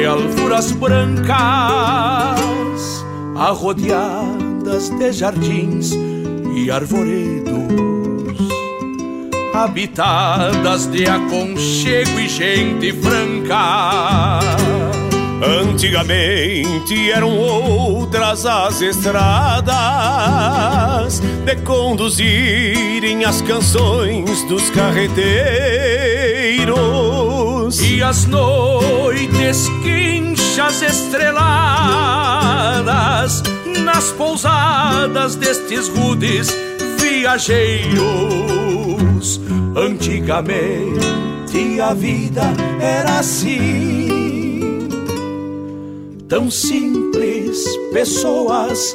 de alfuras brancas, arrodeadas de jardins e arvoredos, habitadas de aconchego e gente franca. Antigamente eram outras as estradas de conduzirem as canções dos carreteiros e as noites quinchas estreladas nas pousadas destes rudes viajeiros. Antigamente a vida era assim tão simples, pessoas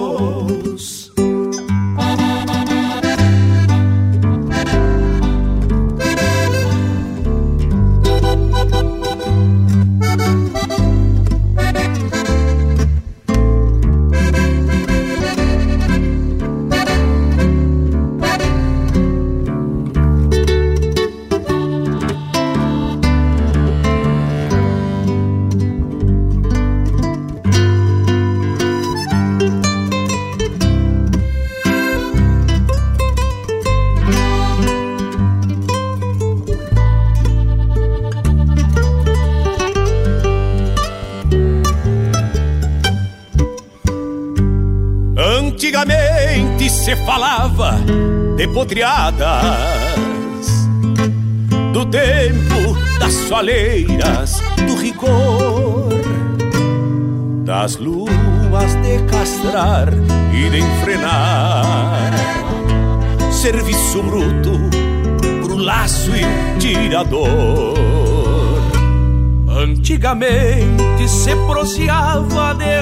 Se falava de potriadas do tempo das soleiras, do rigor, das luas de castrar e de enfrenar, serviço bruto pro laço e tirador. Antigamente se proseava de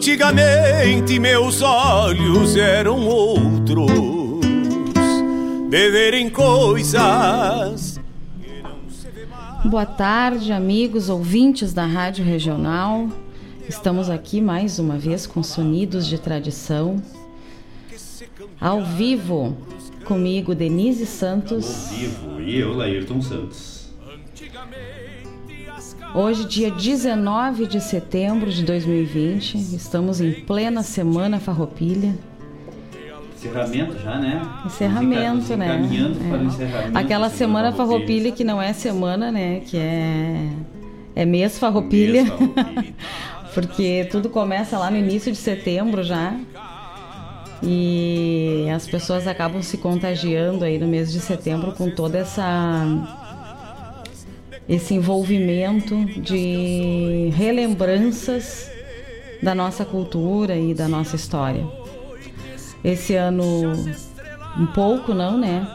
Antigamente meus olhos eram outros, de verem coisas. Boa tarde, amigos ouvintes da Rádio Regional. Estamos aqui mais uma vez com Sonidos de Tradição. Ao vivo, comigo, Denise Santos. Ao vivo, e eu, Laírton Santos. Hoje, dia 19 de setembro de 2020, estamos em plena Semana Farroupilha. Encerramento já, né? Encerramento, né? Caminhando é. para o encerramento. Aquela semana farroupilha. farroupilha que não é semana, né? Que é, é mês farroupilha. Mês farroupilha. Porque tudo começa lá no início de setembro já. E as pessoas acabam se contagiando aí no mês de setembro com toda essa esse envolvimento de relembranças da nossa cultura e da nossa história. Esse ano um pouco não, né?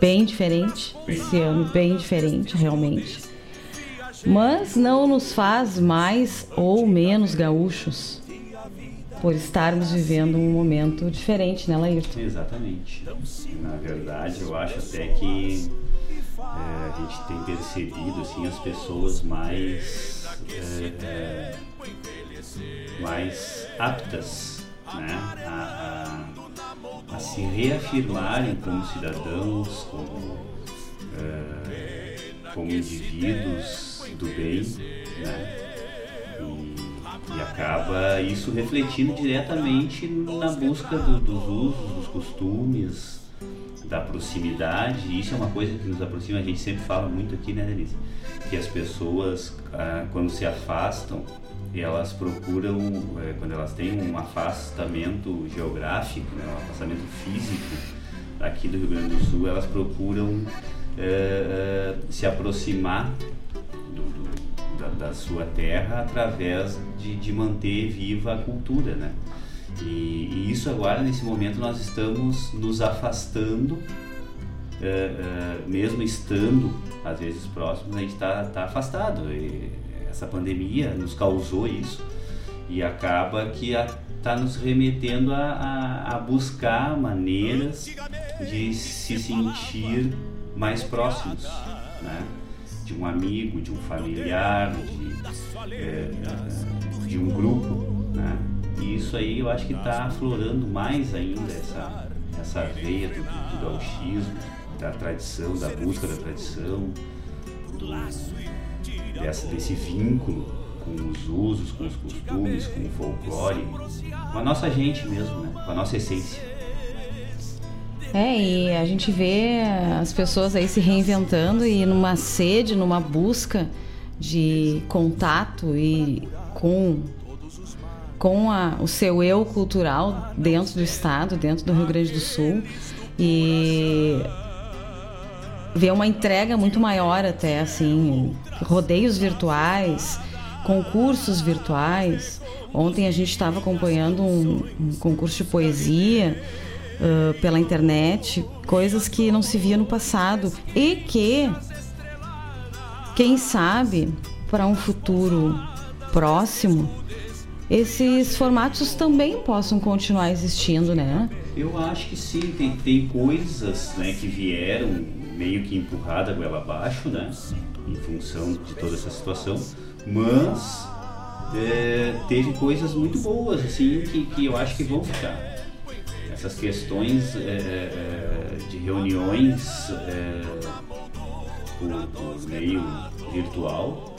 Bem diferente. Esse ano bem diferente, realmente. Mas não nos faz mais ou menos gaúchos por estarmos vivendo um momento diferente, né, Laírton? Exatamente. Na verdade, eu acho até que é, a gente tem percebido assim as pessoas mais é, é, mais aptas né, a, a, a, se reafirmarem como cidadãos, como, é, como indivíduos do bem, né, e, e, acaba isso refletindo diretamente na busca do, dos usos, dos costumes, da proximidade, e isso é uma coisa que nos aproxima, a gente sempre fala muito aqui, né, Denise? Que as pessoas, ah, quando se afastam, elas procuram, é, quando elas têm um afastamento geográfico, né, um afastamento físico aqui do Rio Grande do Sul, elas procuram é, é, se aproximar do, do, da, da, sua terra através de, de manter viva a cultura, né? E, e, isso agora, nesse momento, nós estamos nos afastando, é, é, mesmo estando às vezes próximos, a gente está tá afastado. E essa pandemia nos causou isso e acaba que está nos remetendo a, a, a, buscar maneiras de se sentir mais próximos, né? de um amigo, de um familiar, de, é, de um grupo. Né? E isso aí eu acho que está aflorando mais ainda essa, essa veia do, do, gauchismo, da tradição, da busca da tradição, do, dessa, desse vínculo com os usos, com os costumes, com o folclore, com a nossa gente mesmo, né? com a nossa essência. É, e a gente vê as pessoas aí se reinventando e numa sede, numa busca de contato e com com a, o seu eu cultural dentro do estado, dentro do Rio Grande do Sul e ver uma entrega muito maior até assim, rodeios virtuais, concursos virtuais. Ontem a gente estava acompanhando um, um, concurso de poesia uh, pela internet, coisas que não se via no passado e que, quem sabe, para um futuro próximo, esses formatos também possam continuar existindo, né? Eu acho que sim, tem, tem coisas né, que vieram meio que empurrada goela abaixo, né? Em função de toda essa situação, mas é, teve coisas muito boas, assim, que, que eu acho que vão ficar. Essas questões é, é, de reuniões é, por, por meio virtual,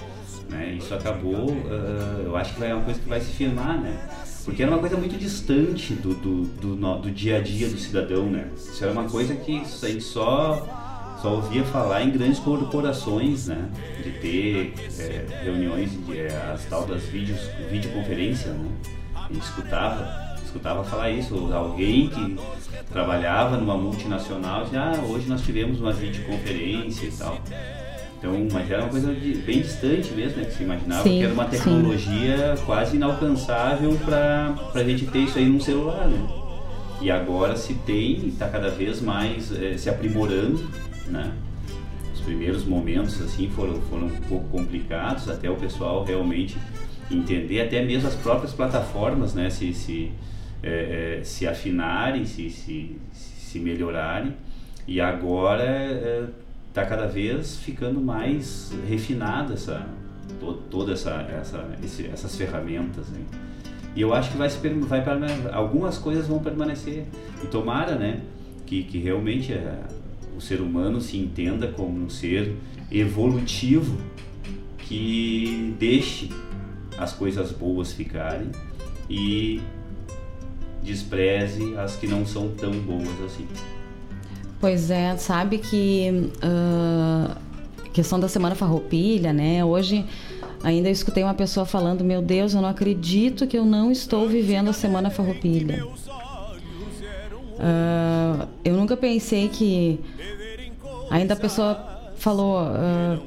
né? Isso acabou, uh, eu acho que vai é uma coisa que vai se firmar, né? Porque era uma coisa muito distante do, do, do, do dia a dia do cidadão, né? Isso era uma coisa que a gente só, só ouvia falar em grandes corporações, né? De ter é, reuniões, de, é, as tal das vídeos, videoconferência, né? A gente escutava, escutava falar isso, alguém que trabalhava numa multinacional, dizia, ah, hoje nós tivemos uma videoconferência e tal. Então, mas era uma coisa de, bem distante mesmo, né, que se imaginava sim, que era uma tecnologia sim. quase inalcançável para a gente ter isso aí num celular, né? E agora se tem, está cada vez mais é, se aprimorando, né? Os primeiros momentos assim foram, foram um pouco complicados, até o pessoal realmente entender até mesmo as próprias plataformas, né? Se, se, é, é, se afinarem, se, se, se melhorarem. E agora está cada vez ficando mais refinada essa, to, toda essa, essa esse, essas ferramentas. Né? E eu acho que vai, vai algumas coisas vão permanecer. E tomara, né, que, que realmente é, o ser humano se entenda como um ser evolutivo que deixe as coisas boas ficarem e despreze as que não são tão boas assim. Pois é, sabe que uh, questão da semana farroupilha, né? Hoje ainda escutei uma pessoa falando: Meu Deus, eu não acredito que eu não estou vivendo a semana farroupilha. Uh, eu nunca pensei que. Ainda a pessoa falou: uh,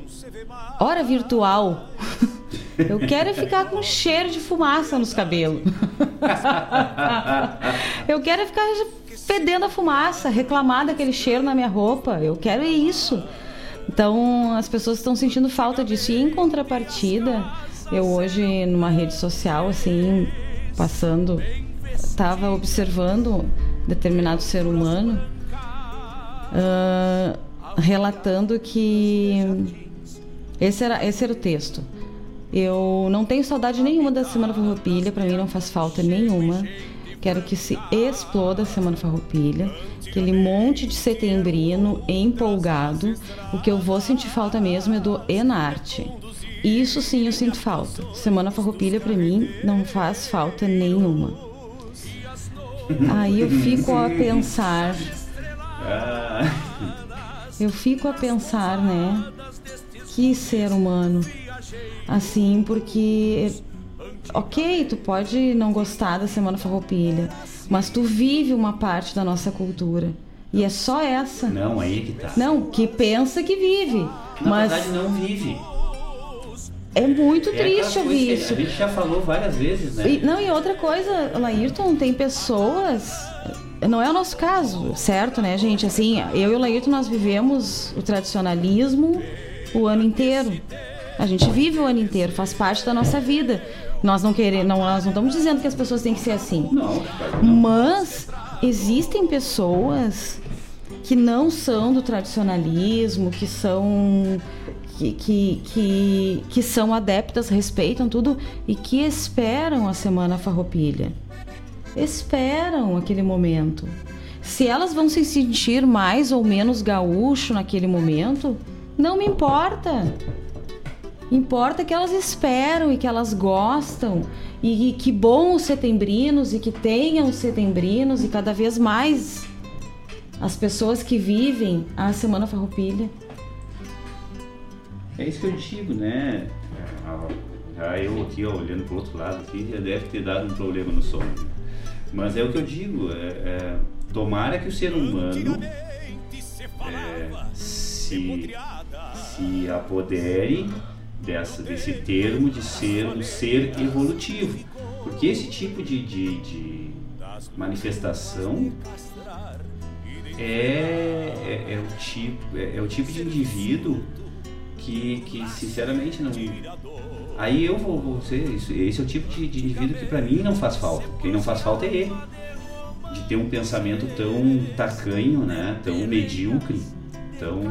hora virtual. Eu quero é ficar com cheiro de fumaça nos cabelos. eu quero é ficar fedendo a fumaça, reclamar daquele cheiro na minha roupa. Eu quero isso. Então as pessoas estão sentindo falta disso. E em contrapartida, eu hoje numa rede social, assim, passando, estava observando determinado ser humano uh, relatando que esse era, esse era o texto. Eu não tenho saudade nenhuma da Semana Farroupilha, para mim não faz falta nenhuma. Quero que se exploda a Semana Farroupilha, aquele monte de setembrino empolgado. O que eu vou sentir falta mesmo é do Enarte. Isso sim eu sinto falta. Semana Farroupilha para mim não faz falta nenhuma. Aí eu fico a pensar. Eu fico a pensar, né? Que ser humano. Assim, porque ok, tu pode não gostar da Semana Farroupilha, mas tu vive uma parte da nossa cultura. E é só essa. Não, aí que tá. Não, que pensa que vive. Na mas verdade não vive. É muito é triste ouvir isso. A gente já falou várias vezes, né? E, não, e outra coisa, Laírton, tem pessoas. Não é o nosso caso, certo, né, gente? Assim, eu e o Laírton, nós vivemos o tradicionalismo o ano inteiro. A gente vive o ano inteiro, faz parte da nossa vida. Nós não queremos, não, nós não estamos dizendo que as pessoas têm que ser assim. Não, Mas existem pessoas que não são do tradicionalismo, que são que, que, que, que são adeptas, respeitam tudo e que esperam a semana farroupilha. Esperam aquele momento. Se elas vão se sentir mais ou menos gaúcho naquele momento, não me importa. Importa que elas esperam e que elas gostam. E, e que bom os setembrinos e que tenham os setembrinos e cada vez mais as pessoas que vivem a Semana Farroupilha. É isso que eu digo, né? Já eu aqui ó, olhando para o outro lado aqui já deve ter dado um problema no som. Mas é o que eu digo, é, é tomara que o ser humano é, se, se apodere dessa, desse termo de ser um ser evolutivo. Porque esse tipo de, de, de manifestação é, é, é, o tipo, é, é, o tipo de indivíduo que, que sinceramente não. Aí eu vou, vou ser isso. Esse é o tipo de, de indivíduo que para mim não faz falta. Quem não faz falta é ele. De ter um pensamento tão tacanho, né? tão medíocre, tão.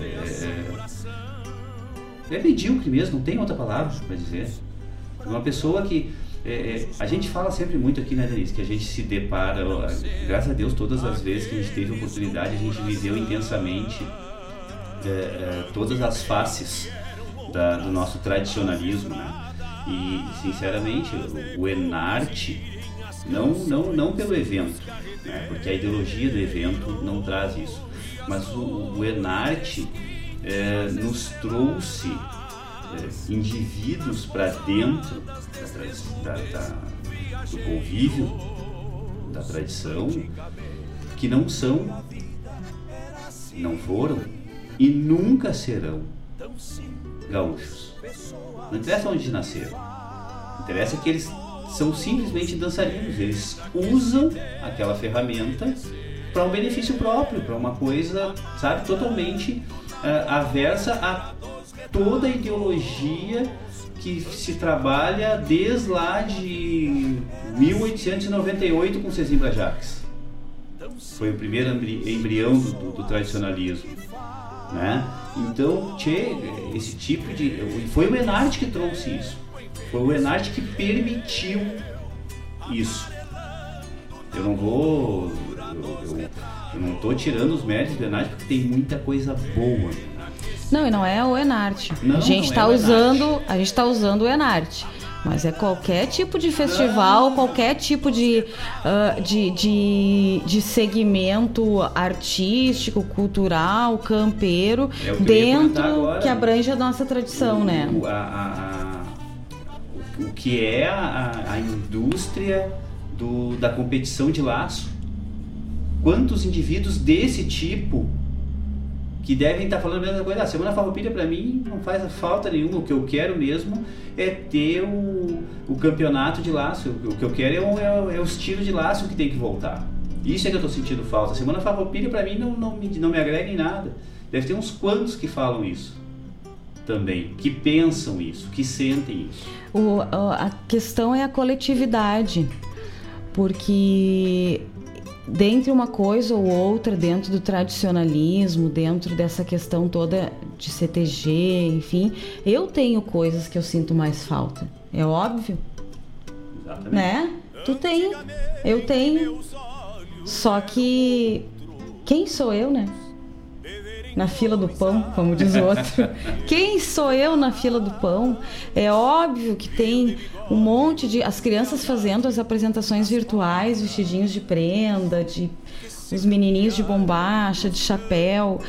É, é medíocre mesmo, não tem outra palavra para dizer. Uma pessoa que. É, é, a gente fala sempre muito aqui, né, Denise, que a gente se depara, graças a Deus, todas as vezes que a gente teve oportunidade, a gente viveu intensamente é, é, todas as faces da, do nosso tradicionalismo, né? E, sinceramente, o, o Enarte, não, não, não pelo evento, né? porque a ideologia do evento não traz isso, mas o, o Enarte é, nos trouxe é, indivíduos para dentro da, da, do convívio, da tradição, que não são, não foram e nunca serão gaúchos. Não interessa onde nasceram, interessa que eles são simplesmente dançarinos, eles usam aquela ferramenta para um benefício próprio, para uma coisa, sabe, totalmente uh, aversa a toda a ideologia que se trabalha desde lá de 1898 com Cezimbra Jacques. Foi o primeiro embrião do, do, tradicionalismo. Né? Então, tchê, esse tipo de. Foi o Enarte que trouxe isso. Foi o Enarte que permitiu isso. Eu não vou. Eu, eu, eu não estou tirando os méritos do Enarte porque tem muita coisa boa. Não, e não é o Enarte. Não, a gente está é usando, a gente está usando o Enarte. Mas é qualquer tipo de festival, qualquer tipo de, uh, de, de, de, segmento artístico, cultural, campeiro, é dentro que abrange a nossa tradição, o, né? A, a, a, o que é a, a indústria do, da competição de laço? Quantos indivíduos desse tipo que devem estar falando a mesma coisa. A Semana Farroupilha para mim não faz falta nenhuma. O que eu quero mesmo é ter o, o campeonato de laço. O que eu quero é o, é é o estilo de laço que tem que voltar. Isso é que eu estou sentindo falta. A Semana Farroupilha para mim não, não, me, não me agrega em nada. Deve ter uns quantos que falam isso também, que pensam isso, que sentem isso. O, a questão é a coletividade, porque dentre uma coisa ou outra, dentro do tradicionalismo, dentro dessa questão toda de CTG, enfim, eu tenho coisas que eu sinto mais falta. É óbvio. Exatamente. Né? Tu tem, eu tenho. Só que quem sou eu, né? Na fila do pão, como diz o outro. Quem sou eu na fila do pão? É óbvio que tem um monte de. As crianças fazendo as apresentações virtuais, vestidinhos de prenda, de os menininhos de bombacha, de chapéu.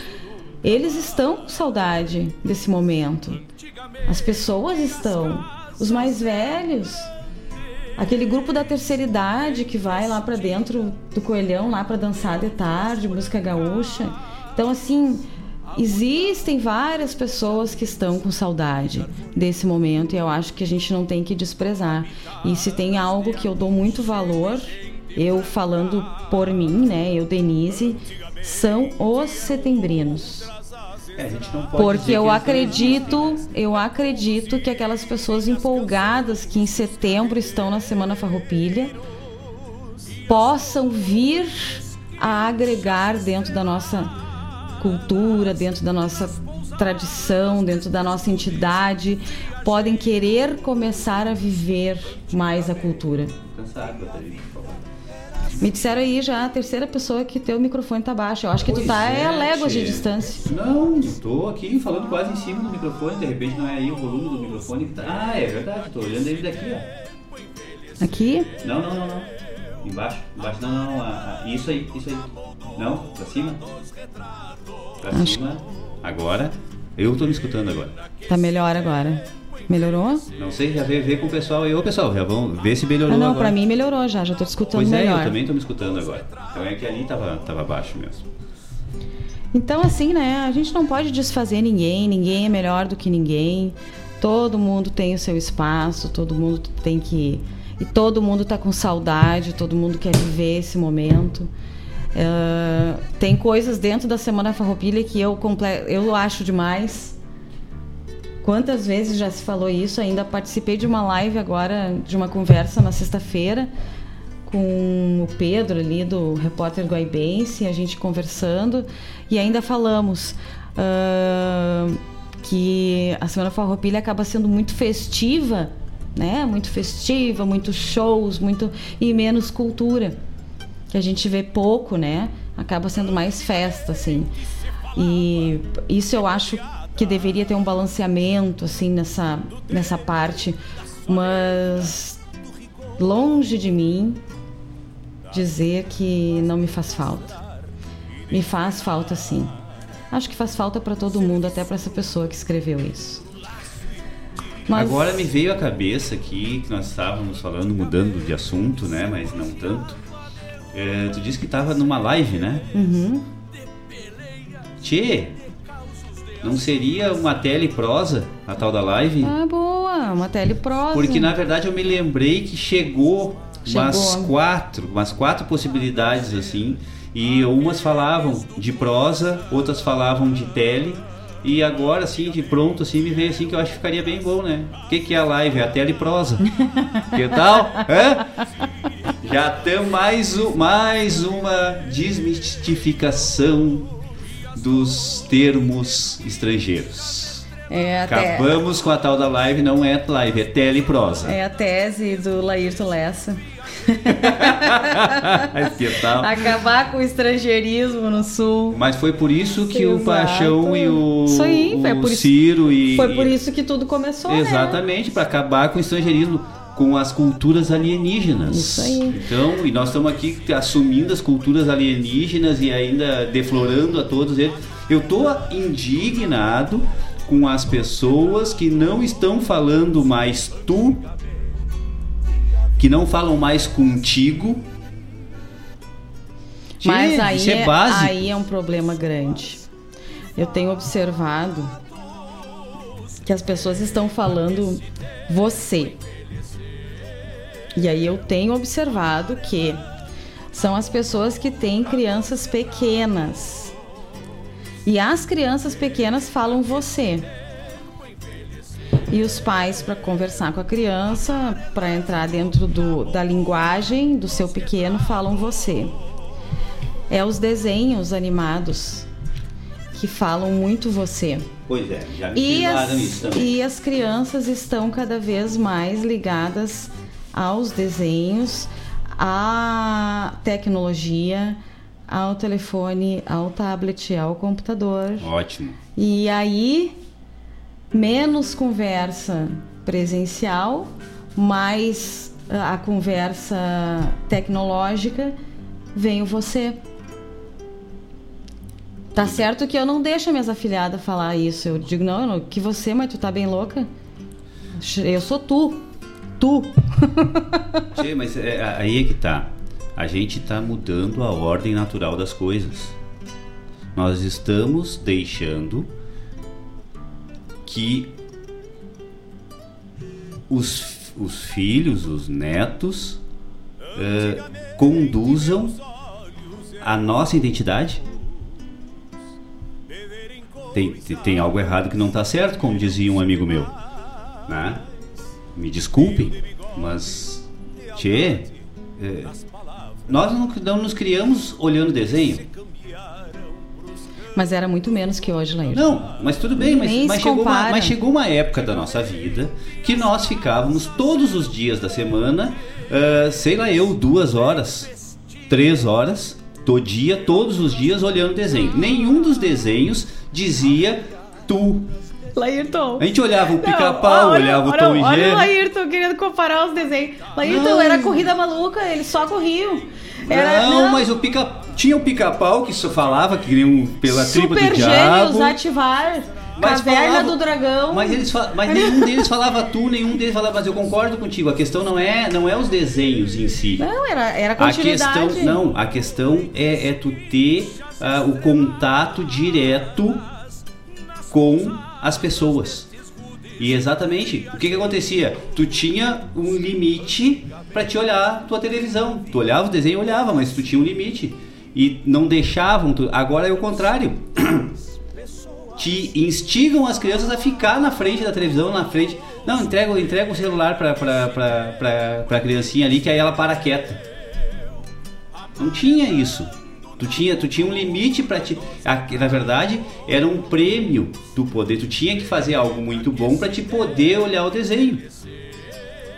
Eles estão com saudade desse momento. As pessoas estão. Os mais velhos. Aquele grupo da terceira idade que vai lá para dentro do coelhão, lá para dançar de tarde, música gaúcha. Então, assim, Existem várias pessoas que estão com saudade desse momento e eu acho que a gente não tem que desprezar. E se tem algo que eu dou muito valor, eu falando por mim, né, eu Denise, são os setembrinos. É, Porque eu acredito, eu acredito que aquelas pessoas empolgadas que em setembro estão na Semana Farroupilha possam vir a agregar dentro da nossa cultura, dentro da nossa tradição, dentro da nossa entidade, podem querer começar a viver mais a cultura. Me disseram aí já a terceira pessoa que teu microfone tá baixo. Eu acho que pois tu tá é, a léguas de distância. Não, estou aqui falando quase em cima do microfone, de repente não é aí o volume do microfone que tá. Ah, é verdade, tô olhando ele daqui, ó. Aqui? Não, não, não, não. Embaixo, embaixo, não, não, não. Isso aí, isso aí. Não, pra cima pra Acho... cima. Agora, eu tô me escutando agora. Tá melhor agora. Melhorou? Não sei, já veio ver com o pessoal. E o pessoal, já vão ver se melhorou. Ah, não, agora. pra mim melhorou já, já tô te escutando pois melhor. Pois é, eu também tô me escutando agora. Então é que ali tava, tava baixo mesmo. Então, assim, né, a gente não pode desfazer ninguém, ninguém é melhor do que ninguém. Todo mundo tem o seu espaço, todo mundo tem que. E todo mundo tá com saudade, todo mundo quer viver esse momento. Uh, tem coisas dentro da Semana Farroupilha que eu, eu acho demais. Quantas vezes já se falou isso? Ainda participei de uma live agora, de uma conversa na sexta-feira com o Pedro ali do Repórter Guaibense, a gente conversando e ainda falamos uh, que a Semana Farroupilha acaba sendo muito festiva, né? Muito festiva, muitos shows, muito e menos cultura que a gente vê pouco, né? Acaba sendo mais festa, assim. E isso eu acho que deveria ter um balanceamento, assim, nessa, nessa parte. Mas longe de mim dizer que não me faz falta. Me faz falta, sim. Acho que faz falta para todo mundo, até para essa pessoa que escreveu isso. Mas... Agora me veio à cabeça aqui que nós estávamos falando, mudando de assunto, né? Mas não tanto. É, tu disse que tava numa live, né? Uhum. Tchê, não seria uma teleprosa a tal da live? Ah, boa, uma teleprosa. Porque na verdade eu me lembrei que chegou, chegou. umas quatro, umas quatro possibilidades assim. E umas falavam de prosa, outras falavam de tele E agora, assim, de pronto, assim, me veio assim que eu acho que ficaria bem bom, né? O que, que é a live? É a teleprosa. que tal? Hã? Já tem mais, um, mais uma desmistificação dos termos estrangeiros. É Acabamos com a tal da live, não é live, é teleprosa. É a tese do Laírto Lessa. que tal? Acabar com o estrangeirismo no sul. Mas foi por isso que Exato. o Paixão e o, isso aí, foi por Ciro isso, e. Foi por isso que tudo começou. Né? Exatamente, né? para acabar com o estrangeirismo com as culturas alienígenas. Isso aí. Então, e nós estamos aqui assumindo as culturas alienígenas e ainda deflorando a todos eles. Eu tô indignado com as pessoas que não estão falando mais tu, que não falam mais contigo. Mas aí é, é aí é um problema grande. Eu tenho observado que as pessoas estão falando você. E aí eu tenho observado que são as pessoas que têm crianças pequenas. E as crianças pequenas falam você. E os pais, para conversar com a criança, para entrar dentro do, da linguagem do seu pequeno, falam você. É os desenhos animados que falam muito você. Pois é, já me e as, isso também. E as crianças estão cada vez mais ligadas aos desenhos, à tecnologia, ao telefone, ao tablet, ao computador. Ótimo. E aí, menos conversa presencial, mais a conversa tecnológica, vem o você. Tá certo que eu não deixo minhas afilhadas falar isso. Eu digo, não, não, que você, mas tu tá bem louca? Eu sou tu tu. Tchê, mas é, aí é que tá. A gente está mudando a ordem natural das coisas. Nós estamos deixando que os, os filhos, os netos, uh, conduzam a nossa identidade. Tem, tem algo errado que não está certo, como dizia um amigo meu. Né? me desculpem, mas tchê, é, nós não, não, nos criamos olhando desenho. Mas era muito menos que hoje, Lair. Não, mas tudo bem, mas, mas chegou uma, mas chegou uma época da nossa vida que nós ficávamos todos os dias da semana, uh, sei lá eu, duas horas, três horas, do dia, todos os dias olhando desenho. Nenhum dos desenhos dizia tu, Laírton. A gente olhava o pica-pau, olhava o Tom e Jerry. Olha o Laírton querendo comparar os desenhos. Laírton era corrida maluca, eles só corriam. Era, não, não, mas o pica tinha o pica-pau que só falava que queriam pela tribo do diabo. Super ativar. Mas Caverna falava, do Dragão. Mas, eles mas nenhum deles falava tu, nenhum deles falava, mas eu concordo contigo. A questão não é, não é os desenhos em si. Não, era, era a continuidade. A questão, não, a questão é, é tu ter uh, o contato direto com as pessoas. E exatamente, o que que acontecia? Tu tinha um limite para te olhar tua televisão. Tu olhava o desenho, olhava, mas tu tinha um limite e não deixavam. Tu... Agora é o contrário. te instigam as crianças a ficar na frente da televisão, na frente. Não, entrega, entrega o celular pra, pra, pra criancinha ali que aí ela para quieta. Não tinha isso. Tu tinha, tu tinha um limite para te. Na verdade, era um prêmio do poder. Tu tinha que fazer algo muito bom para te poder olhar o desenho.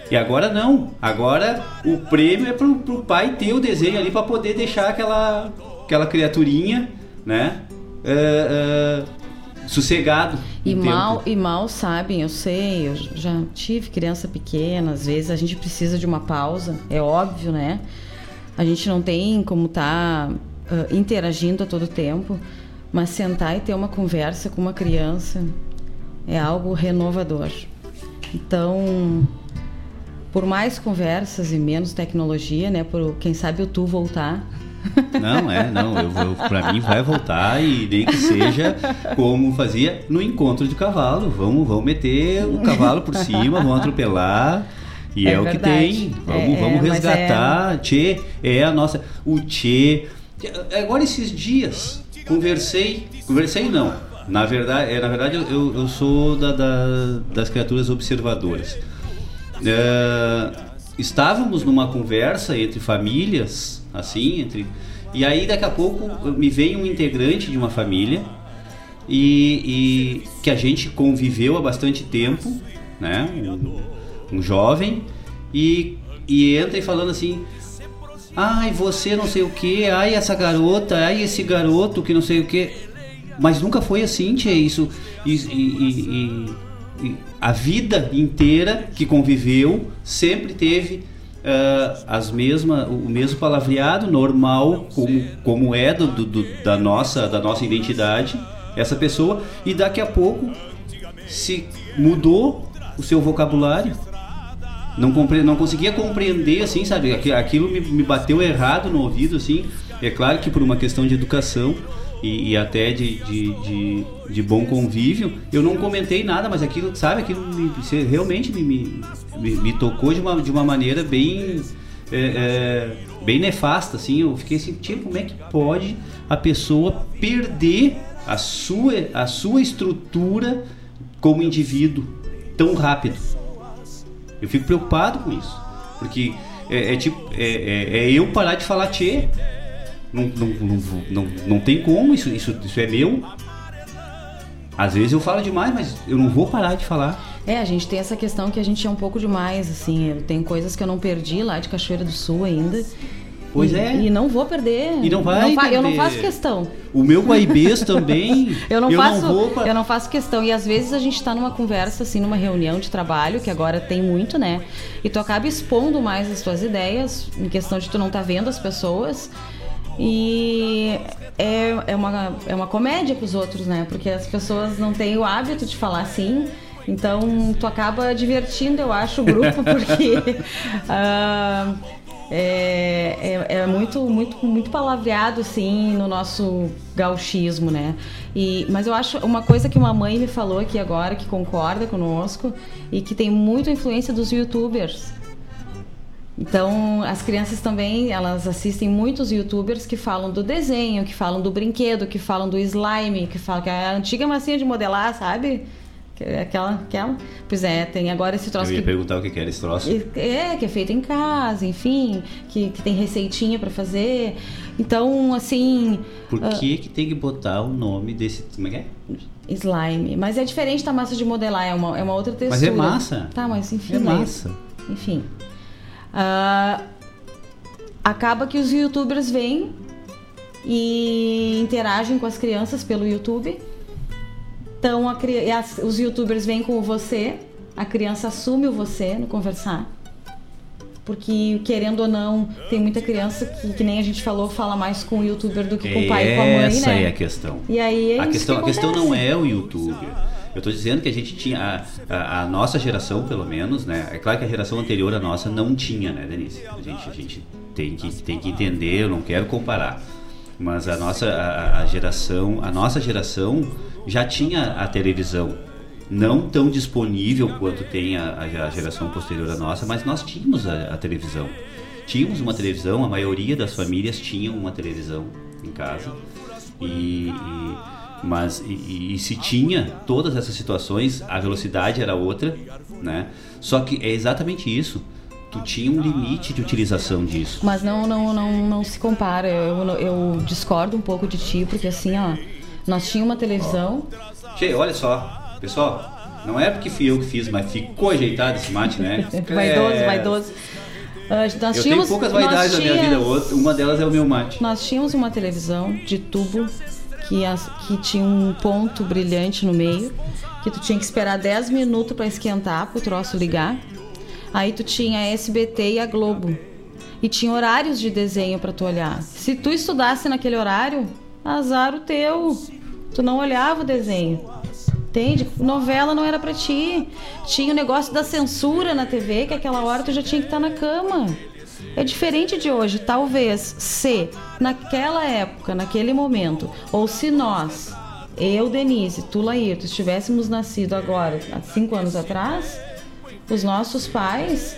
E agora não. Agora o prêmio é pro, pro pai ter o desenho ali para poder deixar aquela, aquela criaturinha, né? Uh, uh, sossegado. E mal, e mal sabem, eu sei, eu já tive criança pequena, às vezes a gente precisa de uma pausa, é óbvio, né? A gente não tem como estar tá uh, interagindo a todo tempo, mas sentar e ter uma conversa com uma criança é algo renovador. Então, por mais conversas e menos tecnologia, né? Por quem sabe o tu voltar. Não, é, não, eu, eu para mim vai voltar e nem que seja como fazia no encontro de cavalo. Vamos, vamos meter o cavalo por cima, vamos atropelar. E é, é o que tem. Vamos, é, vamos é, resgatar. É... Tchê é a nossa. O Tchê Agora esses dias conversei, conversei não, Na verdade, é, na verdade eu, eu sou da, da, das criaturas observadoras. É, estávamos numa conversa entre famílias, assim, entre e aí daqui a pouco me vem um integrante de uma família e, e que a gente conviveu há bastante tempo, né? Um, um jovem e, e entra e falando assim, ai você não sei o que, ai essa garota, ai esse garoto que não sei o que, mas nunca foi assim, tia, isso e, e, e, a vida inteira que conviveu sempre teve uh, as mesmas, o mesmo palavreado normal como, como é do, do, da nossa da nossa identidade essa pessoa. E daqui a pouco se mudou o seu vocabulário não compre, não conseguia compreender assim sabe aquilo me, me bateu errado no ouvido assim é claro que por uma questão de educação e, e até de, de, de, de, bom convívio, eu não comentei nada, mas aquilo, sabe, aquilo me, realmente me, me, me, tocou de uma, de uma maneira bem. É, é, bem nefasta, assim, eu fiquei assim, tipo, como é que pode a pessoa perder a sua, a sua estrutura como indivíduo tão rápido? Eu fico preocupado com isso, porque é, é tipo, é, é, é eu parar de falar tchê, não, não, não, não, não tem como, isso, isso, isso é meu. Às vezes eu falo demais, mas eu não vou parar de falar. É, a gente tem essa questão que a gente é um pouco demais, assim. Tem coisas que eu não perdi lá de Cachoeira do Sul ainda. Pois e, é. E não vou perder. E não vai. Não eu não faço questão. O meu guaibês também. eu não eu faço. Não vou... Eu não faço questão. E às vezes a gente está numa conversa, assim, numa reunião de trabalho, que agora tem muito, né? E tu acaba expondo mais as tuas ideias, em questão de tu não estar tá vendo as pessoas. E é, é, uma, é uma comédia para os outros, né? Porque as pessoas não têm o hábito de falar assim. Então, tu acaba divertindo, eu acho, o grupo, porque uh, é, é, é, muito, muito, muito palavreado, assim, no nosso gauchismo, né? E, mas eu acho uma coisa que uma mãe me falou aqui agora, que concorda conosco, e que tem muita influência dos youtubers. Então, as crianças também, elas assistem muitos youtubers que falam do desenho, que falam do brinquedo, que falam do slime, que falam que é a antiga massinha de modelar, sabe? É aquela, aquela. Pois é, tem agora esse troço. Eu ia que, perguntar o que era esse troço. É, que é feito em casa, enfim, que, que tem receitinha para fazer. Então, assim. Por uh, que, que tem que botar o nome desse. Como é que é? Slime. Mas é diferente da massa de modelar, é uma, é uma outra textura. Mas é massa. Tá, mas enfim. É massa. Enfim. Uh, acaba que os youtubers vêm e interagem com as crianças pelo YouTube. Então a, as, os youtubers vêm com você, a criança assume o você no conversar. Porque, querendo ou não, tem muita criança que, que nem a gente falou, fala mais com o youtuber do que com o pai e com a mãe, Essa né? é a questão. E aí é a questão, que a questão não é o youtuber eu estou dizendo que a gente tinha, a, a, a, nossa geração, pelo menos, né? É claro que a geração anterior à nossa não tinha, né, Denise? A gente, a gente tem, que, tem que entender, eu não quero comparar. Mas a nossa a, a geração, a nossa geração já tinha a televisão. Não tão disponível quanto tem a, a geração posterior à nossa, mas nós tínhamos a, a televisão. Tínhamos uma televisão, a maioria das famílias tinham uma televisão em casa. e, e mas e, e, se tinha todas essas situações, a velocidade era outra, né? Só que é exatamente isso. Tu tinha um limite de utilização disso. Mas não, não, não, não se compara. Eu, eu discordo um pouco de ti, porque assim, ó, nós tínhamos uma televisão. Che, olha só, pessoal, não é porque fui eu que fiz, mas ficou ajeitado esse mate, né? vaidoso, é... vaidoso. Uh, nós eu tínhamos, tenho poucas vaidades na minha vida, uma delas é o meu mate. Nós tínhamos uma televisão de tubo que, as, que tinha um ponto brilhante no meio, que tu tinha que esperar 10 minutos para esquentar, para o troço ligar. Aí tu tinha a SBT e a Globo. E tinha horários de desenho para tu olhar. Se tu estudasse naquele horário, azar o teu. Tu não olhava o desenho. Entende? Novela não era para ti. Tinha o negócio da censura na TV, que aquela hora tu já tinha que estar tá na cama. É diferente de hoje. Talvez se naquela época, naquele momento, ou se nós, eu, Denise, tu, Laírto, estivéssemos nascido agora, há cinco anos atrás, os nossos pais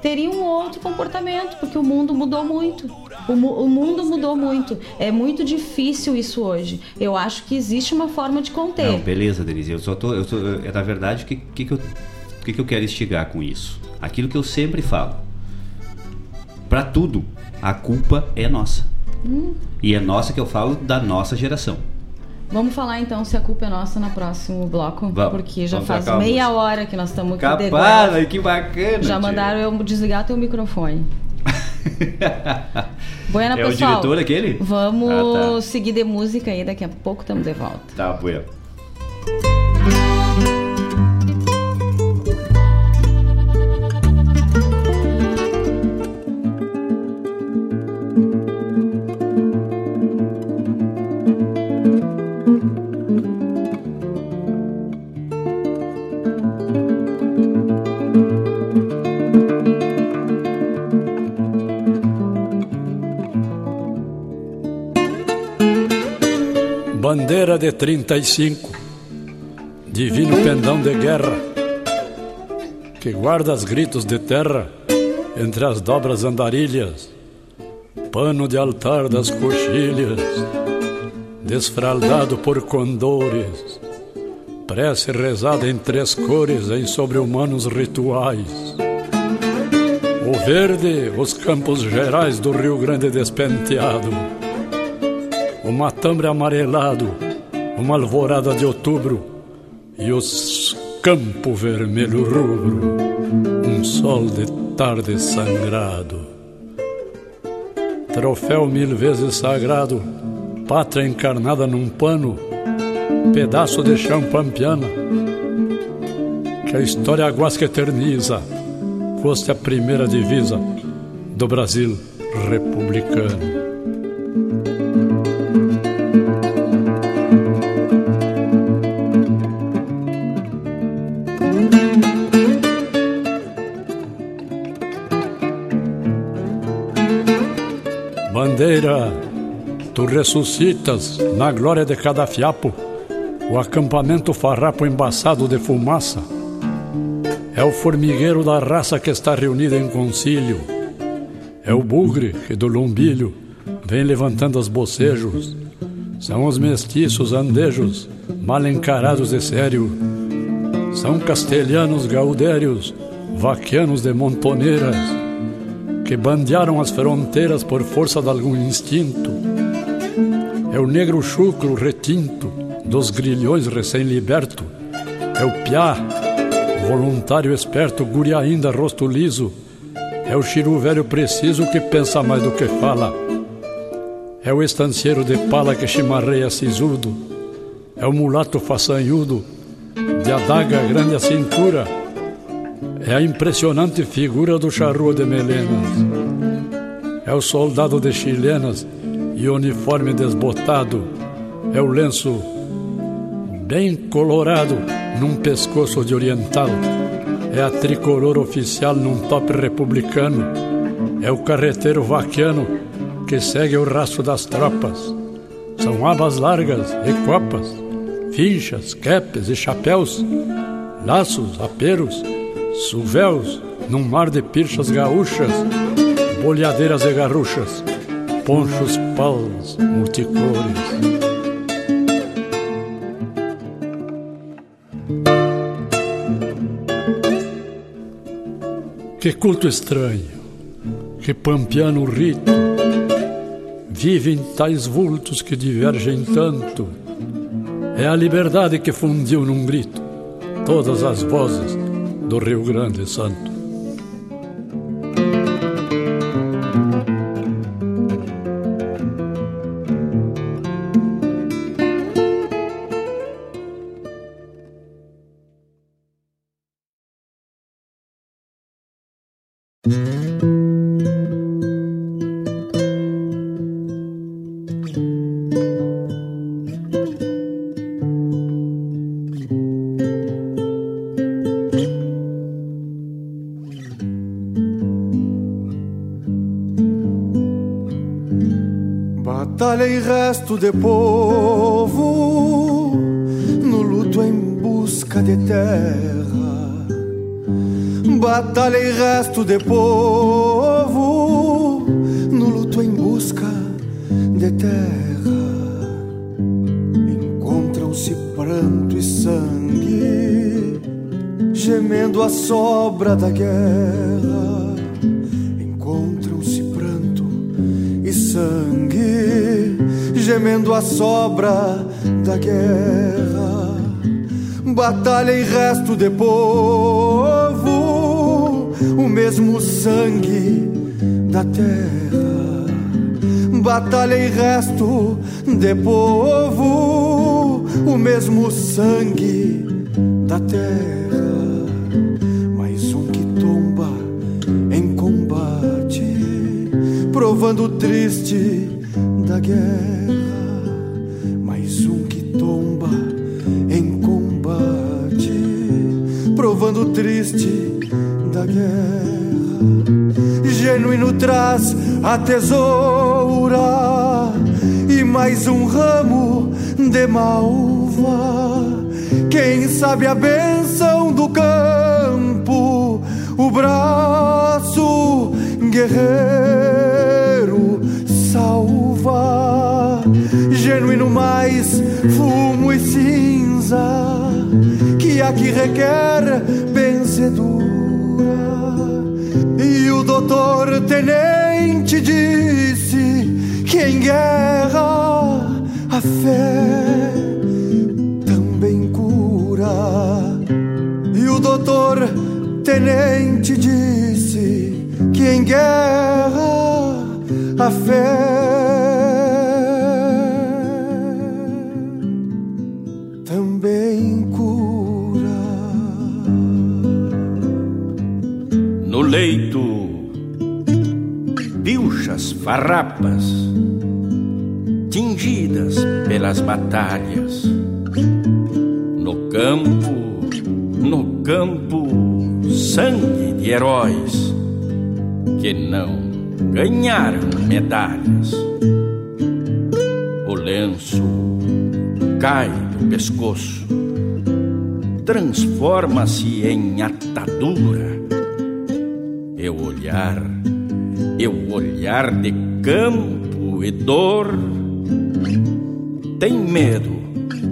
teria um outro comportamento, porque o mundo mudou muito. O, o, mundo mudou muito. É muito difícil isso hoje. Eu acho que existe uma forma de conter. Não, beleza, Denise. Eu só tô. Eu tô é, na verdade, o que, que, que, eu, que, que eu quero instigar com isso? Aquilo que eu sempre falo. Para tudo, a culpa é nossa. Hum. E é nossa que eu falo da nossa geração. Vamos falar então se a culpa é nossa no próximo bloco. Vamos, porque já faz meia hora que nós estamos aqui. Capaz, que bacana. Já mandaram eu desligar teu microfone. Buena, é pessoal. o diretor aquele? Vamos ah, tá. seguir de música aí, daqui a pouco estamos de volta. Tá, bueno. Bandeira de 35, divino pendão de guerra, que guarda os gritos de terra entre as dobras andarilhas, pano de altar das coxilhas, desfraldado por condores, prece rezada em três cores em sobre-humanos rituais. O verde, os campos gerais do Rio Grande despenteado o matambre amarelado, uma alvorada de outubro e os campo vermelho rubro, um sol de tarde sangrado. Troféu mil vezes sagrado, pátria encarnada num pano, pedaço de chão pampiana, que a história guasca eterniza, fosse a primeira divisa do Brasil republicano. Ressuscitas na glória de cada fiapo o acampamento farrapo embaçado de fumaça. É o formigueiro da raça que está reunida em concílio. É o bugre que do lombilho vem levantando os bocejos. São os mestiços andejos, mal encarados de sério. São castelhanos gaudérios, vaquianos de montoneiras que bandearam as fronteiras por força de algum instinto. É o negro chucro retinto dos grilhões recém-liberto. É o piá, voluntário esperto, guri ainda rosto liso. É o chiru velho preciso que pensa mais do que fala. É o estancieiro de pala que chimarreia sisudo. É o mulato façanhudo, de adaga grande a cintura é a impressionante figura do charrua de melenas. É o soldado de chilenas e uniforme desbotado. É o lenço bem colorado num pescoço de oriental. É a tricolor oficial num top republicano. É o carreteiro vaquiano que segue o rastro das tropas. São abas largas e copas, finchas, capes e chapéus, laços, aperos Suvéus num mar de pirchas gaúchas, bolhadeiras e garruchas, ponchos paus multicores. Que culto estranho, que pampiano rito, vivem tais vultos que divergem tanto. É a liberdade que fundiu num grito todas as vozes do Rio Grande Santo. Resto de povo no luto em busca de terra. batalha e resto de povo sobra da guerra. Batalha e resto de povo, o mesmo sangue da terra. Batalha e resto de povo, o mesmo sangue da terra. Mais um que tomba em combate, provando triste da guerra. Provando triste da guerra genuíno traz a tesoura e mais um ramo de malva. Quem sabe a benção do campo, o braço guerreiro salva. Genuíno mais fumo e cinza que aqui requer benzedura o doutor tenente disse que em guerra a fé também cura. E o doutor tenente disse que em guerra a fé farrapas, tingidas pelas batalhas. No campo, no campo, sangue de heróis que não ganharam medalhas. O lenço cai do pescoço, transforma-se em atadura. E o olhar o olhar de campo e dor tem medo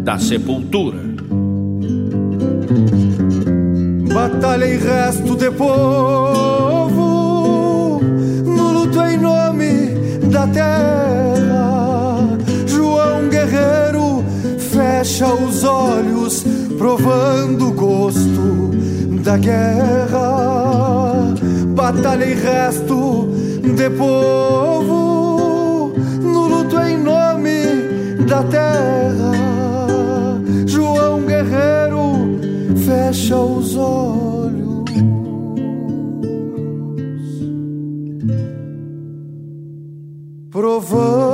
da sepultura. Batalha e resto de povo no luto em nome da terra. João Guerreiro fecha os olhos, provando o gosto da guerra. Batalha e resto de povo no luto em nome da terra. João Guerreiro fecha os olhos, provando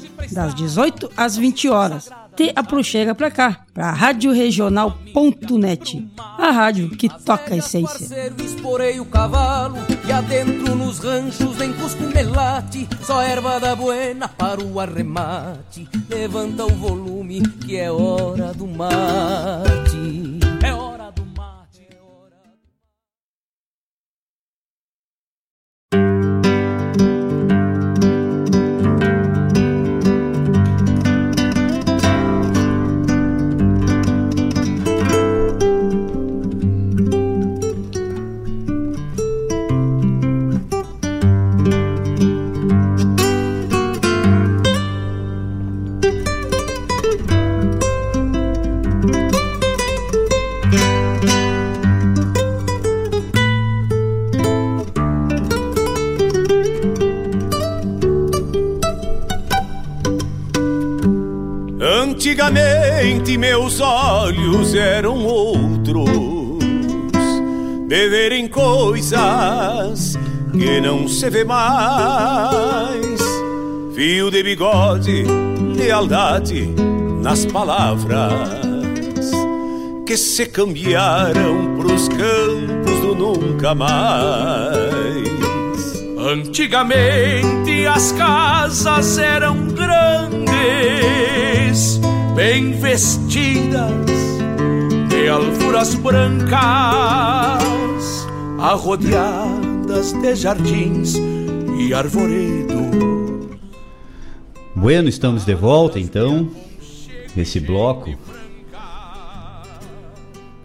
das 18 às 20 horas. Te aproxega pra cá, pra radioregional.net, a rádio que toca a essência. Esporei o cavalo e adentro nos ranchos nem cusco melate, só erva da buena para o arremate. Levanta o volume que é hora do mate. Que não se vê mais. Fio de bigode, lealdade nas palavras que se cambiaram pros campos do nunca mais. Antigamente as casas eram grandes bem vestidas de alfuras brancas, de jardins e arvoredos. Bueno, estamos de volta então nesse bloco.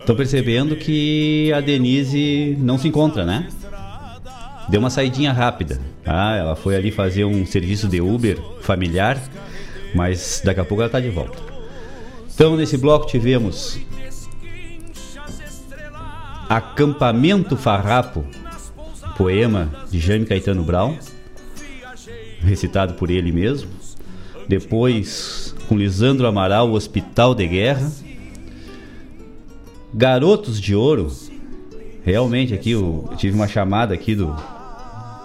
Tô percebendo que a Denise não se encontra, né? Deu uma saidinha rápida. Ah, ela foi ali fazer um serviço de Uber familiar, mas daqui a pouco ela tá de volta. Então nesse bloco tivemos Acampamento Farrapo, poema de Jaime Caetano Brown, recitado por ele mesmo. Depois, com Lisandro Amaral, Hospital de Guerra. Garotos de Ouro. Realmente aqui eu, tive uma chamada aqui do,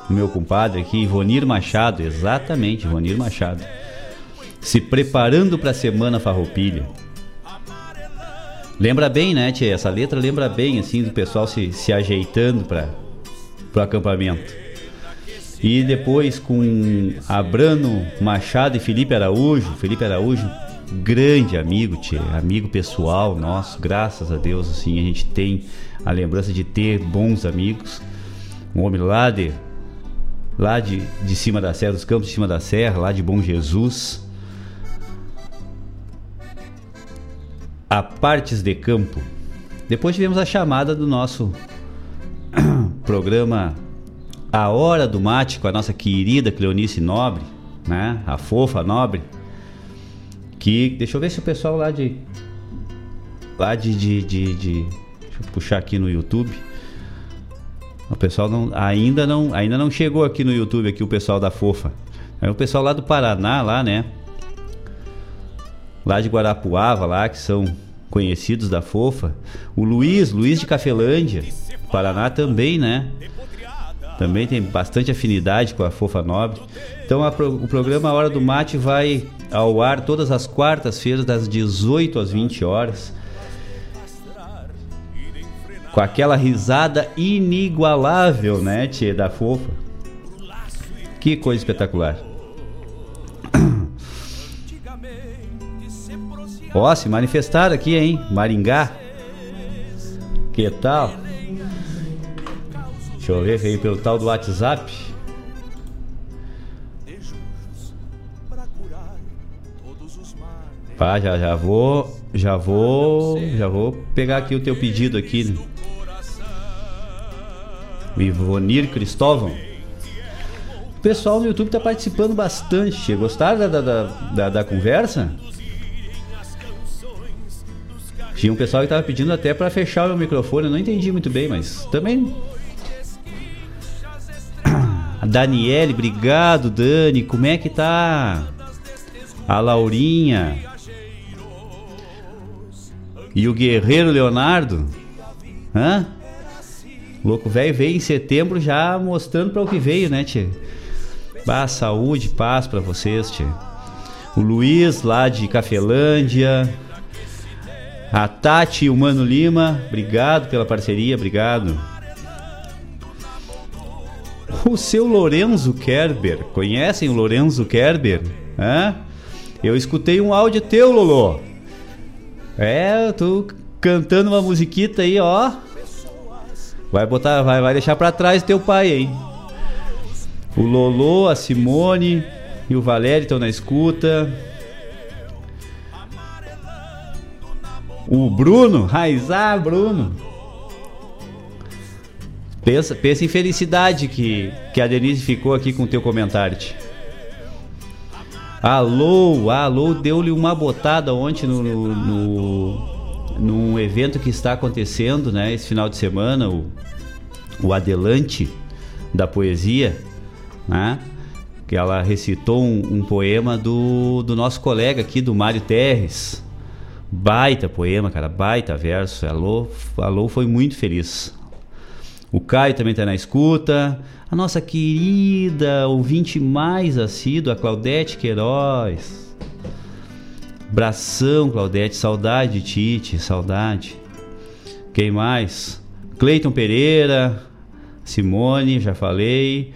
do meu compadre aqui, Ivonir Machado, exatamente, Ivonir Machado. Se preparando para a semana farroupilha. Lembra bem, né, tia? Essa letra lembra bem, assim, do pessoal se, se ajeitando para o acampamento. E depois com Abrano Machado e Felipe Araújo. Felipe Araújo, grande amigo, tia, amigo pessoal nosso, graças a Deus, assim, a gente tem a lembrança de ter bons amigos. Um homem lá de, lá de, de cima da serra, dos campos de cima da serra, lá de Bom Jesus. A partes de campo. Depois tivemos a chamada do nosso programa a Hora do Mate com a nossa querida Cleonice Nobre, né? A fofa Nobre. Que. Deixa eu ver se o pessoal lá de. Lá de. de, de, de deixa eu puxar aqui no YouTube. O pessoal não, ainda não ainda não chegou aqui no YouTube aqui o pessoal da Fofa. É o pessoal lá do Paraná lá, né? Lá de Guarapuava lá que são conhecidos da Fofa. O Luiz, Luiz de Cafelândia, Paraná também, né? também tem bastante afinidade com a Fofa Nobre. Então a, o programa Hora do Mate vai ao ar todas as quartas-feiras, das 18 às 20 horas. Com aquela risada inigualável, né, tia, da Fofa. Que coisa espetacular. Ó, se manifestaram aqui, hein? Maringá. Que tal? Deixa eu ver, veio pelo tal do WhatsApp. Pá, já, já vou, já vou, já vou pegar aqui o teu pedido aqui. Né? O Ivonir Cristóvão. O pessoal no YouTube tá participando bastante. Gostaram da, da, da, da conversa? Tinha um pessoal que tava pedindo até para fechar o microfone. Eu não entendi muito bem, mas também a Daniele, obrigado, Dani. Como é que tá? A Laurinha. E o Guerreiro Leonardo? Hã? Louco velho veio em setembro já mostrando para o que veio, né, tia? Bah, saúde, paz para vocês, tia. O Luiz lá de Cafelândia. A Tati e o Mano Lima, obrigado pela parceria, obrigado. O seu Lorenzo Kerber, conhecem o Lorenzo Kerber? Hã? Eu escutei um áudio teu, Lolo. É, tu cantando uma musiquita aí, ó. Vai botar, vai, vai deixar para trás teu pai, hein? O Lolo, a Simone e o Valério estão na escuta. O Bruno, Raizar Bruno. Pensa, pensa em felicidade que, que a Denise ficou aqui com o teu comentário. Alô, alô, deu-lhe uma botada ontem no, no, no, num evento que está acontecendo, né? Esse final de semana, o, o Adelante da Poesia, né? Que ela recitou um, um poema do, do nosso colega aqui, do Mário Terres. Baita poema, cara, baita verso. Alô, alô foi muito feliz. O Caio também está na escuta. A nossa querida ouvinte mais assídua, a Claudete Queiroz. Bração, Claudete. Saudade de Tite, saudade. Quem mais? Cleiton Pereira. Simone, já falei.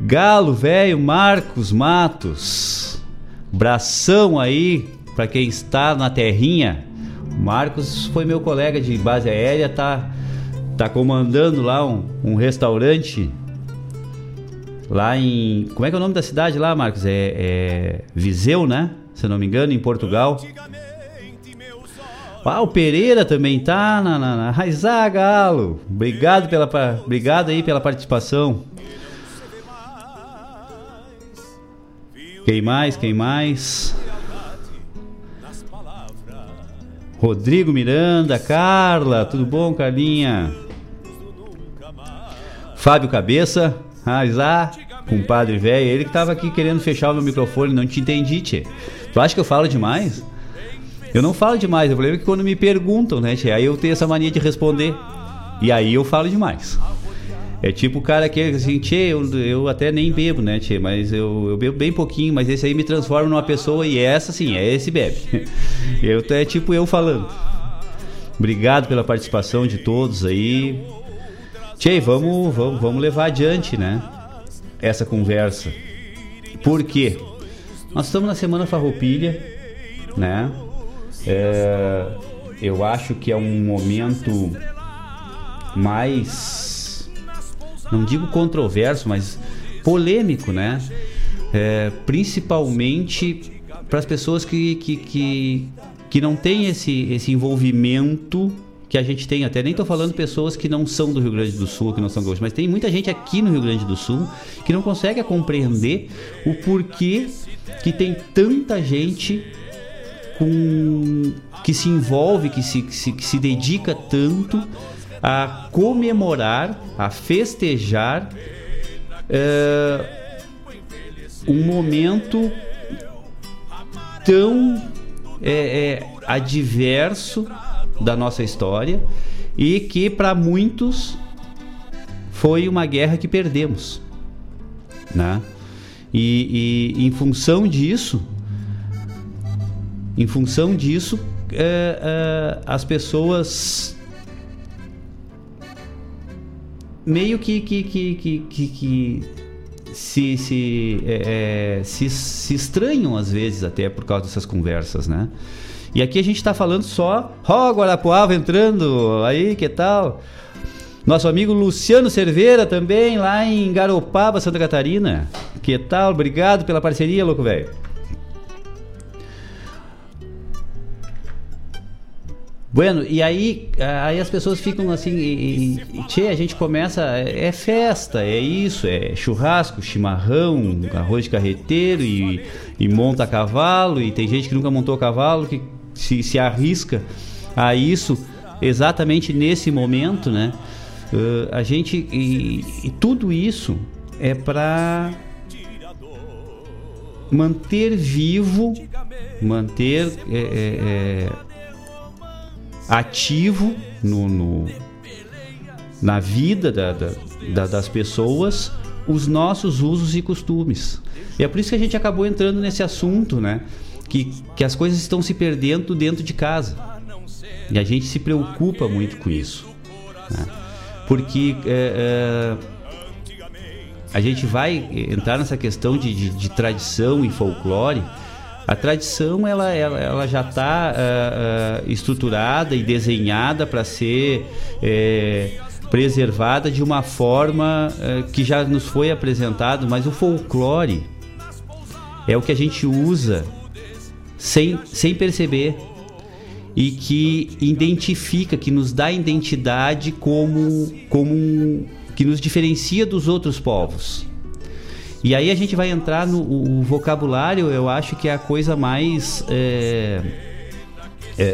Galo velho, Marcos Matos. Bração aí para quem está na terrinha. Marcos foi meu colega de base aérea, tá tá comandando lá um, um restaurante lá em. Como é que é o nome da cidade lá, Marcos? É, é Viseu, né? Se não me engano, em Portugal. Ah, o Pereira também tá na, na, na Raizá, Galo. Obrigado, pela, obrigado aí pela participação. Quem mais? Quem mais? Rodrigo Miranda, Carla, tudo bom, Carlinha? Fábio Cabeça, Raizá, compadre velho, ele que tava aqui querendo fechar o meu microfone, não te entendi, tchê. Tu acha que eu falo demais? Eu não falo demais, o problema é que quando me perguntam, né, tchê, aí eu tenho essa mania de responder. E aí eu falo demais. É tipo o cara que assim, tchê, eu, eu até nem bebo, né, tchê, mas eu, eu bebo bem pouquinho, mas esse aí me transforma numa pessoa e essa sim, é esse bebe. Eu, é tipo eu falando. Obrigado pela participação de todos aí. Tchê, vamos, vamos, vamos levar adiante, né, essa conversa. Por quê? Nós estamos na Semana Farroupilha, né? É, eu acho que é um momento mais, não digo controverso, mas polêmico, né? É, principalmente para as pessoas que, que, que, que não têm esse, esse envolvimento que a gente tem, até nem estou falando pessoas que não são do Rio Grande do Sul, que não são gaúchos, mas tem muita gente aqui no Rio Grande do Sul que não consegue compreender o porquê que tem tanta gente com que se envolve, que se, que se, que se dedica tanto a comemorar, a festejar é, um momento tão é, é, adverso da nossa história e que para muitos foi uma guerra que perdemos, né? E, e em função disso, em função disso, é, as pessoas meio que, que, que, que, que se, se, é, é, se, se estranham às vezes até por causa dessas conversas, né? E aqui a gente está falando só, ó, oh, Guarapuava entrando, aí, que tal? Nosso amigo Luciano Cerveira também, lá em Garopaba, Santa Catarina. Que tal? Obrigado pela parceria, louco velho. Bueno, e aí, aí as pessoas ficam assim, e, e, tchê, a gente começa, é festa, é isso, é churrasco, chimarrão, arroz de carreteiro e, e monta cavalo, e tem gente que nunca montou cavalo, que se, se arrisca a isso exatamente nesse momento, né? Uh, a gente, e, e tudo isso é para manter vivo, manter é, é, é ativo no, no na vida da, da, da, das pessoas os nossos usos e costumes. E é por isso que a gente acabou entrando nesse assunto, né? Que, que as coisas estão se perdendo dentro de casa. E a gente se preocupa muito com isso. Né? Porque é, é, a gente vai entrar nessa questão de, de, de tradição e folclore a tradição ela, ela, ela já está uh, eh, uh, eh, estruturada e desenhada para ser é, preservada de uma forma uh, que já nos foi apresentado, mas o folclore é o que a gente usa sem, sem perceber e que identifica, que nos dá identidade como, como um, que nos diferencia dos outros povos. E aí a gente vai entrar no o, vocabulário, eu acho que é a coisa mais. É, é,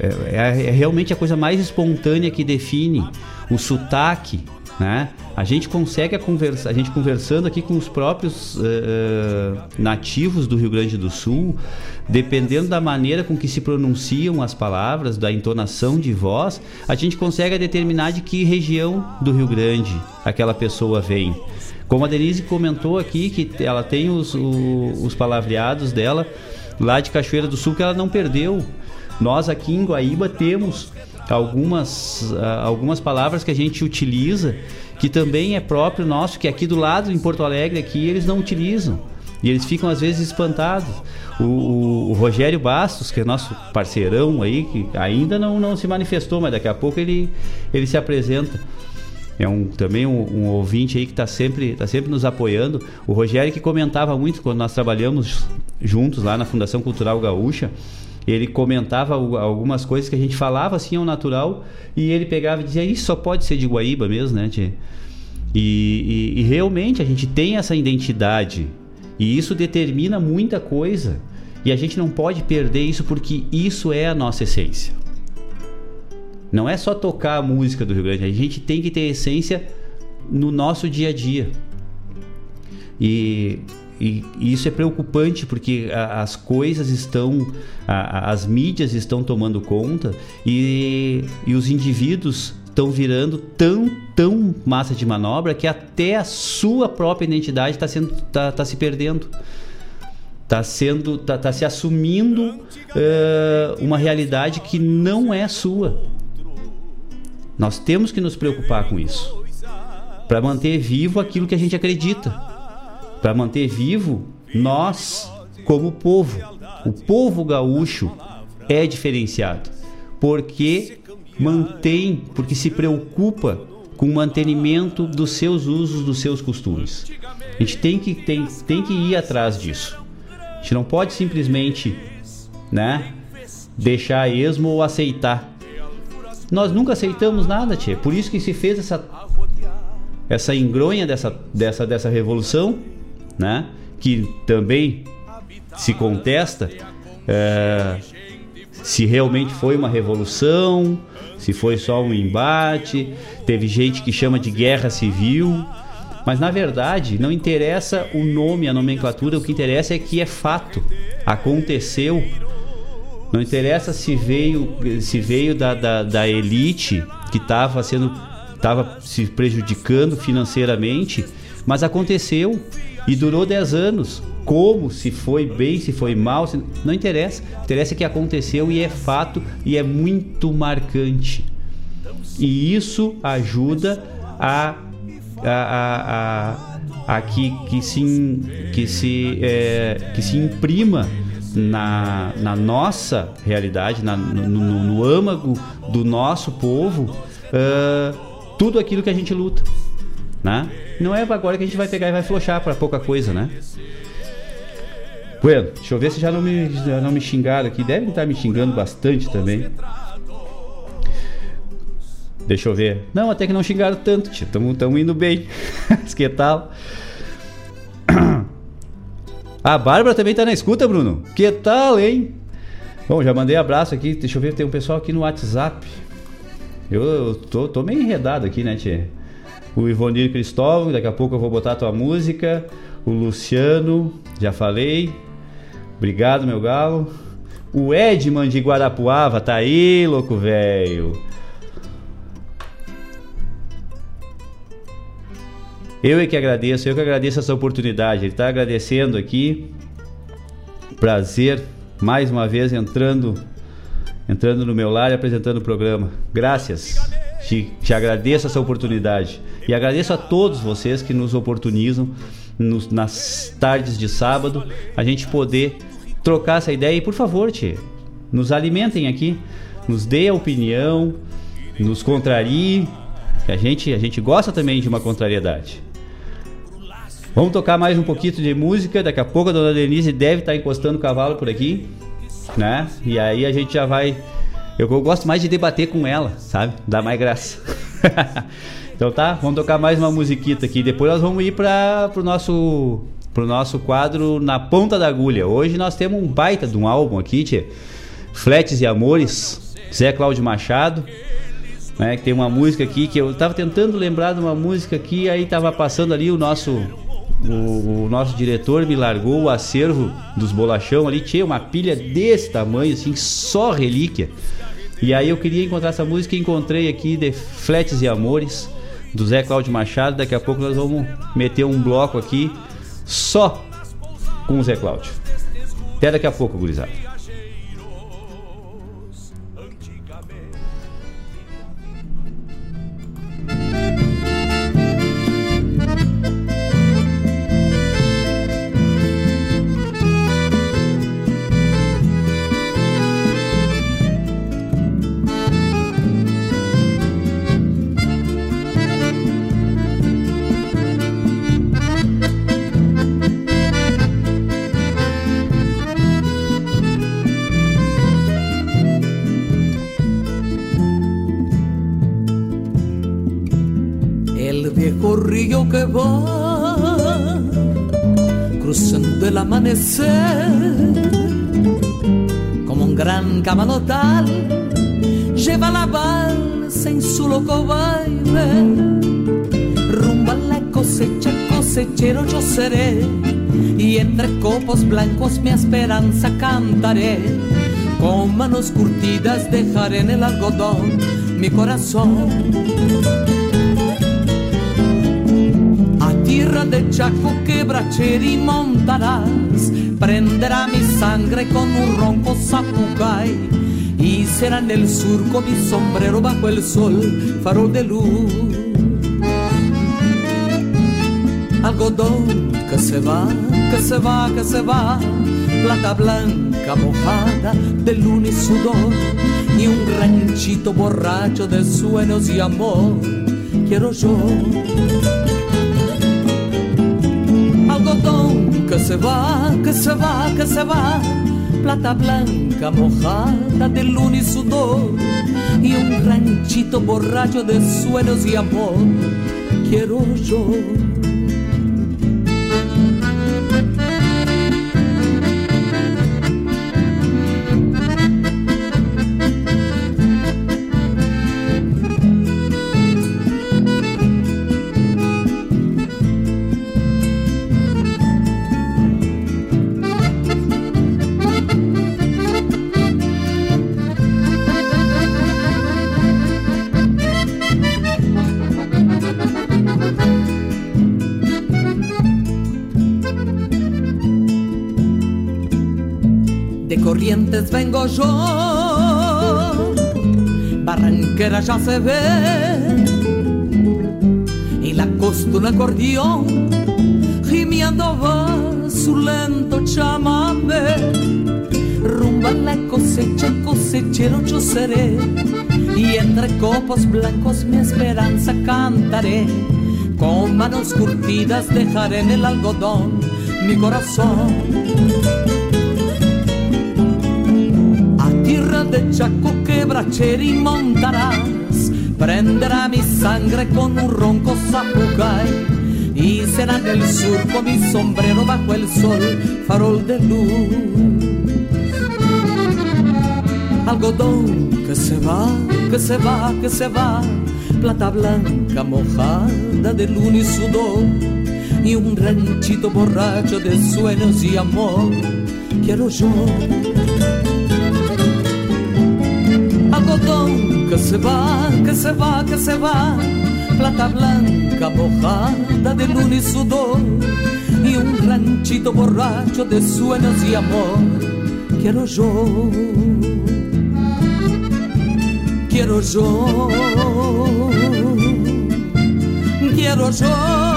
é, é, é realmente a coisa mais espontânea que define o sotaque, né? A gente consegue a, conversa, a gente conversando aqui com os próprios uh, nativos do Rio Grande do Sul, dependendo da maneira com que se pronunciam as palavras, da entonação de voz, a gente consegue determinar de que região do Rio Grande aquela pessoa vem. Como a Denise comentou aqui, que ela tem os, os palavreados dela lá de Cachoeira do Sul que ela não perdeu. Nós aqui em Guaíba temos algumas, ah, algumas palavras que a gente utiliza que também é próprio nosso, que aqui do lado, em Porto Alegre, aqui eles não utilizam. E eles ficam às vezes espantados. O, o, o, Rogério Bastos, que é nosso parceirão aí, que ainda não, não se manifestou, mas daqui a pouco ele, ele se apresenta. É um, também um, um ouvinte aí que está sempre, tá sempre nos apoiando. O Rogério que comentava muito quando nós trabalhamos juntos lá na Fundação Cultural Gaúcha. Ele comentava algumas coisas que a gente falava assim ao natural e ele pegava e dizia: Isso só pode ser de Guaíba mesmo, né? E, e, e realmente a gente tem essa identidade e isso determina muita coisa. E a gente não pode perder isso porque isso é a nossa essência. Não é só tocar a música do Rio Grande, a gente tem que ter essência no nosso dia a dia. E, e, e isso é preocupante porque a, as coisas estão, a, as mídias estão tomando conta e, e os indivíduos estão virando tão, tão massa de manobra que até a sua própria identidade está tá, tá se perdendo. Está sendo tá, tá se assumindo uh, uma realidade que não é sua. Nós temos que nos preocupar com isso. Para manter vivo aquilo que a gente acredita. Para manter vivo nós como povo. O povo gaúcho é diferenciado porque mantém, porque se preocupa com o mantenimento dos seus usos, dos seus costumes. A gente tem que, tem, tem que ir atrás disso. A gente não pode simplesmente né, deixar esmo ou aceitar. Nós nunca aceitamos nada, tia. Por isso que se fez essa essa engronha dessa, dessa, dessa revolução, né? Que também se contesta é, se realmente foi uma revolução, se foi só um embate, teve gente que chama de guerra civil, mas na verdade não interessa o nome, a nomenclatura, o que interessa é que é fato, aconteceu. Não interessa se veio, se veio da, da, da elite que estava sendo estava se prejudicando financeiramente, mas aconteceu e durou 10 anos. Como, se foi bem, se foi mal, se... não interessa. Interessa que aconteceu e é fato e é muito marcante. E isso ajuda a, a, a, a, a que, que se, que se, é, que se imprima na, na nossa realidade, na, no, no, no âmago do nosso povo, uh, tudo aquilo que a gente luta. Né? Não é agora que a gente vai pegar e vai flochar para pouca coisa, né? Bueno, deixa eu ver se já não me, já não me xingaram aqui. Devem estar me xingando bastante também. Deixa eu ver. Não, até que não xingaram tanto, tia. Estamos indo bem. que tal? A Bárbara também tá na escuta, Bruno. Que tal, hein? Bom, já mandei abraço aqui. Deixa eu ver, tem um pessoal aqui no WhatsApp. Eu, eu tô, tô meio enredado aqui, né, tia? O Ivonir Cristóvão, daqui a pouco eu vou botar a tua música. O Luciano, já falei. Obrigado, meu galo. O Edman de Guarapuava tá aí, louco velho. Eu é que agradeço, eu que agradeço essa oportunidade. Ele está agradecendo aqui. Prazer, mais uma vez entrando entrando no meu lar e apresentando o programa. Graças. Te, te agradeço essa oportunidade. E agradeço a todos vocês que nos oportunizam nos, nas tardes de sábado a gente poder trocar essa ideia. E por favor, Tchê, nos alimentem aqui, nos dê a opinião, nos contrarie. A gente, a gente gosta também de uma contrariedade. Vamos tocar mais um pouquinho de música. Daqui a pouco a dona Denise deve estar encostando o cavalo por aqui, né? E aí a gente já vai. Eu, eu gosto mais de debater com ela, sabe? Dá mais graça. então tá, vamos tocar mais uma musiquita aqui. Depois nós vamos ir para pro nosso pro nosso quadro Na Ponta da Agulha. Hoje nós temos um baita de um álbum aqui, tia. Fletes e Amores, Zé Cláudio Machado. Né, que tem uma música aqui que eu tava tentando lembrar de uma música aqui, aí tava passando ali o nosso o, o, nosso diretor me largou o acervo dos bolachão ali, tinha uma pilha desse tamanho, assim, só relíquia. E aí eu queria encontrar essa música e encontrei aqui de Fletes e Amores, do Zé Cláudio Machado. Daqui a pouco nós vamos meter um bloco aqui só com o Zé Cláudio. Até daqui a pouco, gurizada. Va cruzando el amanecer como un gran camalotal lleva la balsa en su loco baile rumba la cosecha cosechero yo seré y entre copos blancos mi esperanza cantaré. Con manos curtidas dejaré en el algodón mi corazón de Chaco quebracheri montarás, prenderá mi sangre con un ronco zapucay y será en el surco mi sombrero bajo el sol, farol de luz. Algodón que se va, que se va, que se va, plata blanca mojada de luna y sudor y un ranchito borracho de sueños y amor. Quiero yo que se va, que se va, que se va, plata blanca mojada de luna y sudor, y un ranchito borracho de sueños y amor, quiero yo. Corrientes vengo yo, Barranquera ya se ve, y la costa un acordeón, gimiendo va su lento chamamé. Rumba la cosecha, cosechero yo seré, y entre copos blancos mi esperanza cantaré. Con manos curtidas dejaré en el algodón mi corazón de Chaco quebracheri montarás, prenderá mi sangre con un ronco zapucay y será del surco mi sombrero bajo el sol, farol de luz. Algodón que se va, que se va, que se va, plata blanca mojada de luna y sudor y un ranchito borracho de sueños y amor. Quiero yo algodón que se va, que se va, que se va, plata blanca mojada de luna y sudor, y un ranchito borracho de sueños y amor. Quiero yo, quiero yo, quiero yo.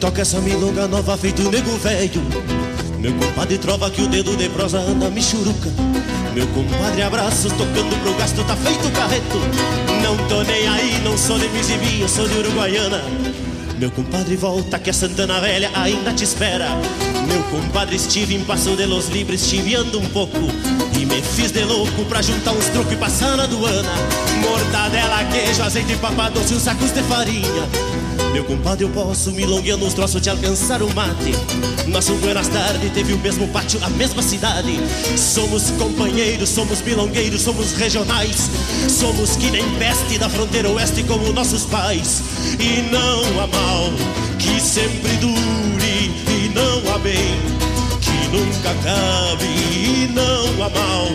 Toca essa milonga nova feito nego velho. Meu compadre trova que o dedo de prosa anda me churuca Meu compadre abraços tocando pro gasto tá feito carreto. Não tô nem aí, não sou de Mizimbi, eu sou de Uruguaiana. Meu compadre volta que a Santana Velha ainda te espera. Meu compadre estive em Passo de los Libres, chiviando um pouco. E me fiz de louco pra juntar uns truques e passar na aduana. Mortadela, queijo, azeite, papadoce e uns sacos de farinha meu compadre, eu posso milongueando uns troços te alcançar o mate. Nosso Buenas Tarde teve o mesmo pátio, a mesma cidade. Somos companheiros, somos milongueiros, somos regionais. Somos que nem peste da fronteira oeste como nossos pais. E não há mal que sempre dure, e não há bem que nunca acabe. E não há mal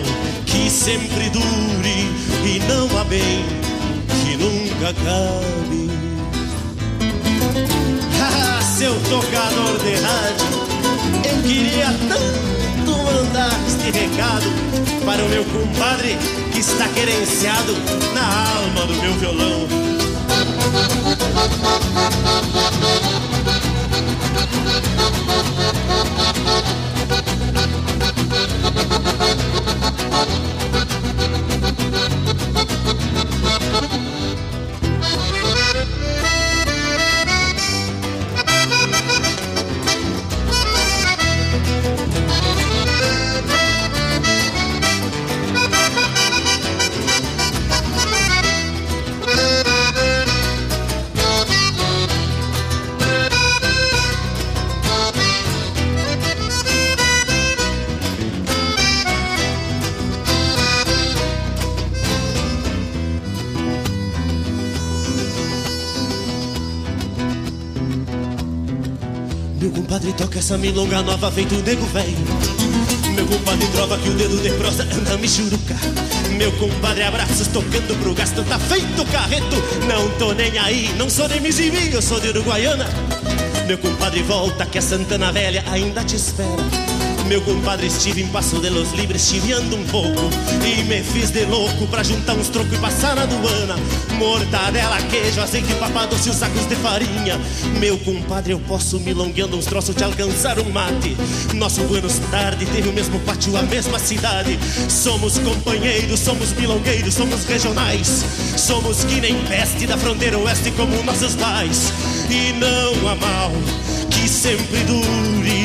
que sempre dure, e não há bem que nunca acabe. Seu tocador de rádio, eu queria tanto mandar este recado para o meu compadre que está querenciado na alma do meu violão. Essa milonga nova feito nego velho. Meu compadre trova que o dedo de prosa anda me churuca. Meu compadre abraços tocando pro gasto, tá feito carreto. Não tô nem aí, não sou de Mizimi, eu sou de Uruguaiana. Meu compadre volta que a Santana Velha ainda te espera. Meu compadre estive em Passo de los Libres chiviando um pouco. E me fiz de louco pra juntar uns trocos e passar na aduana. Mortadela, queijo, azeite, papa doce, os sacos de farinha. Meu compadre, eu posso milongueando uns troços de alcançar um mate. Nosso Buenos Tarde teve o mesmo pátio, a mesma cidade. Somos companheiros, somos milongueiros, somos regionais. Somos que nem peste da fronteira oeste como nossos pais. E não há mal que sempre dure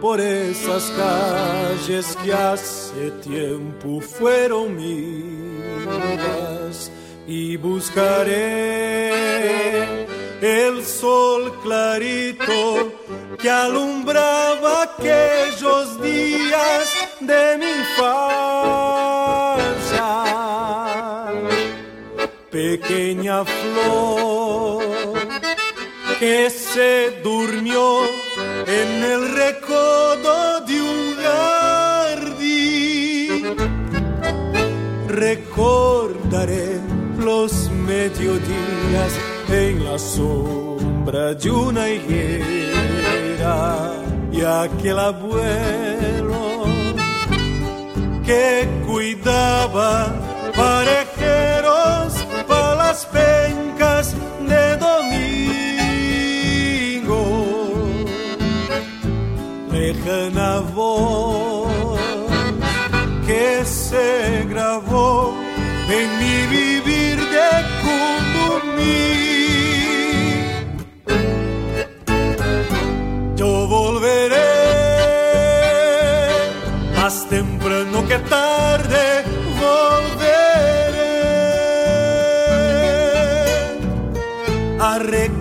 Por esas calles que hace tiempo fueron mías y buscaré el sol clarito que alumbraba aquellos días de mi infancia. Pequeña flor que se durmió en el recodo Recordaré los mediodías en la sombra de una higuera y aquel abuelo que cuidaba parejeros para las pencas de domingo. Lejana voz se grabó en mi vivir de Cundumí. Yo volveré más temprano que tarde, volveré a reconocerme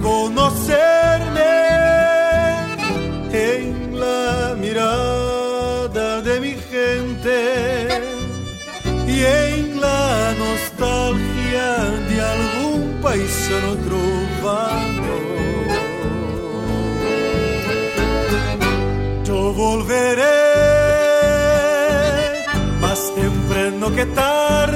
paisano trovado. Yo volveré más temprano que tarde,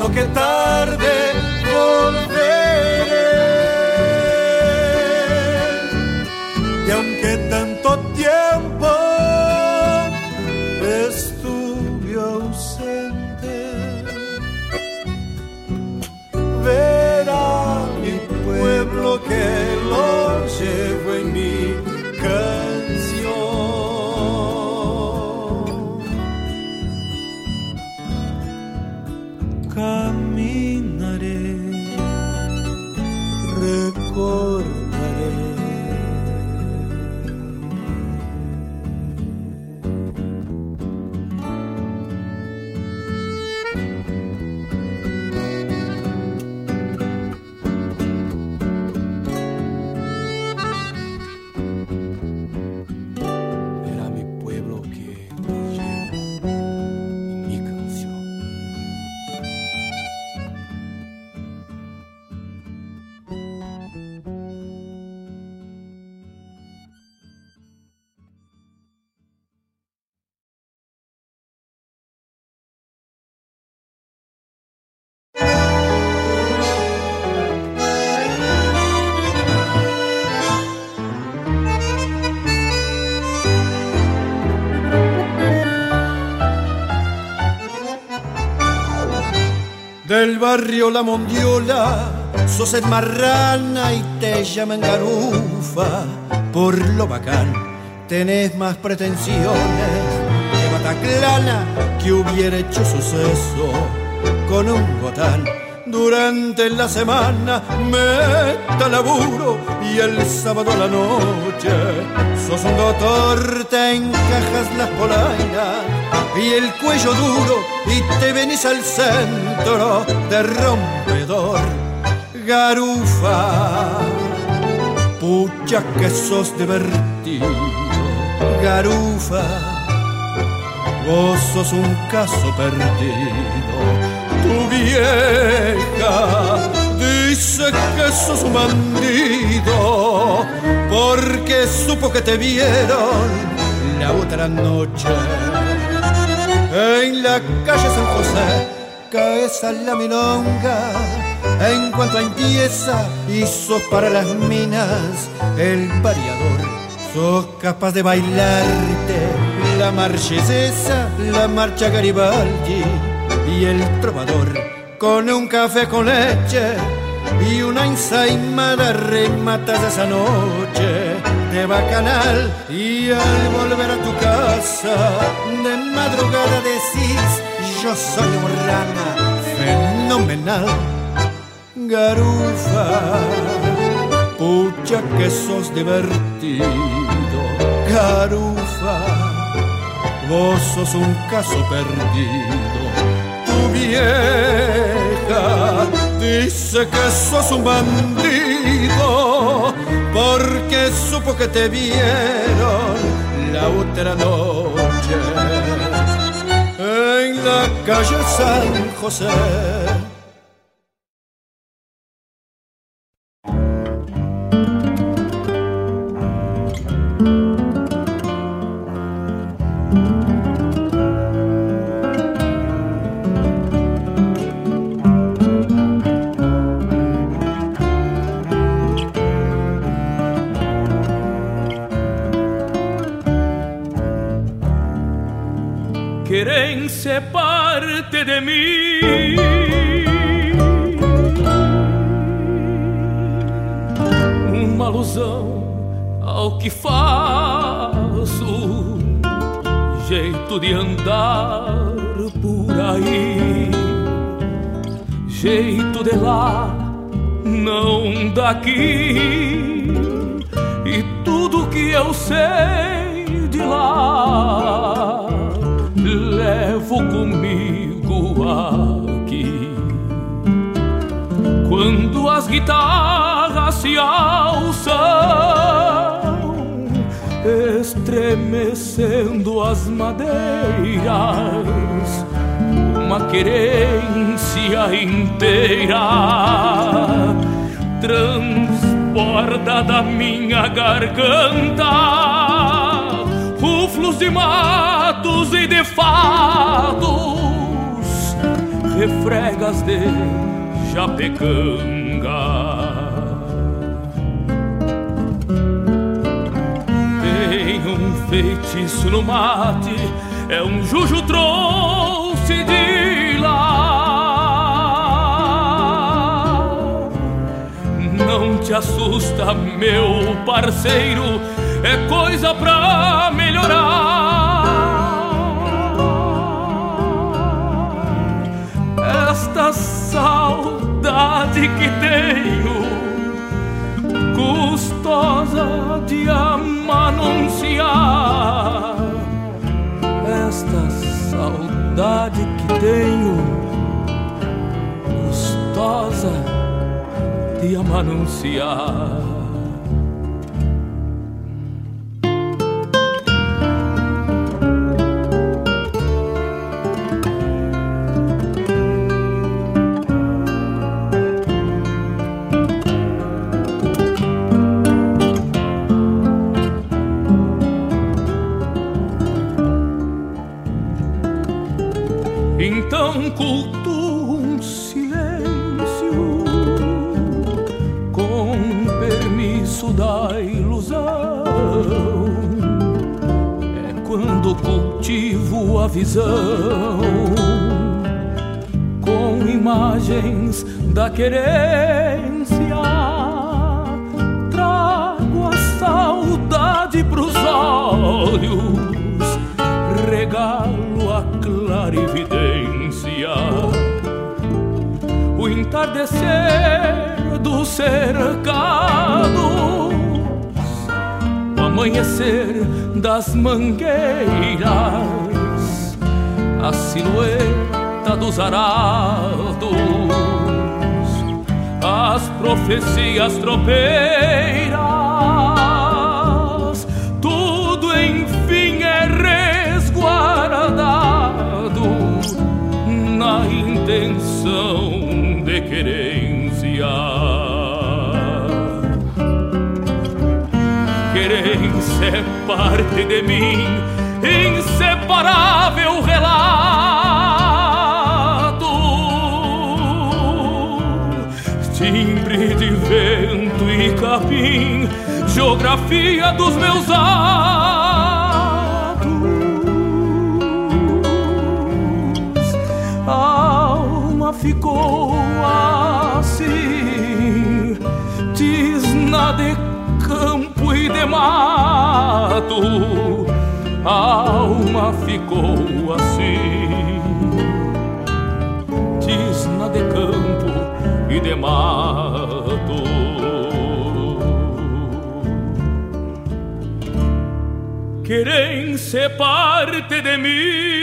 temprano que tarde, Del barrio La Mondiola, sos el marrana y te llaman garufa. Por lo bacán, tenés más pretensiones que Bataclana que hubiera hecho suceso con un botán. Durante la semana meta laburo y el sábado la noche sos un doctor, te encajas las polainas y el cuello duro y te venís al centro de rompedor. Garufa, pucha que sos divertido. Garufa, vos sos un caso perdido. Vieja dice que sos un bandido porque supo que te vieron la otra noche. En la calle San José caes a la milonga. En cuanto empieza y sos para las minas el variador, sos capaz de bailarte la marcha es esa, la marcha Garibaldi y el trovador con un café con leche y una ensaimada rematas esa noche. De bacanal y al volver a tu casa de madrugada decís yo soy rana fenomenal garufa pucha que sos divertido garufa vos sos un caso perdido vieja dice que sos un bandido porque supo que te vieron la otra noche en la calle San José. Querense parte de mí. Uma alusão ao que faço, jeito de andar por aí, jeito de lá, não daqui, e tudo que eu sei de lá levo comigo aqui. Quando as guitarras se alçam, estremecendo as madeiras, uma querência inteira transborda da minha garganta ruflos de e de fados, refregas de Japecanga. Tem um feitiço no mate, é um juju trouxe de lá. Não te assusta, meu parceiro é coisa pra melhorar. Saudade que tenho, custosa de amanunciar. Esta saudade que tenho, custosa de amanunciar. Visão com imagens da querência. Trago a saudade pros olhos, regalo a clarividência. O entardecer dos cercados, o amanhecer das mangueiras, a silhueta dos arados, as profecias tropeiras, tudo enfim é resguardado na intenção de querência. Querência é parte de mim, inseparável relato. Timbre de vento e capim, geografia dos meus atos. A alma ficou assim, tisna de campo e de mato. A alma ficou assim, tisna de campo e de mato. Querem ser parte de mim.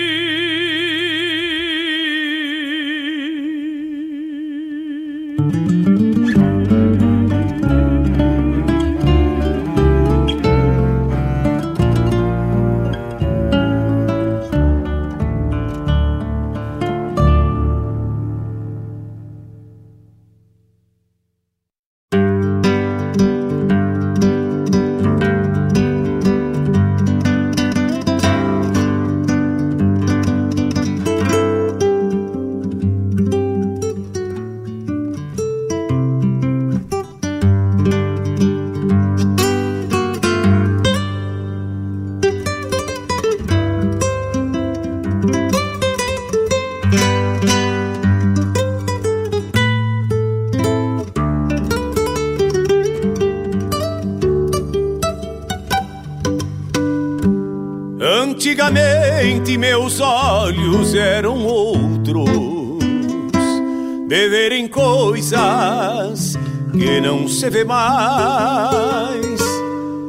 Se vê mais.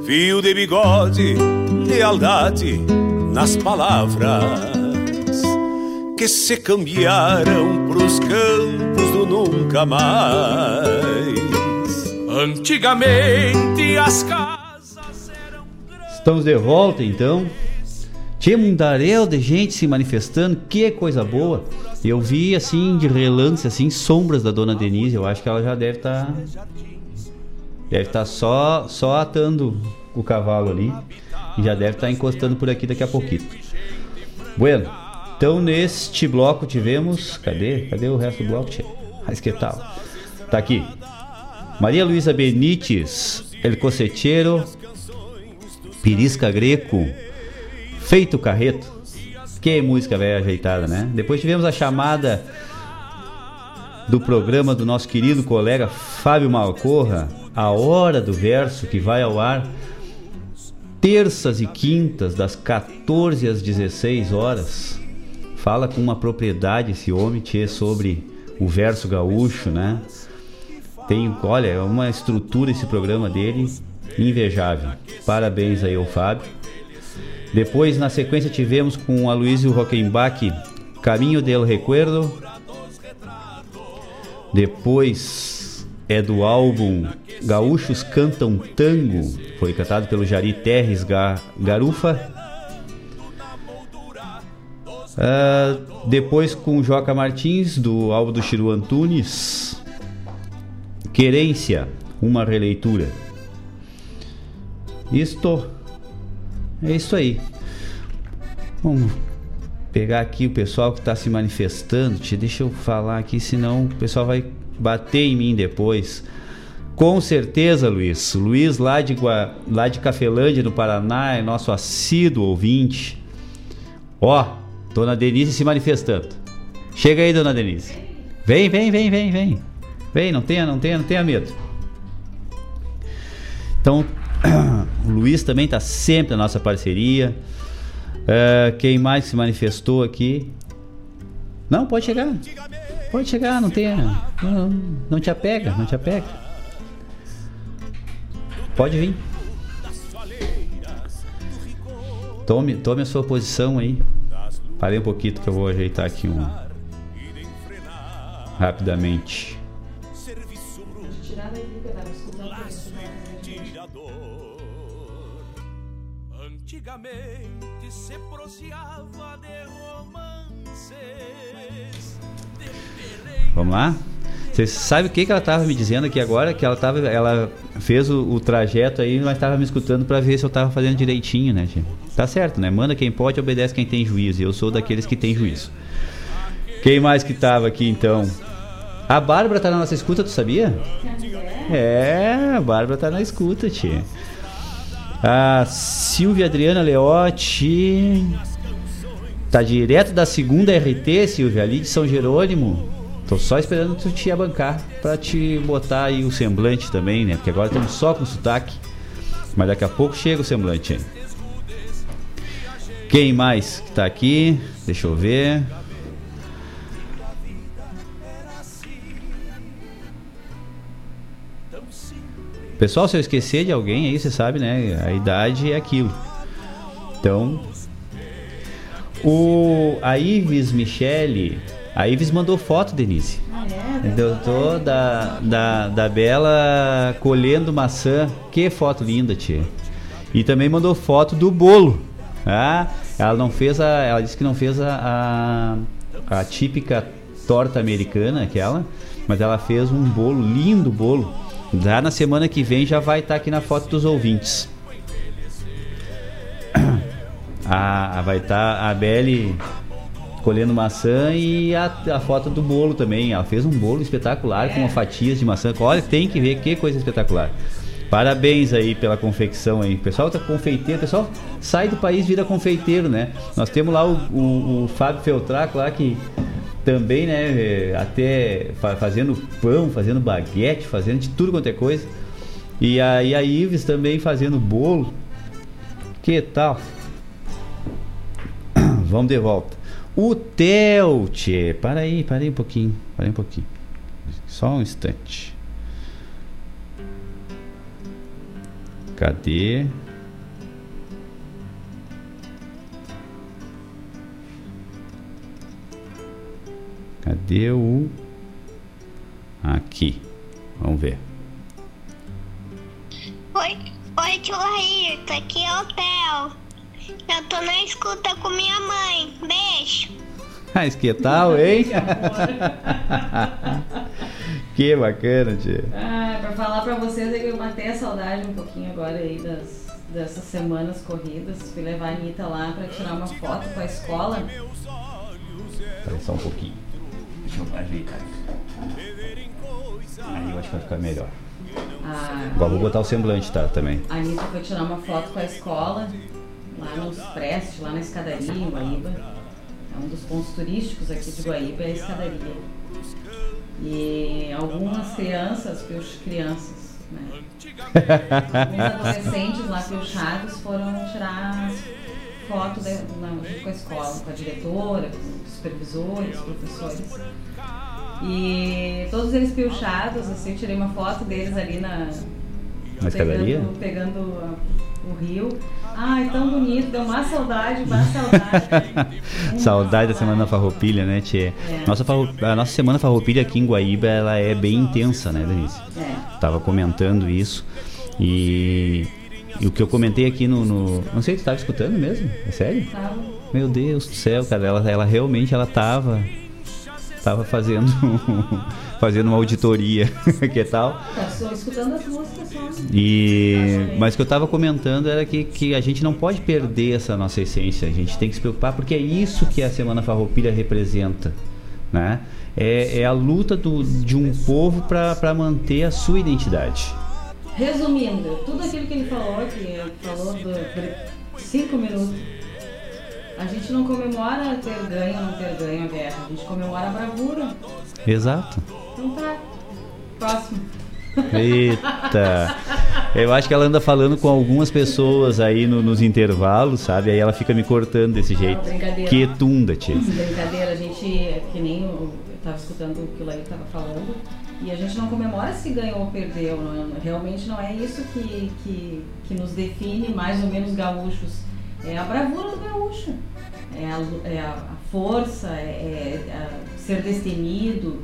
Fio de bigode, lealdade nas palavras que se cambiaram pros campos do nunca mais. Antigamente as casas Estamos de volta então. Tinha um mundaréu de gente se manifestando, que coisa boa. Eu vi assim de relance assim sombras da dona Denise, eu acho que ela já deve estar deve estar só só atando o cavalo ali e já deve estar encostando por aqui daqui a pouquinho. Bueno, então neste bloco tivemos, cadê? Cadê o resto do bloco? Mas que tal? Tá aqui. Maria Luísa Benites, El Coceteiro, Pirisca Greco, Feito Carreto. Que música velha ajeitada, né? Depois tivemos a chamada do programa do nosso querido colega Fábio Malcorra, A Hora do Verso, que vai ao ar terças e quintas, das 14 às 16 horas. Fala com uma propriedade esse homem tchê, sobre o verso gaúcho, né? Tem, olha, é uma estrutura esse programa dele invejável. Parabéns aí ao Fábio. Depois, na sequência, tivemos com o Aloysio Rockenbach Caminho del Recuerdo. Depois é do álbum Gaúchos Cantam Tango, foi cantado pelo Jari Terres Ga Garufa. Uh, depois com Joca Martins, do álbum do Chiru Antunes. Querência, uma releitura. Isto é isso aí. Vamos pegar aqui o pessoal que está se manifestando. Deixa eu falar aqui, senão o pessoal vai bater em mim depois. Com certeza, Luiz. Luiz lá de, Gua... lá de Cafelândia, no Paraná, é nosso assíduo ouvinte. Ó, Dona Denise se manifestando. Chega aí, Dona Denise. Vem, vem, vem, vem, vem. Vem, não tenha, não tenha, não tenha medo. Então, o Luiz também está sempre na nossa parceria. Uh, quem mais se manifestou aqui? Não, pode chegar. Pode chegar, não tenha. Não, não te apega, não te apega. Pode vir. Tome, tome a sua posição aí. Parei um pouquinho que eu vou ajeitar aqui um. Rapidamente. Vamos lá? Você sabe o que, que ela tava me dizendo aqui agora? Que ela tava. Ela fez o, o trajeto aí, mas tava me escutando para ver se eu tava fazendo direitinho, né, tia? Tá certo, né? Manda quem pode, obedece quem tem juízo. Eu sou daqueles que tem juízo. Quem mais que tava aqui então? A Bárbara tá na nossa escuta, tu sabia? É, a Bárbara tá na escuta, tia. A Silvia Adriana Leotti. Tá direto da segunda RT, Silvia, ali de São Jerônimo. Tô só esperando tu te abancar pra te botar aí o semblante também, né? Porque agora estamos só com sotaque. Mas daqui a pouco chega o semblante. Quem mais que tá aqui? Deixa eu ver. Pessoal, se eu esquecer de alguém aí, você sabe, né? A idade é aquilo. Então, o a Ives Michele, a Ives mandou foto, Denise. Ah, é? Doutor da, da, Bela colhendo maçã. Que foto linda, tia. E também mandou foto do bolo. Ah, ela não fez a. Ela disse que não fez a, a, a típica torta americana, aquela, mas ela fez um bolo, lindo bolo. Já na semana que vem já vai estar aqui na foto dos ouvintes. A, a- vai estar a Belle colhendo maçã e a, a foto do bolo também. Ela fez um bolo espetacular com fatias de maçã. Olha, tem que ver que coisa espetacular. Parabéns aí pela confecção aí. Pessoal tá confeiteiro, pessoal sai do país vira confeiteiro, né? Nós temos lá o, o, o Fábio Feltraco lá que também, né, eh, até fa- fazendo pão, fazendo baguete, fazendo de tudo quanto é coisa. E aí a Ives também fazendo bolo. Que tal? Vamos de volta. O tchê. Para aí, para aí um pouquinho. Para aí um pouquinho. Só um instante. Cadê? Cadê o. Aqui. Vamos ver. Oi, oi tio Ayrton, aqui é o Theo. Eu tô na escuta com minha mãe. Beijo. Ah, que tal, hein? que bacana, tia. Ah, pra falar pra vocês é que eu matei a saudade um pouquinho agora aí das, dessas semanas corridas. Fui levar a Anitta lá pra tirar uma foto com a escola. Peraí só um pouquinho. Deixa eu ajeitar isso. Aí eu acho que vai ficar melhor. A, Agora vou botar o semblante, tá? Também. a Anitta foi tirar uma foto com a escola, lá nos Prestes, lá na escadaria, em Guaíba. É um dos pontos turísticos aqui de Guaíba, é a escadaria. E algumas crianças, crianças, né? Alguns adolescentes lá piuchados foram tirar foto de, na, junto com a escola, com a diretora, com os supervisores, professores. E todos eles piuchados, assim, eu tirei uma foto deles ali na. Na escadaria? Pegando, pegando a- o rio. Ai, tão bonito, deu uma saudade, uma saudade. Saudade da semana farroupilha, né, tia? É. Nossa, a nossa semana farroupilha aqui em Guaíba, ela é bem intensa, né, Denise? É. Tava comentando isso. E, e o que eu comentei aqui no, no- Não sei, tu tava escutando mesmo? É sério? Tava. Meu Deus do céu, cara, ela, ela realmente ela tava. Tava fazendo. fazendo uma auditoria. que tal? Só escutando as músicas só. E, mas o que eu estava comentando era que, que a gente não pode perder essa nossa essência, a gente tem que se preocupar, porque é isso que a Semana Farroupilha representa. Né? É, é a luta do, de um povo para manter a sua identidade. Resumindo, tudo aquilo que ele falou, que ele falou por cinco minutos, a gente não comemora ter ganho ou não ter ganho a guerra, a gente comemora a bravura. Exato. Então tá. Próximo. Eita! Eu acho que ela anda falando com algumas pessoas aí no- nos intervalos, sabe? Aí ela fica me cortando desse jeito. brincadeira. Que tunda, tia. Brincadeira, a gente, é que nem eu, eu tava escutando o que o Laí tava falando, e a gente não comemora se ganhou ou perdeu, não é- realmente não é isso que, que, que nos define mais ou menos gaúchos. É a bravura do gaúcho, é a, é a, força, é, é a ser destemido,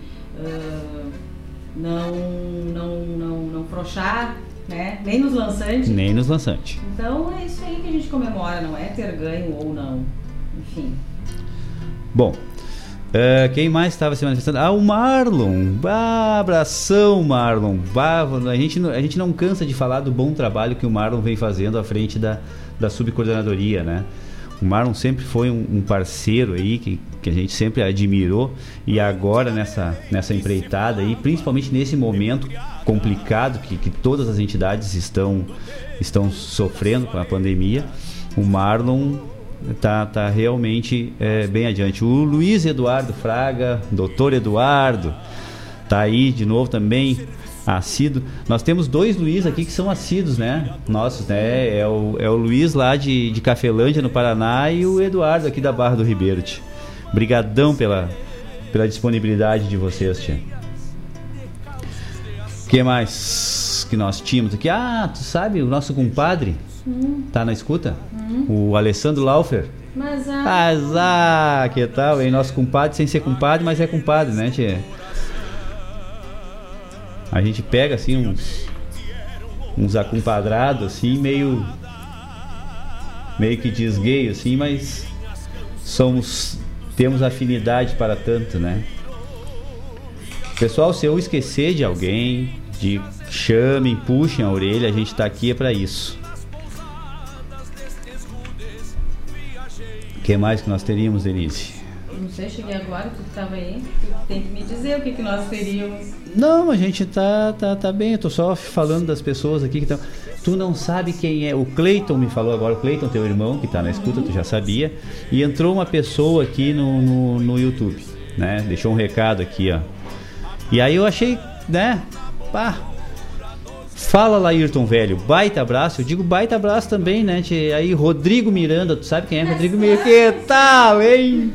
não, não, não, não frouxar, né? nem nos lançantes. Nem nos lançantes. Então é isso aí que a gente comemora, não é ter ganho ou não. Enfim. Bom, Ah, quem mais estava se manifestando? Ah, o Marlon. Ah, abração, Marlon. Bah, a, gente, não- a gente não cansa de falar do bom trabalho que o Marlon vem fazendo à frente da, da subcoordenadoria, né? O Marlon sempre foi um, um parceiro aí que, que a gente sempre admirou e agora nessa, nessa empreitada aí, principalmente nesse momento complicado que, que todas as entidades estão, estão sofrendo com a pandemia, o Marlon tá, tá realmente é, bem adiante. O Luiz Eduardo Fraga, doutor Eduardo, tá aí de novo também, assíduo. Nós temos dois Luiz aqui que são assíduos, né? Nossos, né? É o, é o Luiz lá de, de Cafelândia, no Paraná, e o Eduardo aqui da Barra do Ribeiro, tia. Brigadão pela, pela disponibilidade de vocês, tia. O que mais que nós tínhamos aqui? Ah, tu sabe, o nosso compadre Hum. tá na escuta? Hum. O Alessandro Laufer. Mas a. Azar, que tal, hein? Nosso compadre sem ser compadre, mas é compadre, né, tia? A gente pega assim uns. uns acompanhados assim, meio. meio que desgueio, assim, mas. somos. temos afinidade para tanto, né? Pessoal, se eu esquecer de alguém, de chamem, puxem a orelha, a gente tá aqui é para isso. O que mais que nós teríamos, Denise? Não sei, cheguei agora, tu tava aí. Tu tem que me dizer o que, que nós teríamos. Não, a gente tá, tá, tá bem, eu tô só falando das pessoas aqui que estão. Tu não sabe quem é. O Cleiton me falou agora, o Cleiton, teu irmão, que tá na escuta, tu já sabia. E entrou uma pessoa aqui no, no, no YouTube, né? Deixou um recado aqui, ó. E aí eu achei, né? Pá. Fala Laírton, velho, baita abraço. Eu digo baita abraço também, né? tchê? Aí Rodrigo Miranda, tu sabe quem é Rodrigo Miranda? Que tal, hein?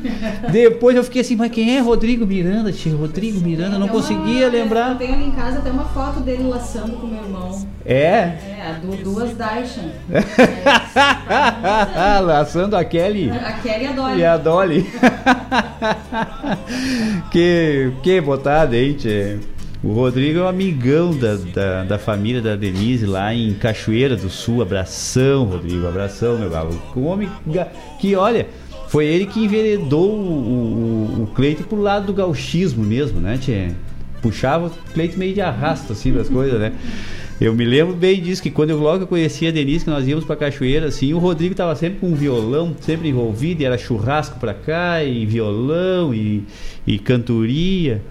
Depois eu fiquei assim, mas quem é Rodrigo Miranda? Tchê? Rodrigo Miranda, não conseguia lembrar. Eu tenho ali em casa até uma foto dele laçando com meu irmão. É? É, du- duas Daishan. Laçando a Kelly. A Kelly e a Dolly. E a Dolly. que, que botada, hein, tchê? O Rodrigo é um amigão da, da, da família da Denise lá em Cachoeira do Sul. Abração, Rodrigo, abração, meu galo. Um homem que, olha, foi ele que enveredou o, o, o Cleito pro lado do gauchismo mesmo, né, tchê? Puxava o Cleito meio de arrasto, assim, das coisas, né? Eu me lembro bem disso, que quando eu logo eu conheci a Denise, que nós íamos pra cachoeira, assim, o Rodrigo tava sempre com um violão, sempre envolvido, e era churrasco pra cá, e violão, e, e cantoria,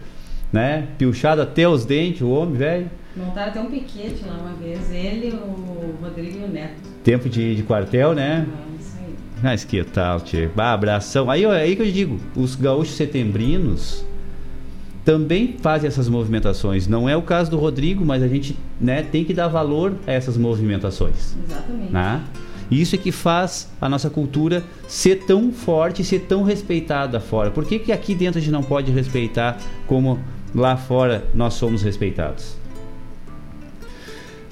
né? Pilchado até os dentes, o homem, velho. Montaram até um piquete lá uma vez. Ele, o Rodrigo e o Neto. Tempo de, de quartel, né? É isso aí. Mas que tal, tchê? Bah, abração. Aí, aí que eu digo, os gaúchos setembrinos também fazem essas movimentações. Não é o caso do Rodrigo, mas a gente né, tem que dar valor a essas movimentações. Exatamente. Né? Isso é que faz a nossa cultura ser tão forte, ser tão respeitada fora. Por que, que aqui dentro a gente não pode respeitar como lá fora nós somos respeitados?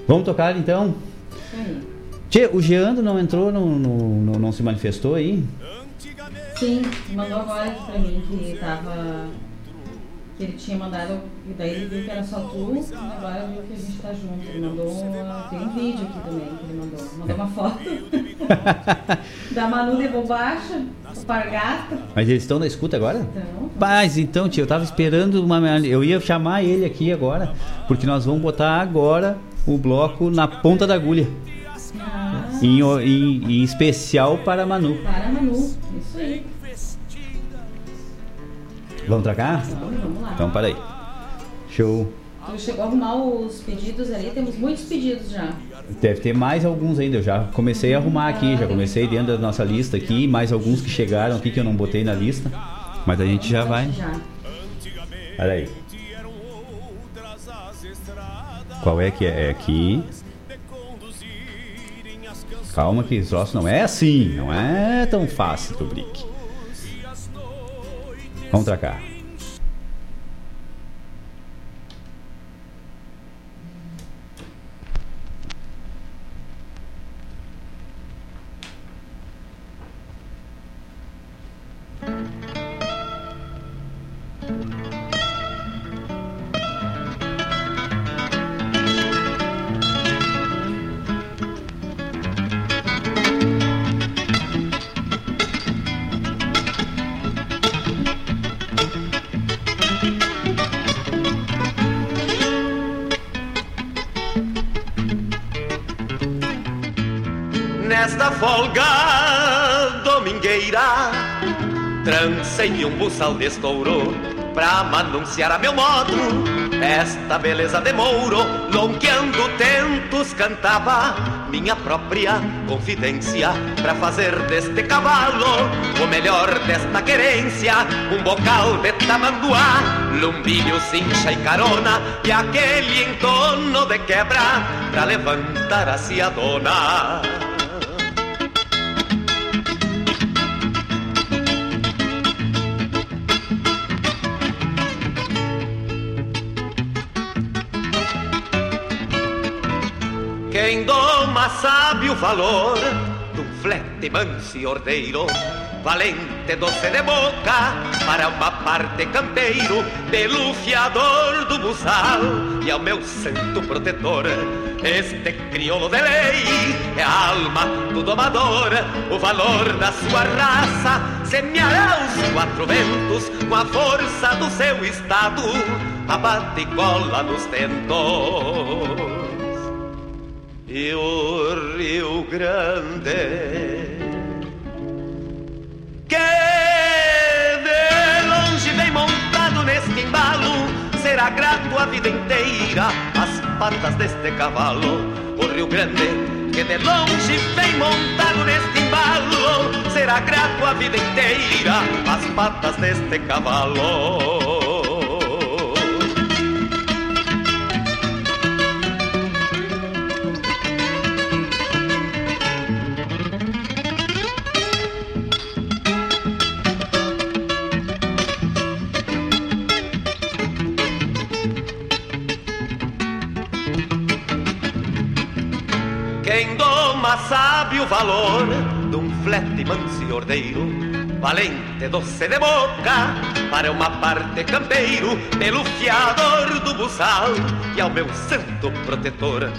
Vamos tocar então? Aí. Tchê, o Geando não entrou, não, não, não, se manifestou aí? Sim, mandou agora pra mim que tava. Que ele tinha mandado. E daí ele viu que era só tu, e agora viu que a gente tá junto. Ele mandou. uma- Tem um vídeo aqui também que ele mandou. Mandou uma foto da Manu de Bobacha, o Pargata. Mas eles estão na escuta agora? Então. Mas então, tio, eu tava esperando uma. Eu ia chamar ele aqui agora, porque nós vamos botar agora o bloco na ponta da agulha. Ah, Em, em- em especial para a Manu. para a Manu. Isso aí. Vamos trocar? Vamos, vamos lá. Então, para aí. Show. Tu chegou a arrumar os pedidos ali? Temos muitos pedidos já. Deve ter mais alguns ainda. Eu já comecei a arrumar aqui, já comecei dentro da nossa lista aqui, mais alguns que chegaram aqui que eu não botei na lista. Mas a gente já vai. Já. Olha aí. Qual é que é? É aqui. Calma que esse troço não é assim, não é tão fácil do Brick. Vamos pra folga domingueira, trancei um buçal de estouro pra anunciar a meu modo esta beleza de mouro, lonqueando tentos cantava minha própria confidência pra fazer deste cavalo o melhor desta querência, um bocal de tamanduá, lumbilho, cincha e carona e aquele entorno de quebra pra levantar a dona. Quem doma sabe o valor um flete manso e ordeiro, valente doce de boca, para uma parte campeiro, pelo fiador do buçal e ao meu santo protetor. Este crioulo de lei é a alma do domador, o valor da sua raça semeará os quatro ventos com a força do seu estado, abate e cola nos tentos e o Rio Grande. Que de longe vem montado neste embalo, será grato a vida inteira as patas deste cavalo. O Rio Grande, que de longe vem montado neste embalo, será grato a vida inteira as patas deste cavalo. Sabe o valor de um flete manso e ordeiro, valente doce de boca, para uma parte campeiro, pelo fiador do buçal e ao meu santo protetor.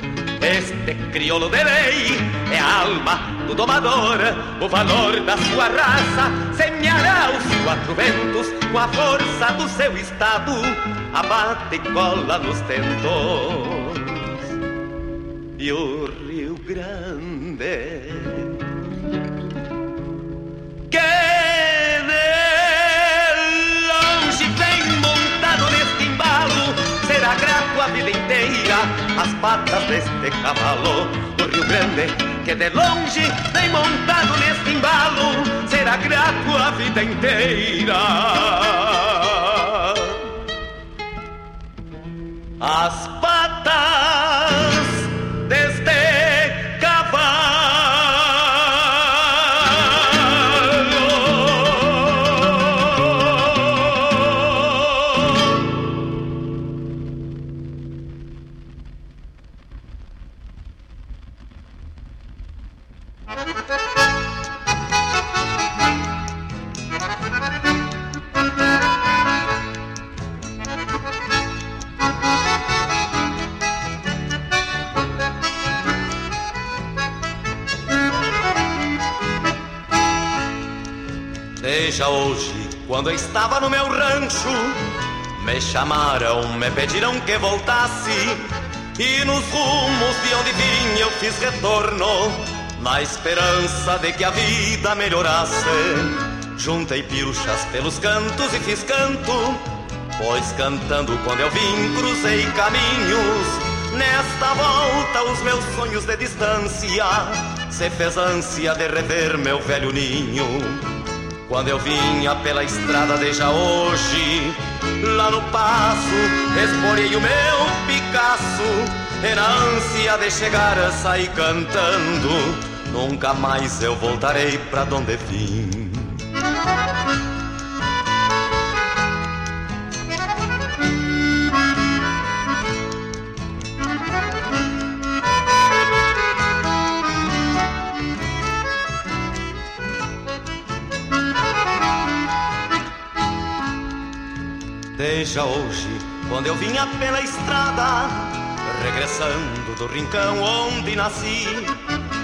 Este crioulo de lei é a alma do domador, o valor da sua raça semeará os quatro ventos com a força do seu estado, abate e cola nos tentos. E o Grande. Que de longe vem montado neste embalo será grato a vida inteira as patas deste cavalo do Rio Grande. Que de longe vem montado neste embalo será grato a vida inteira. As patas hoje, quando eu estava no meu rancho, me chamaram, me pediram que voltasse. E nos rumos de onde vim eu fiz retorno, na esperança de que a vida melhorasse. Juntei pilchas pelos cantos e fiz canto, pois cantando quando eu vim cruzei caminhos. Nesta volta os meus sonhos de distância se fez ânsia de rever meu velho ninho. Quando eu vinha pela estrada desde hoje, lá no passo, esporei o meu Picasso, e na ânsia de chegar sair cantando, nunca mais eu voltarei pra onde vim. Veja hoje, quando eu vinha pela estrada, regressando do rincão onde nasci,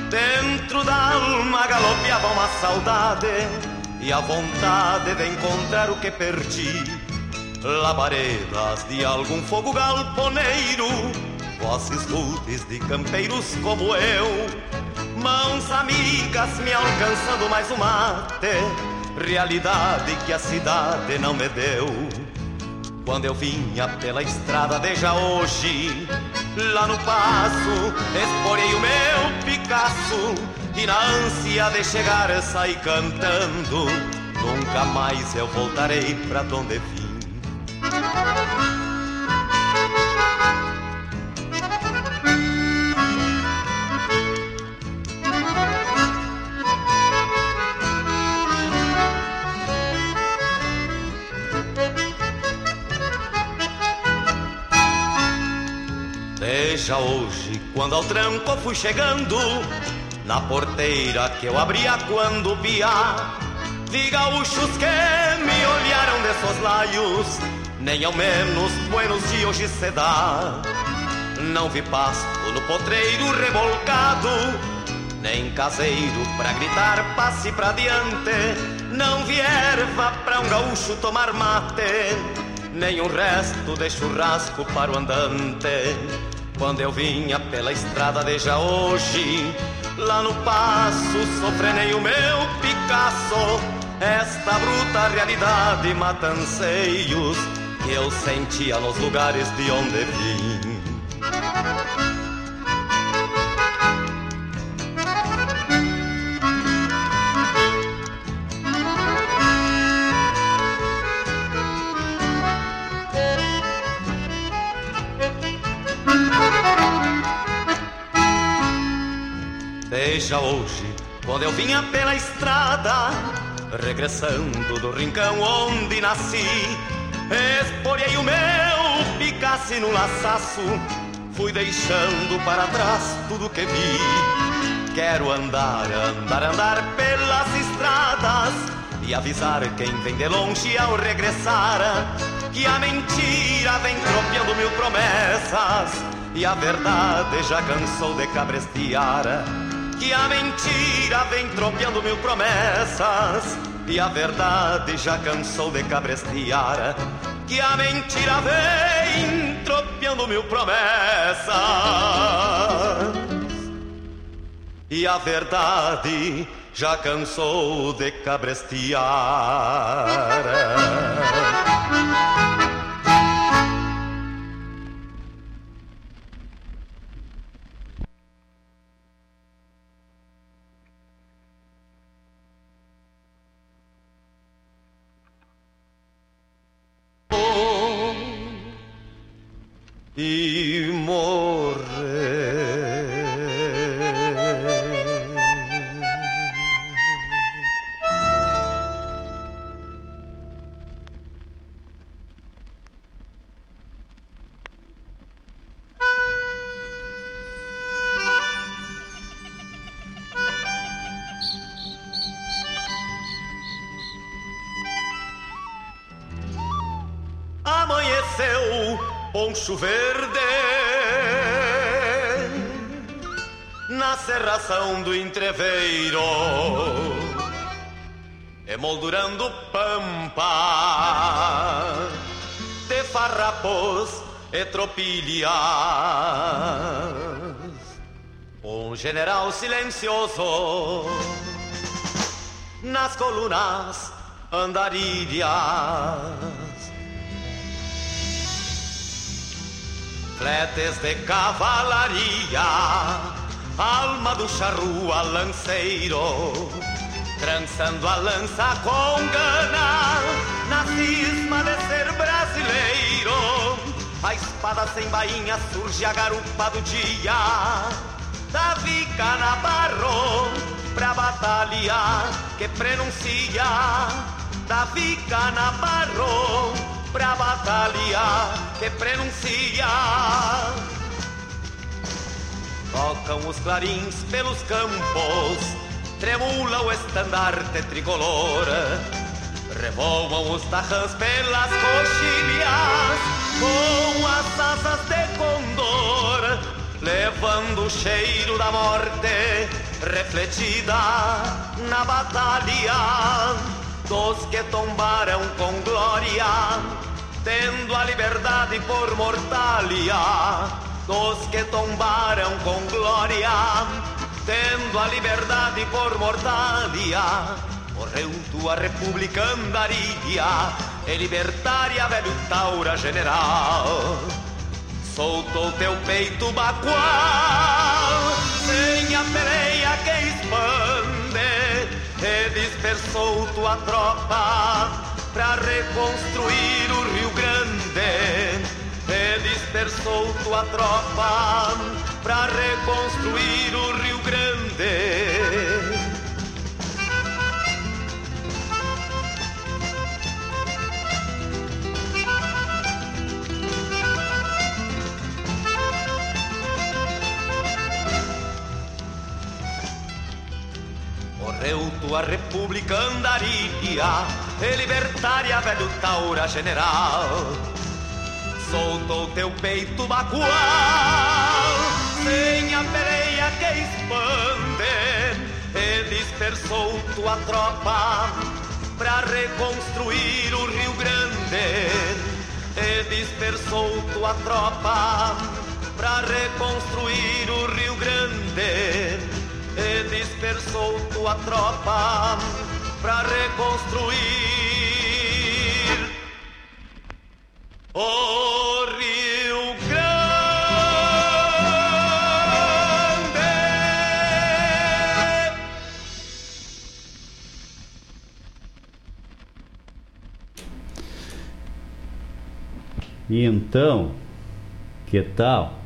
dentro da alma galopeava uma saudade e a vontade de encontrar o que perdi. Labaredas de algum fogo galponeiro, vozes rudes de campeiros como eu, Mãos amigas me alcançando mais um mate, realidade que a cidade não me deu. Quando eu vinha pela estrada desde hoje, lá no passo, esporei o meu Picasso e na ânsia de chegar saí cantando. Nunca mais eu voltarei pra onde vim. Veja hoje, quando ao tranco fui chegando, na porteira que eu abria quando via, vi gaúchos que me olharam de soslaios, nem ao menos buenos de hoje se dá. Não vi pasto no potreiro revolcado, nem caseiro pra gritar passe pra diante, não vi erva pra um gaúcho tomar mate, nem um resto de churrasco para o andante. Quando eu vinha pela estrada desde hoje, lá no passo sofrenei o meu Picasso. Esta bruta realidade mata anseios que eu sentia nos lugares de onde vim. Veja hoje, quando eu vinha pela estrada, regressando do rincão onde nasci, esporei o meu Picasso no laçaço, fui deixando para trás tudo que vi. Quero andar, andar, andar pelas estradas e avisar quem vem de longe ao regressar que a mentira vem tropeando mil promessas e a verdade já cansou de cabrestear. Que a mentira vem tropeando mil promessas e a verdade já cansou de cabrestear. Que a mentira vem tropeando mil promessas e a verdade já cansou de cabrestear. E morrer. Amanheceu poncho verde na serração do entreveiro, emoldurando pampa de farrapos e tropilhas. Um general silencioso nas colunas andarilhas. Fletes de cavalaria, alma do charrua lanceiro, trançando a lança com gana, na cisma de ser brasileiro. A espada sem bainha surge a garupa do dia, Davi Canabarro, pra batalha que prenuncia, Davi Canabarro, pra batalha que prenuncia. Tocam os clarins pelos campos, tremula o estandarte tricolor, revoam os tarrãs pelas coxilhas, com as asas de condor, levando o cheiro da morte refletida na batalha dos que tombaram com glória, tendo a liberdade por mortalha, dos que tombaram com glória, tendo a liberdade por mortalia. Morreu tua república andaria, e libertária velho taura general. Soltou teu peito bacual, sem a peleia que expande, e dispersou tua tropa pra reconstruir o Rio Grande. E dispersou tua tropa pra reconstruir o Rio Grande. Morreu tua república andaria, e libertária velho taura general. Soltou teu peito bacual, sem a peleia que expande, e dispersou tua tropa pra reconstruir o Rio Grande. E dispersou tua tropa pra reconstruir o Rio Grande e dispersou tua tropa pra reconstruir o Rio Grande. E então, que tal?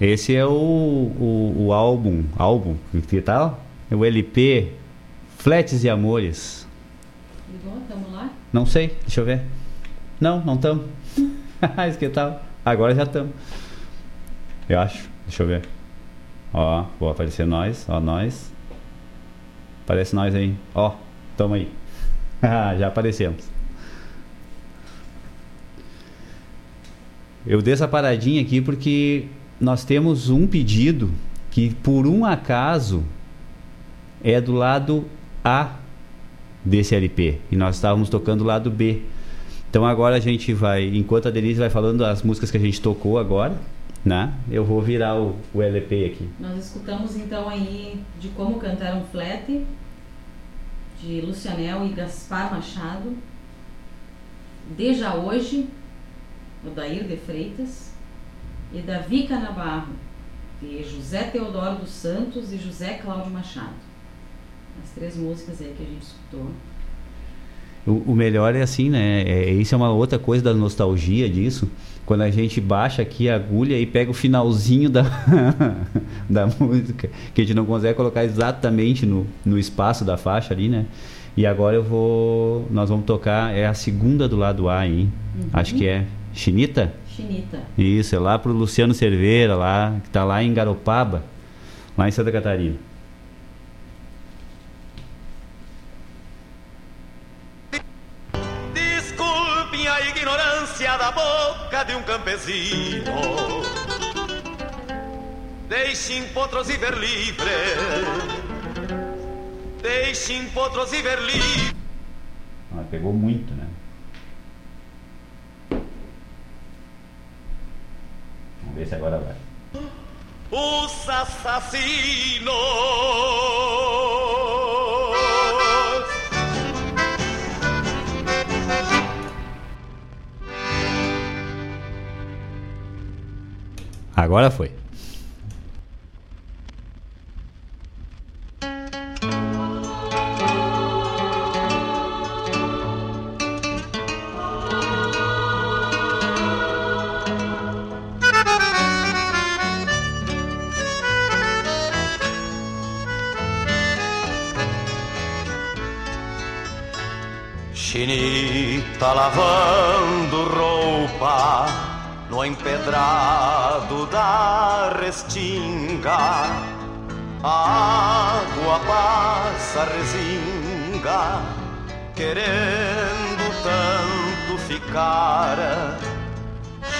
Esse é o, o, o álbum, álbum, que tal? É o LP Fletes e Amores. Ligou? Tamo lá? Não sei, deixa eu ver. Não, não estamos. Mas que tal? Agora já estamos. Eu acho, deixa eu ver. Ó, vou aparecer nós, ó, nós. Aparece nós aí. Ó, tamo aí. já aparecemos. Eu dei essa paradinha aqui porque nós temos um pedido que, por um acaso, é do lado A desse LP. E nós estávamos tocando o lado B. Então agora a gente vai, enquanto a Denise vai falando as músicas que a gente tocou agora, né? Eu vou virar o, o LP aqui. Nós escutamos então aí de como cantar um de Lucianel e Gaspar Machado. Deja hoje, o Dair de Freitas e Davi Canabarro, de José Teodoro dos Santos e José Cláudio Machado. As três músicas aí que a gente escutou. O, o melhor é assim, né? É, isso é uma outra coisa da nostalgia disso. Quando a gente baixa aqui a agulha e pega o finalzinho da, da música, que a gente não consegue colocar exatamente no, no espaço da faixa ali, né? E agora eu vou. Nós vamos tocar. É a segunda do lado A, hein? Uhum. Acho que é. Chinita? Chinita. Isso, é lá pro Luciano Cerveira, lá, que tá lá em Garopaba, lá em Santa Catarina. Desculpem a ignorância da boca de um campesino. Deixem potros viver livre. Deixem potros viver livre. Ah, pegou muito, né? Ver se agora vai. Os assassinos. Agora foi. Chinita lavando roupa no empedrado da restinga. A água passa resinga, querendo tanto ficar.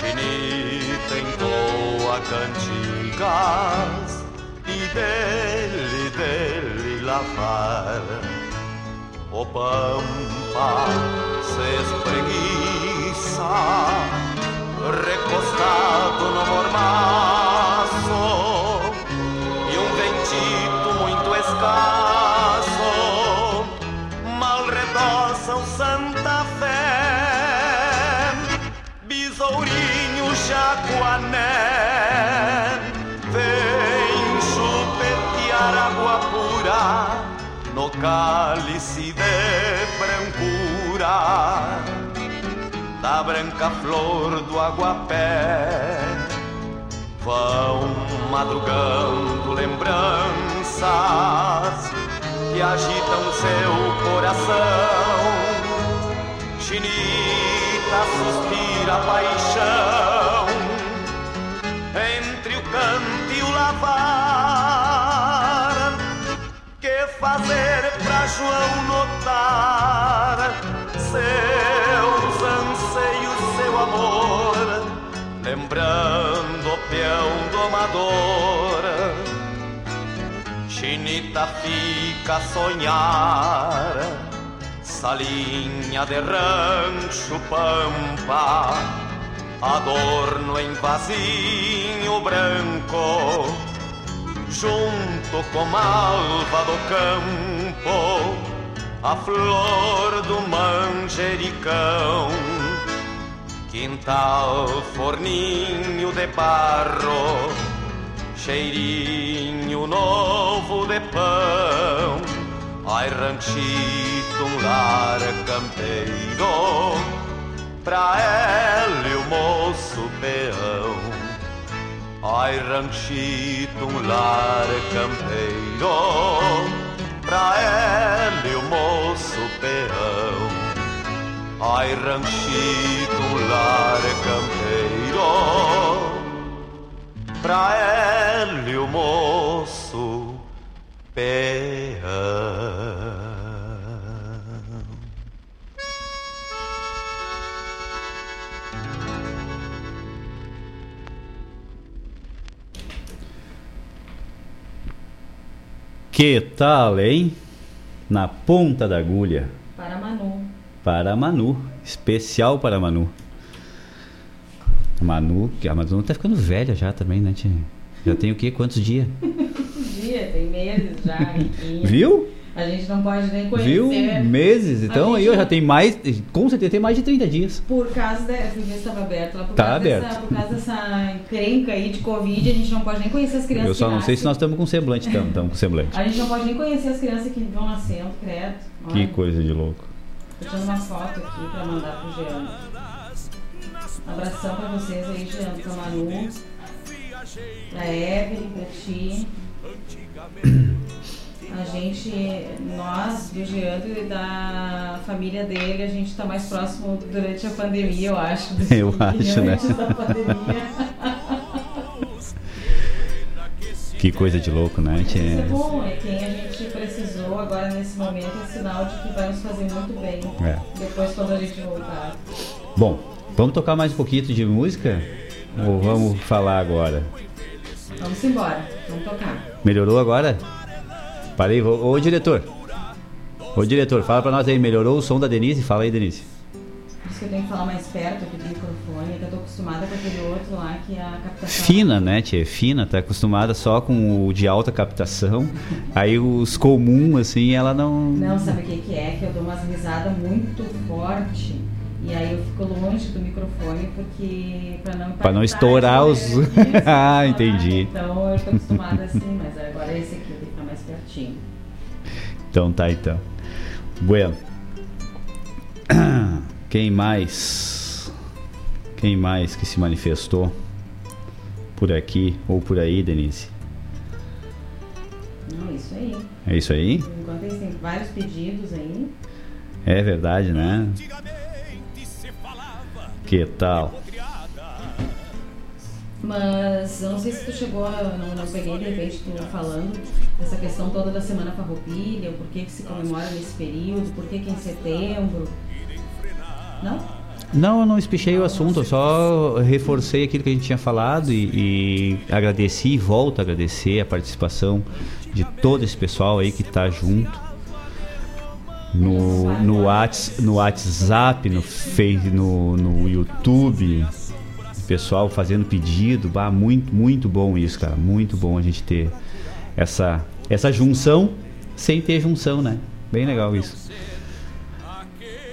Chinita entoa cantigas e dele, dele lavar. O pampa se espreguiça, recostado no mormaço, e um ventito escasso, mal redoçam Santa Fé, Besourinho, Jaguané, no cálice de brancura da branca flor do aguapé. Vão madrugando lembranças que agitam seu coração. Chinita suspira paixão entre o canto e o lavar. Que fazer pra João notar seus anseios, seu amor, lembrando o peão domador. Chinita fica a sonhar, salinha de rancho pampa, adorno em vasinho branco, junto com malva do campo, a flor do manjericão. Quintal, forninho de barro, cheirinho novo de pão. Ai, ranchito, um lar campeiro, pra ele o moço peão. Ai, ranchito, um lar campeiro, pra ele o moço peão. Ai, ranchito, lar campeiro, pra ele o moço peão. Que tal, hein? Na ponta da agulha. Para Manu. Para Manu. Especial para Manu. Manu, que a Manu tá ficando velha já também, né, tia? Já tem o quê? Quantos dias? Dia, tem meses já. Viu? A gente não pode nem conhecer. Viu? Meses. Então aí não- já tem mais. Com certeza tem mais de 30 dias. Por causa da. Revista estava aberta lá por, Tá causa aberto. Dessa, por causa dessa encrenca aí de Covid, a gente não pode nem conhecer as crianças. Eu só que não sei se nós estamos com semblante, estamos estamos com semblante. A gente não pode nem conhecer as crianças que vão nascendo, credo. Que Olha, coisa de louco. Tô tirando uma foto aqui pra mandar pro Jean. Abração pra vocês aí, Jean, pra Manu, pra Evelyn, pra ti. A gente, nós, do Jean e da família dele, a gente tá mais próximo durante a pandemia, eu acho. Eu que acho, né? Que coisa de louco, né? Isso é bom, é quem a gente precisou agora nesse momento, é sinal de que vai nos fazer muito bem. É. Depois quando a gente voltar. Bom, vamos tocar mais um pouquinho de música? Ou vamos falar agora? Vamos embora, vamos tocar. Melhorou agora? Parei, ô, ô diretor. Ô diretor, fala pra nós aí, melhorou o som da Denise? Fala aí, Denise. Isso que eu tenho que falar mais perto aqui do microfone, que eu tô acostumada com aquele outro lá que é a captação. Fina, né, tia? Fina, tá acostumada só com o de alta captação. Aí os comuns, assim, ela não. Não, sabe o que, que é? Que eu dou umas risadas muito forte. E aí eu fico longe do microfone porque. pra não Pra não estourar a os. ah, né? entendi. Então eu tô acostumada assim, mas agora esse aqui pertinho. Então tá, então. Bueno. Quem mais? Quem mais que se manifestou por aqui ou por aí, Denise? Não, isso aí. É isso aí? Enquanto eles têm vários pedidos aí. É verdade, né? Que tal? Mas eu não sei se tu chegou, a- não, não peguei de repente tu falando dessa questão toda da Semana Farroupilha, o porquê que se comemora nesse período, por que que em setembro. Não? Não, eu não espichei o assunto, eu só reforcei aquilo que a gente tinha falado e, e agradeci e volto a agradecer a participação de todo esse pessoal aí que tá junto. No, no, Whats, no WhatsApp, no Face, no, no YouTube, pessoal fazendo pedido, bah, muito, muito bom isso, cara. Muito bom a gente ter essa, essa junção sem ter junção, né? Bem legal isso.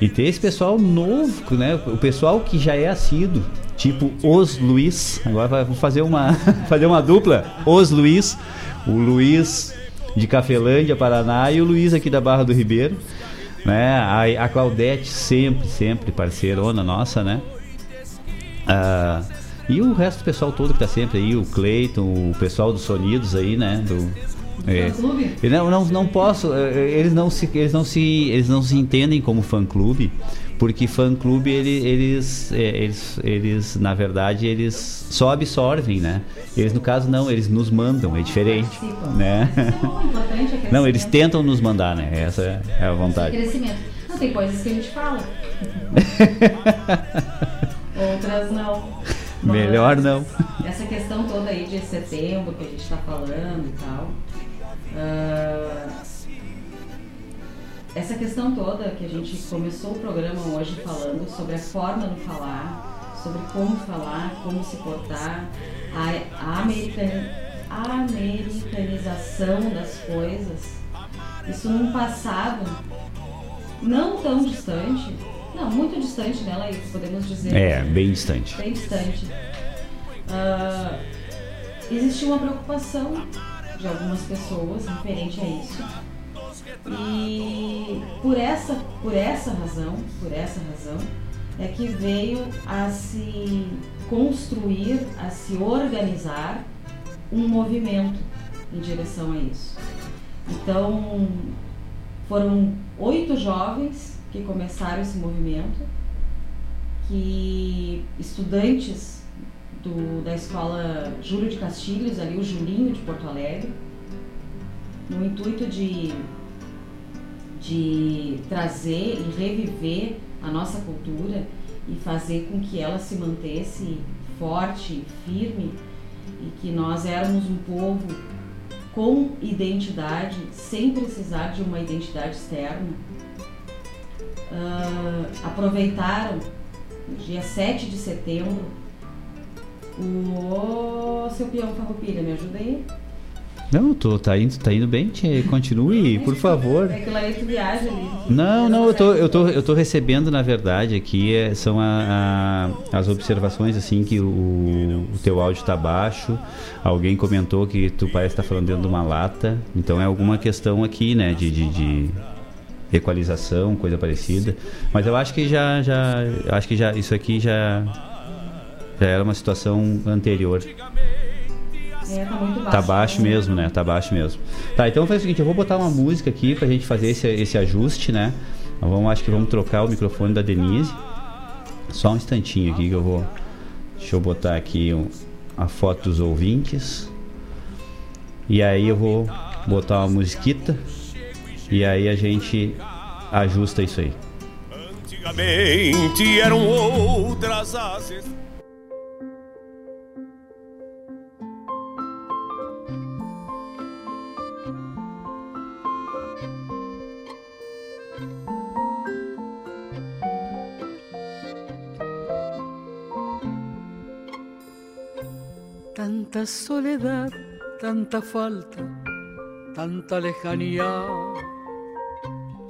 E ter esse pessoal novo, né? O pessoal que já é assíduo, tipo os Luiz. Agora vou fazer uma, fazer uma dupla. Os Luiz, o Luiz de Cafelândia, Paraná, e o Luiz aqui da Barra do Ribeiro. Né? A, a Claudete, sempre, sempre parceirona nossa, né? Ah, e o resto do pessoal todo que tá sempre aí, o Cleiton, o pessoal dos Sonidos aí, né? Do, é, não, não, não posso, é, é, eles não se, eles não se, eles não se entendem como fã clube, porque fã clube ele, eles, é, eles, eles, na verdade, eles só absorvem, né? Eles no caso não, eles nos mandam, é diferente, né? Não, eles tentam nos mandar, né? Essa é a vontade. Crescimento. Não, tem coisas que a gente fala. Outras não. Melhor não. Essa questão toda aí de setembro que a gente está falando e tal. ah, essa questão toda que a gente começou o programa hoje falando sobre a forma de falar, sobre como falar, como se portar, a, americani- a americanização das coisas. Isso num passado não tão distante, não, muito distante nela, podemos dizer. É, bem distante. Bem distante. Ah, existiu uma preocupação de algumas pessoas referente a isso. E por essa, por essa razão, por essa razão, é que veio a se construir, a se organizar um movimento em direção a isso. Então, foram oito jovens que começaram esse movimento, que estudantes do, da escola Júlio de Castilhos, ali o Julinho de Porto Alegre, no intuito de, de trazer e reviver a nossa cultura e fazer com que ela se mantesse forte, firme e que nós éramos um povo com identidade, sem precisar de uma identidade externa. Ah, aproveitaram no dia 7 de setembro o seu peão farroupilha, me ajuda aí? Não, tô, tá indo, tá indo bem, tchê. continue, por favor. É aquilo aí que viaja ali. Não, não, eu tô, eu tô, eu tô recebendo, na verdade, aqui é, são a- a- as observações, assim, que o, o teu áudio tá baixo. Alguém comentou que tu parece estar falando dentro de uma lata. Então é alguma questão aqui, né, de, de, de equalização, coisa parecida. Mas eu acho que já, já, acho que já, isso aqui já, já era uma situação anterior. É, tá baixo. Tá baixo mesmo, né? Tá baixo mesmo. Tá, então faz o seguinte, eu vou botar uma música aqui pra gente fazer esse, esse ajuste, né? Nós Vamos, acho que vamos trocar o microfone da Denise. Só um instantinho aqui que eu vou. Deixa eu botar aqui um- a foto dos ouvintes. E aí eu vou botar uma musiquita. E aí a gente ajusta isso aí. Antigamente eram outras as Tanta soledad, tanta falta, tanta lejanía,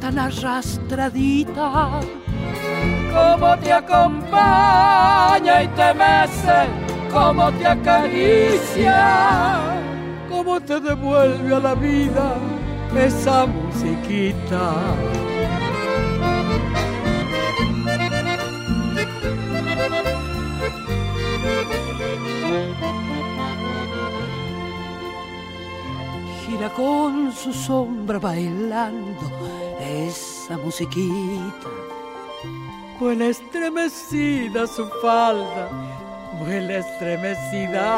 tan arrastradita, como te acompaña y te mece, como te acaricia, como te devuelve a la vida esa musiquita. gira con su sombra bailando esa musiquita. Vuela estremecida su falda, vuela estremecida.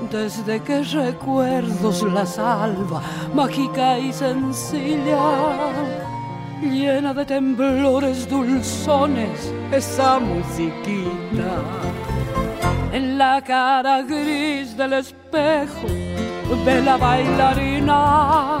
antes de que recuerdos la salva, mágica y sencilla, llena de temblores dulzones, esa musiquita. En la cara gris del espejo de la bailarina,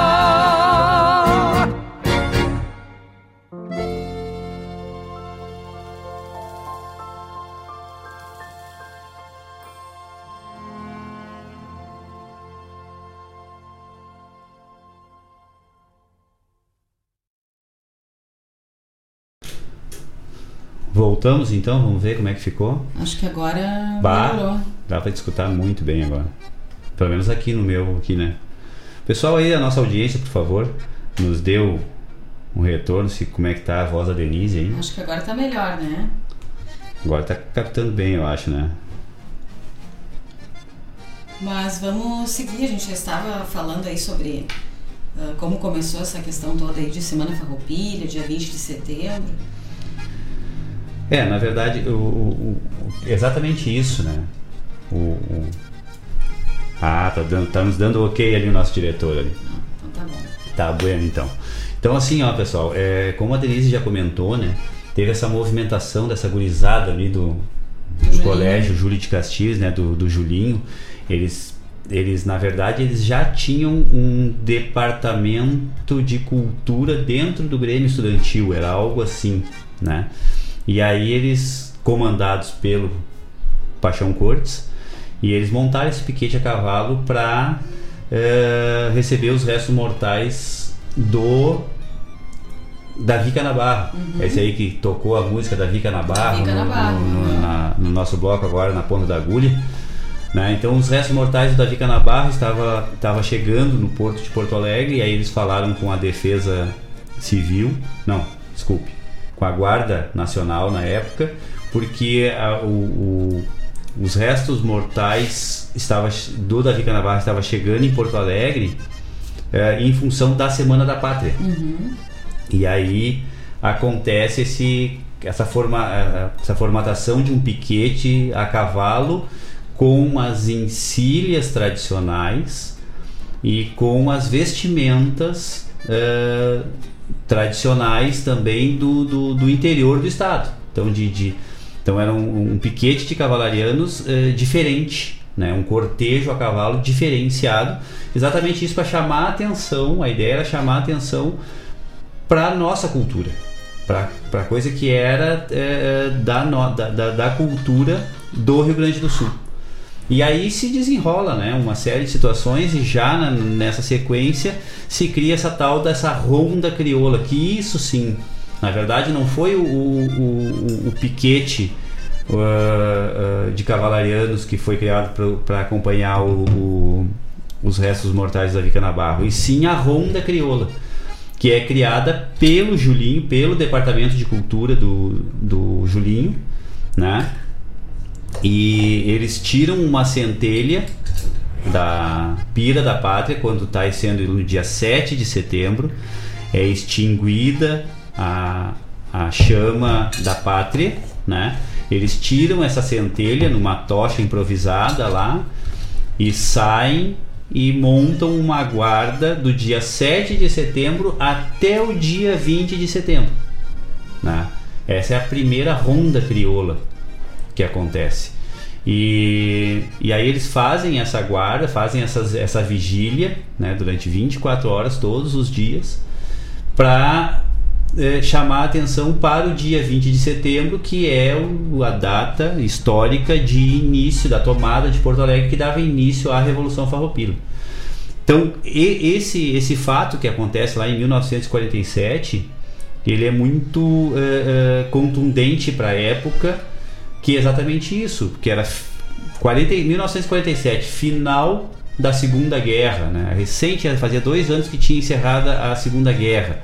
Voltamos então, vamos ver como é que ficou. Acho que agora Bah, melhorou. dá pra te escutar muito bem agora. Pelo menos aqui no meu, aqui, né? Pessoal aí, a nossa audiência, por favor, nos deu um retorno, se como é que tá a voz da Denise aí. Acho que agora tá melhor, né? Agora tá captando bem, eu acho, né? Mas vamos seguir, a gente já estava falando aí sobre ah, como começou essa questão toda aí de Semana Farroupilha, dia 20 de setembro. É, na verdade, o, o- o- exatamente isso, né? O, o- Ah, tá, dando, tá nos dando ok ali o nosso diretor ali. Então tá bom. Tá bueno então. Então assim, ó, pessoal, é, como a Denise já comentou, né? Teve essa movimentação dessa gurizada ali do, do Julinho. colégio Júlio de Castilhos, né? Do, do Julinho. Eles, eles, na verdade, eles já tinham um departamento de cultura dentro do Grêmio Estudantil. Era algo assim, né? E aí eles, comandados pelo Paixão Cortes, e eles montaram esse piquete a cavalo para receber os restos mortais do Davi Canabarro. Uhum. Esse aí que tocou a música Davi Canabarro, Davi no, Canabarro, no- no- uhum. na- no nosso bloco agora na ponta da agulha. né? Então os restos mortais do Davi Canabarro estava, estava chegando no porto de Porto Alegre e aí eles falaram com a defesa civil, não, desculpe, com a guarda nacional na época, porque a- o- o- os restos mortais estava, do Davi Canabarro estava chegando em Porto Alegre eh, em função da Semana da Pátria. Uhum. E aí acontece esse, essa, forma, eh, essa formatação de um piquete a cavalo com as encilhas tradicionais e com as vestimentas eh, tradicionais também do, do, do interior do estado. Então, de, de- então era um, um piquete de cavalarianos eh, diferente, né? um cortejo a cavalo diferenciado. Exatamente isso para chamar a atenção, a ideia era chamar a atenção para a nossa cultura, para coisa que era eh, da, no- da, da, da cultura do Rio Grande do Sul. E aí se desenrola né, uma série de situações e já na- nessa sequência se cria essa tal dessa ronda crioula, que isso sim, na verdade não foi o, o, o- o piquete uh, uh, de cavalarianos que foi criado para acompanhar o- os restos mortais da Vica Nabarro, e sim a ronda crioula que é criada pelo Julinho, pelo Departamento de Cultura do, do Julinho, né? E eles tiram uma centelha da pira da pátria quando está sendo no dia 7 de setembro, é extinguida a, a chama da pátria, né? Eles tiram essa centelha numa tocha improvisada lá e saem e montam uma guarda do dia 7 de setembro até o dia 20 de setembro. Né? Essa é a primeira ronda crioula que acontece. E, e aí eles fazem essa guarda, fazem essas, essa vigília né, durante 24 horas todos os dias para é, chamar a atenção para o dia 20 de setembro, que é o, a data histórica de início da tomada de Porto Alegre, que dava início à Revolução Farroupilha. Então, e, esse, esse fato que acontece lá em 1947, ele é muito é, é, contundente para a época, que é exatamente isso, que era 40, 1947, final da Segunda Guerra, né? recente, fazia dois anos que tinha encerrada a Segunda Guerra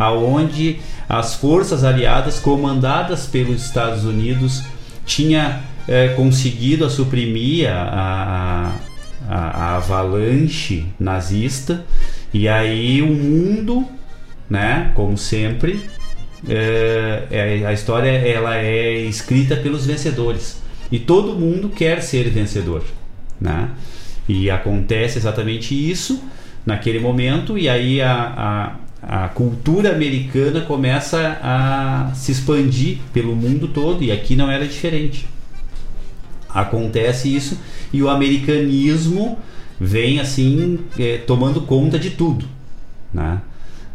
aonde as forças aliadas comandadas pelos Estados Unidos tinha é, conseguido a suprimir a, a, a, avalanche nazista e aí o mundo, né, como sempre, é, é, a história ela é escrita pelos vencedores e todo mundo quer ser vencedor, né? E acontece exatamente isso naquele momento e aí a, a cultura americana começa a se expandir pelo mundo todo e aqui não era diferente. Acontece isso e o americanismo vem assim é, tomando conta de tudo, né?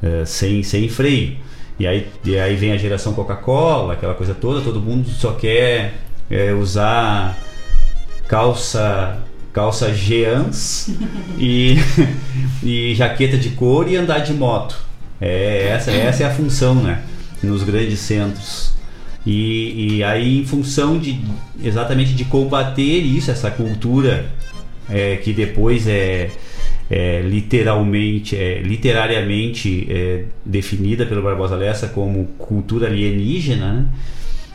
É, sem, sem freio. E aí, e aí vem a geração Coca-Cola, aquela coisa toda, todo mundo só quer é, usar calça calça jeans e, e jaqueta de couro e andar de moto. É, essa, essa é a função, né? Nos grandes centros. E, e aí, em função de exatamente de combater isso, essa cultura é, que depois é, é literalmente, é, literariamente é, definida pelo Barbosa Lessa como cultura alienígena, né?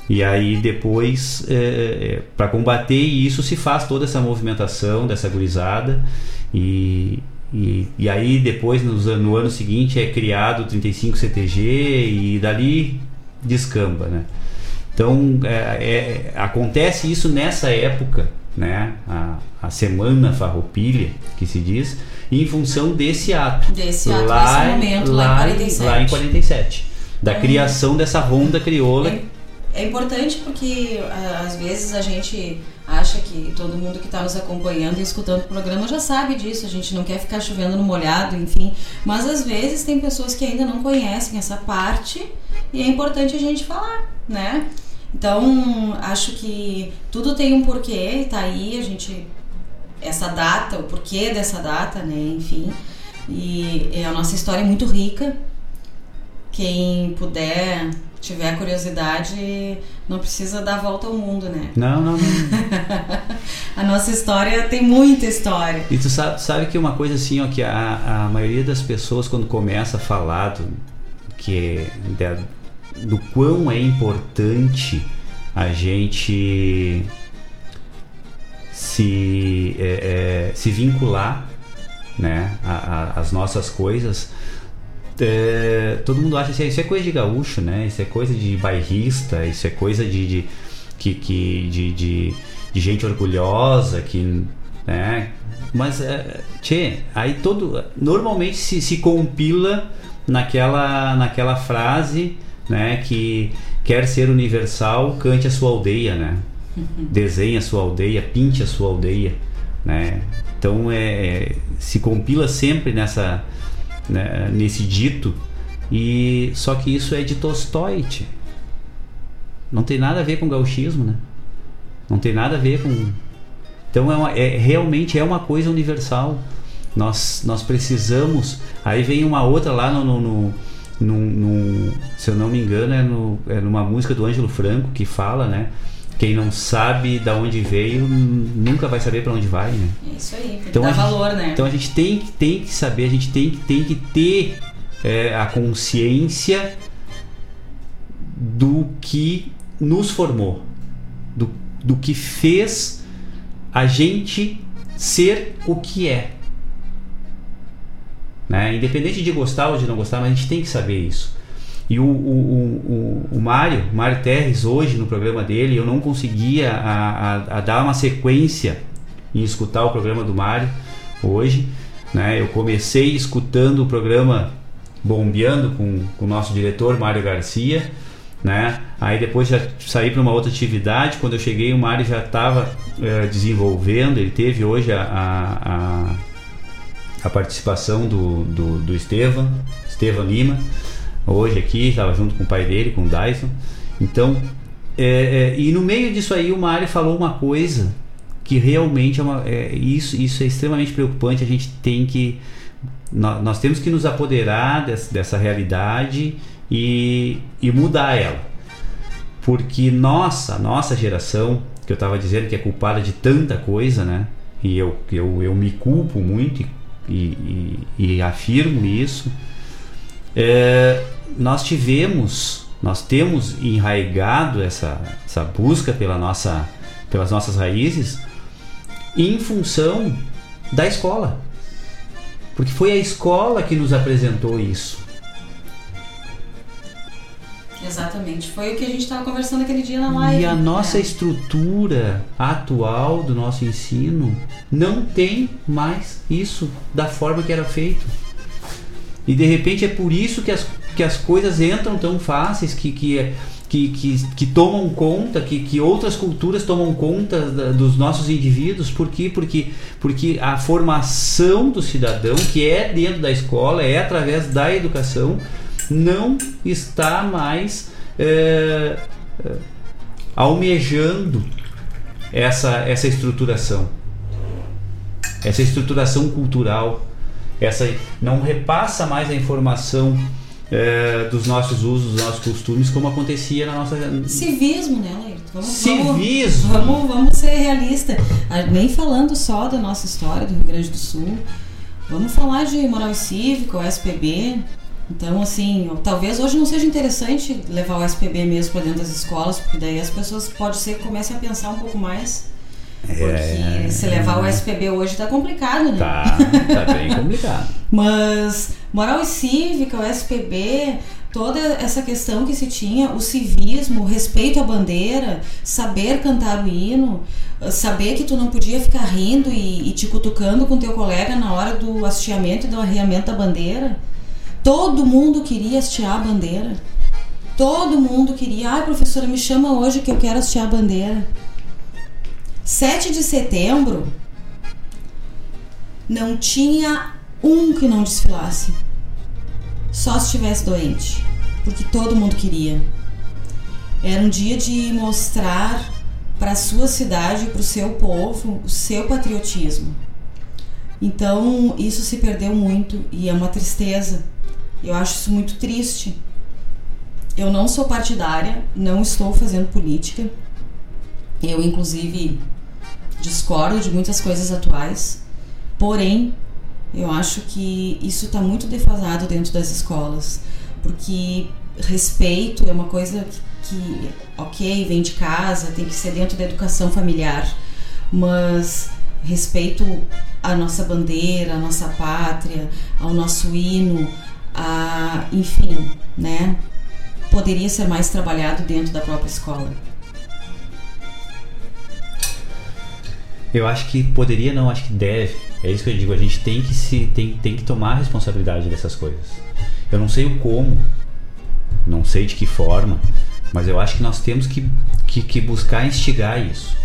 E aí depois, é, é para combater isso, se faz toda essa movimentação dessa gurizada e, e, e aí depois no, no ano seguinte é criado o 35 CTG e dali descamba, né? Então é, é, acontece isso nessa época, né? A, a semana farroupilha que se diz, em função desse ato. Desse ato, lá, desse momento, lá, lá, em 47. Lá em 47. Da uhum. criação dessa ronda crioula. É, é importante porque às vezes a gente acha que todo mundo que está nos acompanhando e escutando o programa já sabe disso, a gente não quer ficar chovendo no molhado, enfim. Mas às vezes tem pessoas que ainda não conhecem essa parte e é importante a gente falar, né? Então, acho que tudo tem um porquê, tá aí, a gente. Essa data, o porquê dessa data, né? Enfim. E a nossa história é muito rica. Quem puder tiver curiosidade, não precisa dar volta ao mundo, né? Não, não, não. a nossa história tem muita história. E tu sabe, sabe que uma coisa assim, ó, que a, a maioria das pessoas quando começa a falar do, que de, do quão é importante a gente se, é, é, se vincular né, às nossas coisas é, todo mundo acha que isso é coisa de gaúcho, né? Isso é coisa de bairrista, isso é coisa de, de que, que de, de, de, gente orgulhosa, que, né? Mas, é, tchê, aí todo, normalmente se, se compila naquela, naquela frase, né? Que quer ser universal, cante a sua aldeia, né? Desenhe a sua aldeia, pinte a sua aldeia, né? Então é, se compila sempre nessa né, nesse dito. E só que isso é de Tolstói. Não tem nada a ver com gauchismo, né? Não tem nada a ver com. Então é, uma, é realmente é uma coisa universal. Nós nós precisamos. Aí vem uma outra lá no, no, no se eu não me engano é, no, é numa música do Ângelo Franco que fala, né? Quem não sabe da onde veio nunca vai saber para onde vai, né? É isso aí, tem então, que dar valor, né? Então a gente tem, tem que saber, a gente tem, tem que ter é, a consciência do que nos formou, do, do que fez a gente ser o que é. Né? Independente de gostar ou de não gostar, mas a gente tem que saber isso. E o, o, o, o Mário, Mário Terres, hoje no programa dele, eu não conseguia a, a, a dar uma sequência em escutar o programa do Mário hoje. Né? Eu comecei escutando o programa Bombeando com, com o nosso diretor Mário Garcia. Né? Aí depois já saí para uma outra atividade. Quando eu cheguei, o Mário já estava é, desenvolvendo. Ele teve hoje a, a, a participação do, do, do Estevam, Estevam Lima hoje aqui, estava junto com o pai dele, com o Dyson. Então, é, é, e no meio disso aí o Mário falou uma coisa que realmente é uma, é, isso, isso é extremamente preocupante. A gente tem que nós, nós temos que nos apoderar dessa, dessa realidade e, e mudar ela, porque nossa, nossa geração que eu estava dizendo que é culpada de tanta coisa, né? E eu, eu, eu me culpo muito e, e, e afirmo isso. É, nós tivemos, nós temos enraigado essa, essa busca pela nossa, pelas nossas raízes em função da escola. Porque foi a escola que nos apresentou isso. Exatamente. Foi o que a gente estava conversando aquele dia na live. E a nossa é. estrutura atual do nosso ensino não tem mais isso da forma que era feito. E de repente é por isso que as, que as coisas entram tão fáceis, que, que, que, que, que tomam conta, que, que outras culturas tomam conta da, dos nossos indivíduos. Por quê? Porque, porque a formação do cidadão, que é dentro da escola, é através da educação, não está mais é, almejando essa, essa estruturação, essa estruturação cultural, essa não repassa mais a informação é, dos nossos usos, dos nossos costumes, como acontecia na nossa. Civismo, né, Leito? Vamos, Civismo! Vamos, vamos, vamos ser realistas. Ah, nem falando só da nossa história do Rio Grande do Sul. Vamos falar de moral cívica, o SPB, então, assim, talvez hoje não seja interessante levar o SPB mesmo para dentro das escolas, porque daí as pessoas pode ser que comecem a pensar um pouco mais. Porque é, se levar o SPB hoje tá complicado, né? Tá, tá bem complicado. Mas moral e cívica, o SPB, toda essa questão que se tinha, o civismo, o respeito à bandeira, saber cantar o hino, saber que tu não podia ficar rindo e, e te cutucando com teu colega na hora do hasteamento e do arriamento da bandeira Todo mundo queria hastear a bandeira. Todo mundo queria. Ai, professora, me chama hoje que eu quero hastear a bandeira. 7 de setembro, não tinha um que não desfilasse. Só se estivesse doente. Porque todo mundo queria. Era um dia de mostrar para a sua cidade, para o seu povo, o seu patriotismo. Então, isso se perdeu muito e é uma tristeza eu acho isso muito triste. Eu não sou partidária, não estou fazendo política. Eu, inclusive, discordo de muitas coisas atuais. Porém, eu acho que isso está muito defasado dentro das escolas. Porque respeito é uma coisa que, ok, vem de casa, tem que ser dentro da educação familiar. Mas respeito à nossa bandeira, à nossa pátria, ao nosso hino, a, enfim, né, poderia ser mais trabalhado dentro da própria escola? Eu acho que poderia, não, acho que deve. É isso que eu digo, a gente tem que se tem, tem que tomar a responsabilidade dessas coisas. Eu não sei o como, não sei de que forma, mas eu acho que nós temos que, que, que buscar instigar isso.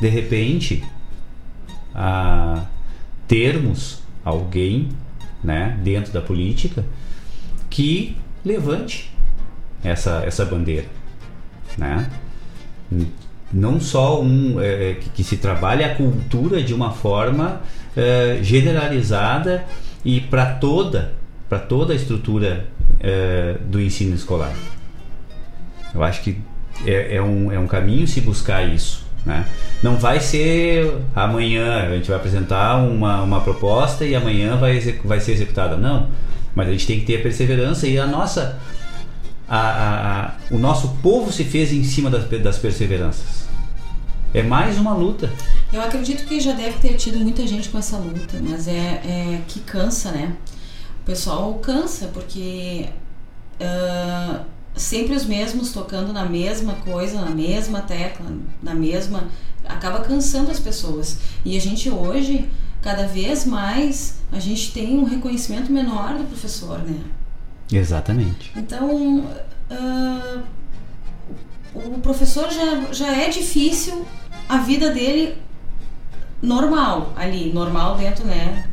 De repente, a termos alguém né, dentro da política que levante essa, essa bandeira, né? Não só um é, é, que, que, se trabalhe a cultura de uma forma é, generalizada e para toda para toda a estrutura é, do ensino escolar. Eu acho que é, é, um, é um caminho se buscar isso. Né? Não vai ser amanhã, a gente vai apresentar uma, uma proposta e amanhã vai, vai ser executada. Não. Mas a gente tem que ter a perseverança e a nossa. A, a, a, o nosso povo se fez em cima das, das perseveranças. É mais uma luta. Eu acredito que já deve ter tido muita gente com essa luta, mas é, é que cansa, né? O pessoal cansa porque uh, sempre os mesmos tocando na mesma coisa, na mesma tecla, na mesma. acaba cansando as pessoas. E a gente hoje, cada vez mais, a gente tem um reconhecimento menor do professor, né? Exatamente. Então, uh, o professor já, já é difícil a vida dele normal ali, normal dentro, né?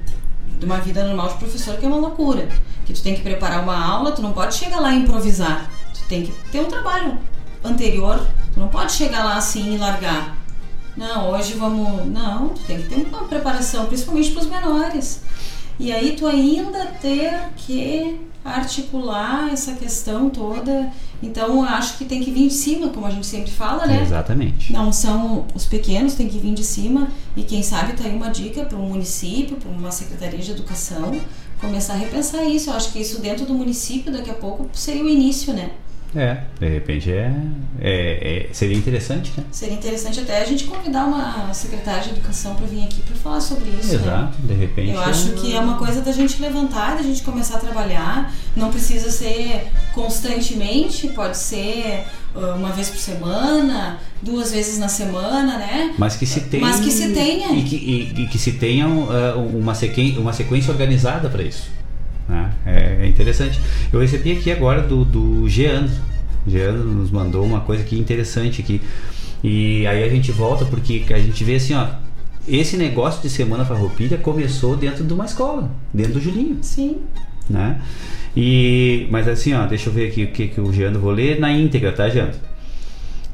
De uma vida normal de professor, que é uma loucura que tu tem que preparar uma aula, tu não pode chegar lá e improvisar. Tu tem que ter um trabalho anterior, tu não pode chegar lá assim e largar. Não, hoje vamos. Não, tu tem que ter uma preparação, principalmente para os menores. E aí tu ainda ter que articular essa questão toda. Então eu acho que tem que vir de cima, como a gente sempre fala, né? Exatamente. Não são os pequenos, tem que vir de cima. E quem sabe tá aí uma dica para um município, para uma secretaria de educação, começar a repensar isso. Eu acho que isso dentro do município, daqui a pouco, seria o início, né? É, de repente é, é, é, seria interessante, né? Seria interessante até a gente convidar uma secretária de educação para vir aqui para falar sobre isso. Exato, né? de repente. Eu acho que é uma coisa da gente levantar, da gente começar a trabalhar. Não precisa ser constantemente, pode ser uh, uma vez por semana, duas vezes na semana, né? Mas que se tenha. Mas que se tenha. E que, e, e que se tenha uh, uma, sequência, uma sequência organizada para isso. Né? É, interessante. Eu recebi aqui agora do, do Jean. Jean nos mandou uma coisa aqui interessante aqui. E aí a gente volta porque a gente vê assim, ó. Esse negócio de Semana Farroupilha começou dentro de uma escola, dentro do Julinho. Sim. Né? E, mas assim, ó, deixa eu ver aqui o que, que o Jean vou ler na íntegra, tá, Jean?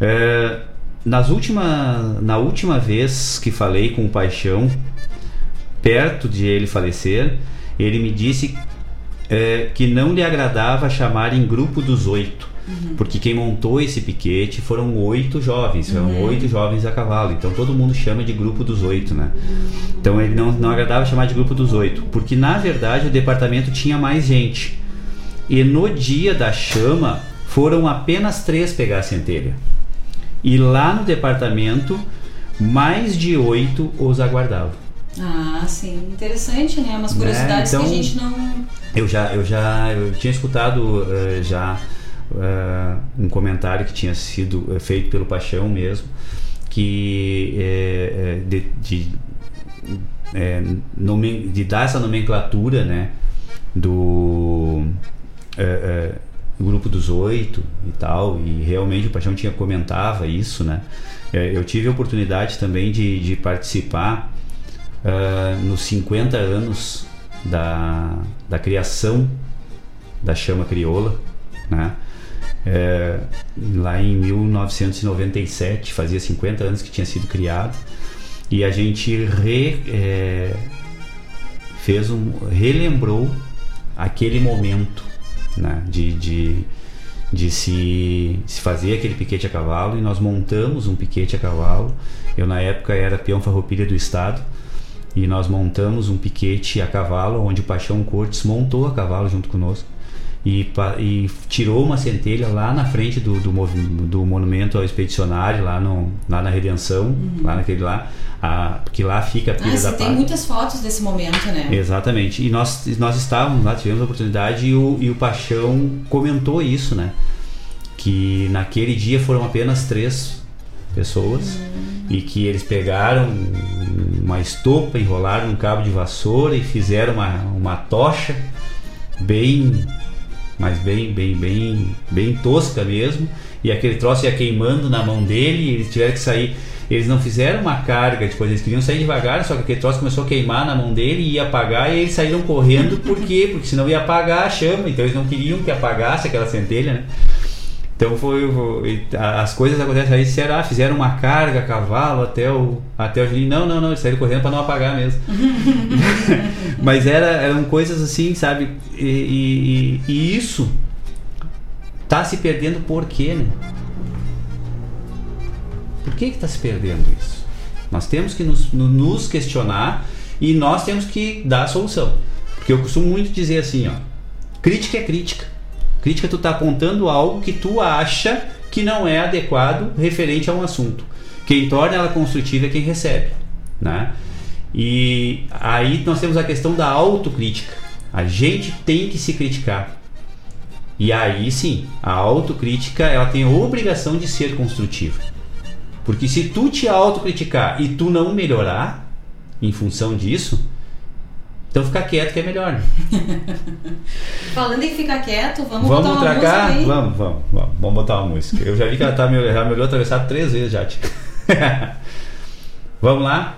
É, nas última, na última vez que falei com o Paixão, perto de ele falecer, ele me disse é, que não lhe agradava chamar em grupo dos oito. Uhum. Porque quem montou esse piquete foram oito jovens, foram uhum. oito jovens a cavalo. Então todo mundo chama de grupo dos oito, né? Então ele não, não agradava chamar de grupo dos oito. Porque na verdade o departamento tinha mais gente. E no dia da chama foram apenas três pegar a centelha. E lá no departamento, mais de oito os aguardavam. Ah, sim, interessante, né? Umas curiosidades né? então, que a então, gente não. Eu já, eu já eu tinha escutado uh, já uh, um comentário que tinha sido uh, feito pelo Paixão mesmo, que é, de, de, é, nome, de dar essa nomenclatura, né? Do grupo dos oito e tal, e realmente o Paixão tinha comentava isso, né? eu tive a oportunidade também de, de participar uh, nos 50 anos da, da criação da chama crioula, né? É, lá em 1997, fazia 50 anos que tinha sido criado, e a gente re, é, fez um, relembrou aquele momento né, de, de, de se, se fazer aquele piquete a cavalo, e nós montamos um piquete a cavalo. Eu, na época, era peão farroupilha do estado e nós montamos um piquete a cavalo, onde o Paixão Cortes montou a cavalo junto conosco e, e tirou uma centelha lá na frente do, do, do, monumento ao expedicionário, lá, no, lá na Redenção, uhum. lá naquele lá, a, porque lá fica a pilha ah, da Pátria. tem muitas fotos desse momento, né? Exatamente. E nós, nós estávamos lá, tivemos a oportunidade e o, e o Paixão comentou isso, né? Que naquele dia foram apenas três pessoas uhum. e que eles pegaram uma estopa, enrolaram um cabo de vassoura e fizeram uma, uma tocha bem, mas bem, bem, bem, bem tosca mesmo. E aquele troço ia queimando na mão dele e eles tiveram que sair. Eles não fizeram uma carga, depois eles queriam sair devagar, só que aquele troço começou a queimar na mão dele e ia apagar e eles saíram correndo, por quê? Porque senão ia apagar a chama, então eles não queriam que apagasse aquela centelha, né? Então foi, as coisas acontecem aí, será, fizeram uma carga a cavalo até o até o Juninho. Não, não, não, eles saíram correndo para não apagar mesmo. Mas era, eram coisas assim, sabe? E, e, e, isso tá se perdendo por quê, né? Por que que tá se perdendo isso? Nós temos que nos, nos questionar e nós temos que dar a solução. Porque eu costumo muito dizer assim, ó, crítica é crítica. Crítica tu está apontando algo que tu acha que não é adequado referente a um assunto. Quem torna ela construtiva é quem recebe, né? E aí nós temos a questão da autocrítica. A gente tem que se criticar. E aí sim, a autocrítica ela tem a obrigação de ser construtiva. Porque se tu te autocriticar e tu não melhorar em função disso, então ficar quieto que é melhor. Falando em ficar quieto, vamos, vamos botar uma cá? música aí? Vamos, vamos, vamos, vamos botar uma música. Eu já vi que ela tá me, já me olhou atravessado três vezes já. vamos lá?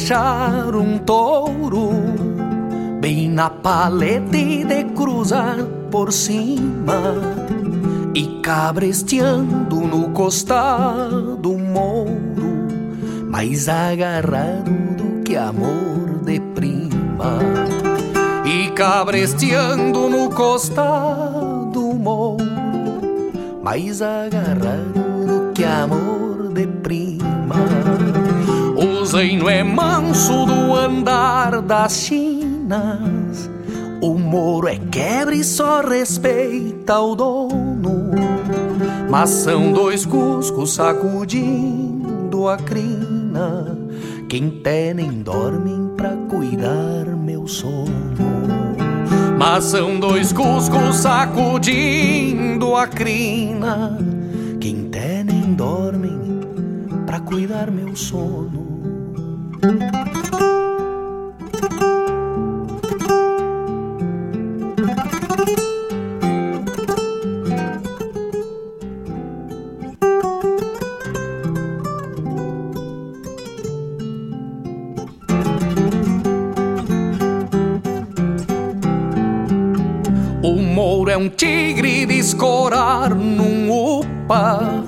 de pechar um touro Bem na palete de cruzar por cima E cabresteando no costado mouro Mais agarrado do que amor de prima E cabresteando no costado mouro Mais agarrado do que amor o zaino é manso do andar das chinas. O moro é quebra e só respeita o dono. Mas são dois cuscos sacudindo a crina. Quem nem dormem pra cuidar meu sono. Mas são dois cuscos sacudindo a crina. Quem nem dormem pra cuidar meu sono. O mouro é um tigre de escorar num upa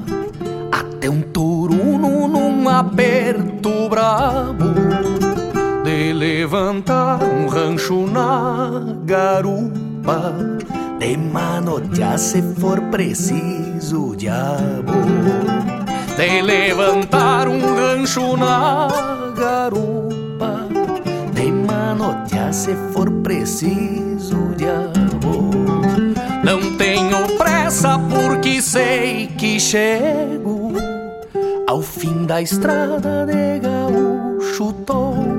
levantar um rancho na garupa. De manotear se for preciso diabo. De levantar um rancho na garupa. De manotear se for preciso diabo. Não tenho pressa porque sei que chego ao fim da estrada de gaúcho touro.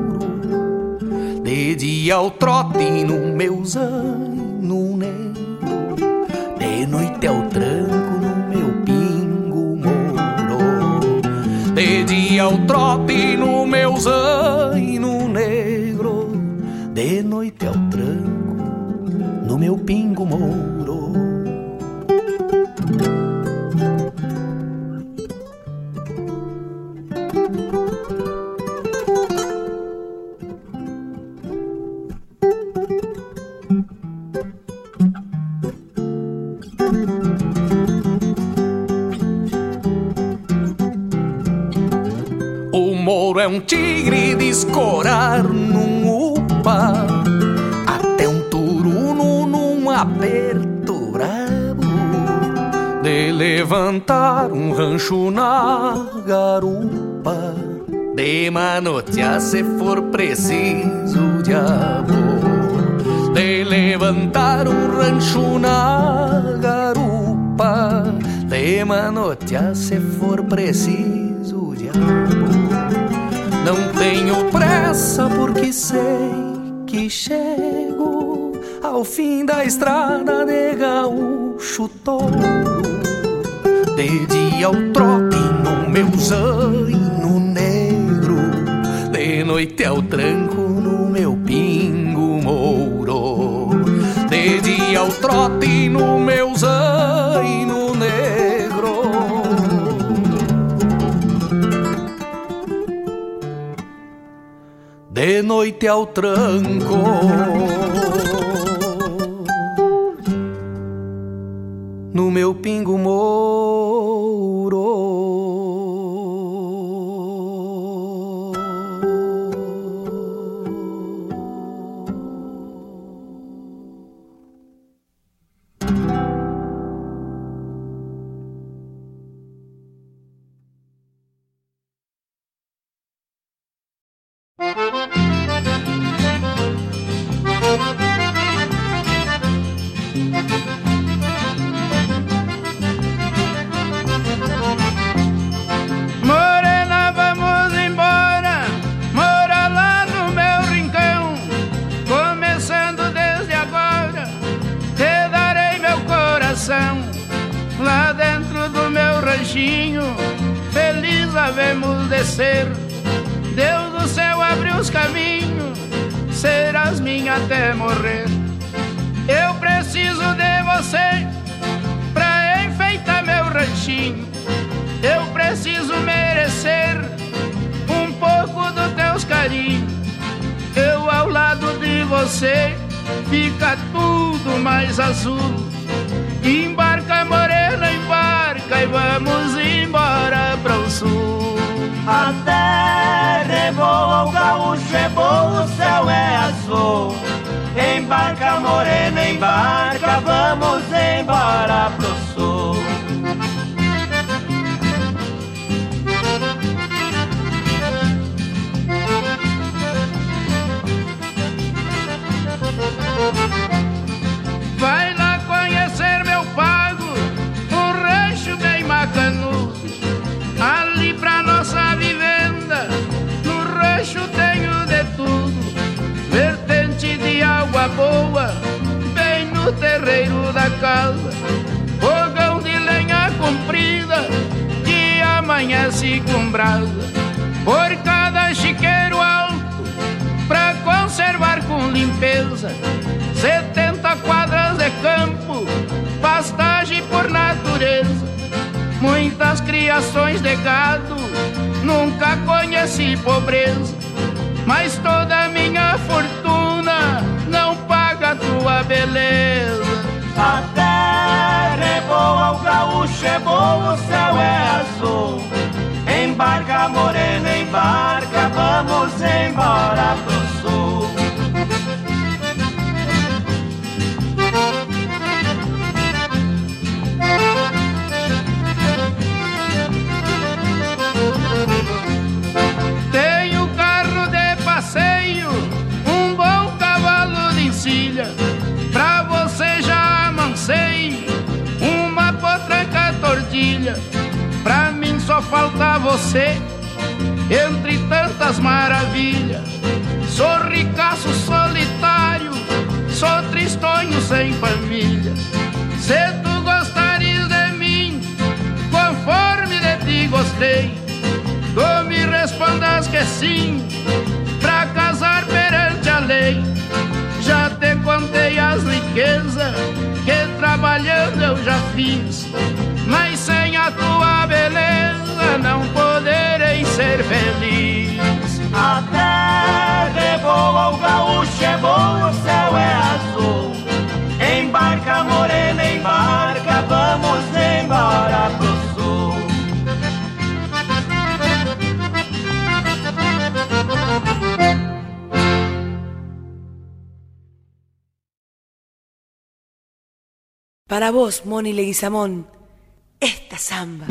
De dia ao trote no meu zaino negro, de noite ao tranco no meu pingo moro. De dia ao trote no meu zaino negro, de noite ao tranco no meu pingo moro. Um tigre de escorar num upa. Até um turuno num aperto brabo De levantar um rancho na garupa. De manotear se for preciso diabo De levantar um rancho na garupa. De manotear se for preciso diabo não tenho pressa porque sei que chego ao fim da estrada de gaúcho touro. De dia ao trote no meu zaino negro, de noite ao tranco no meu pingo mouro. De dia ao trote no meu zaino de noite ao tranco. Para vos, Moni Leguizamón, esta samba.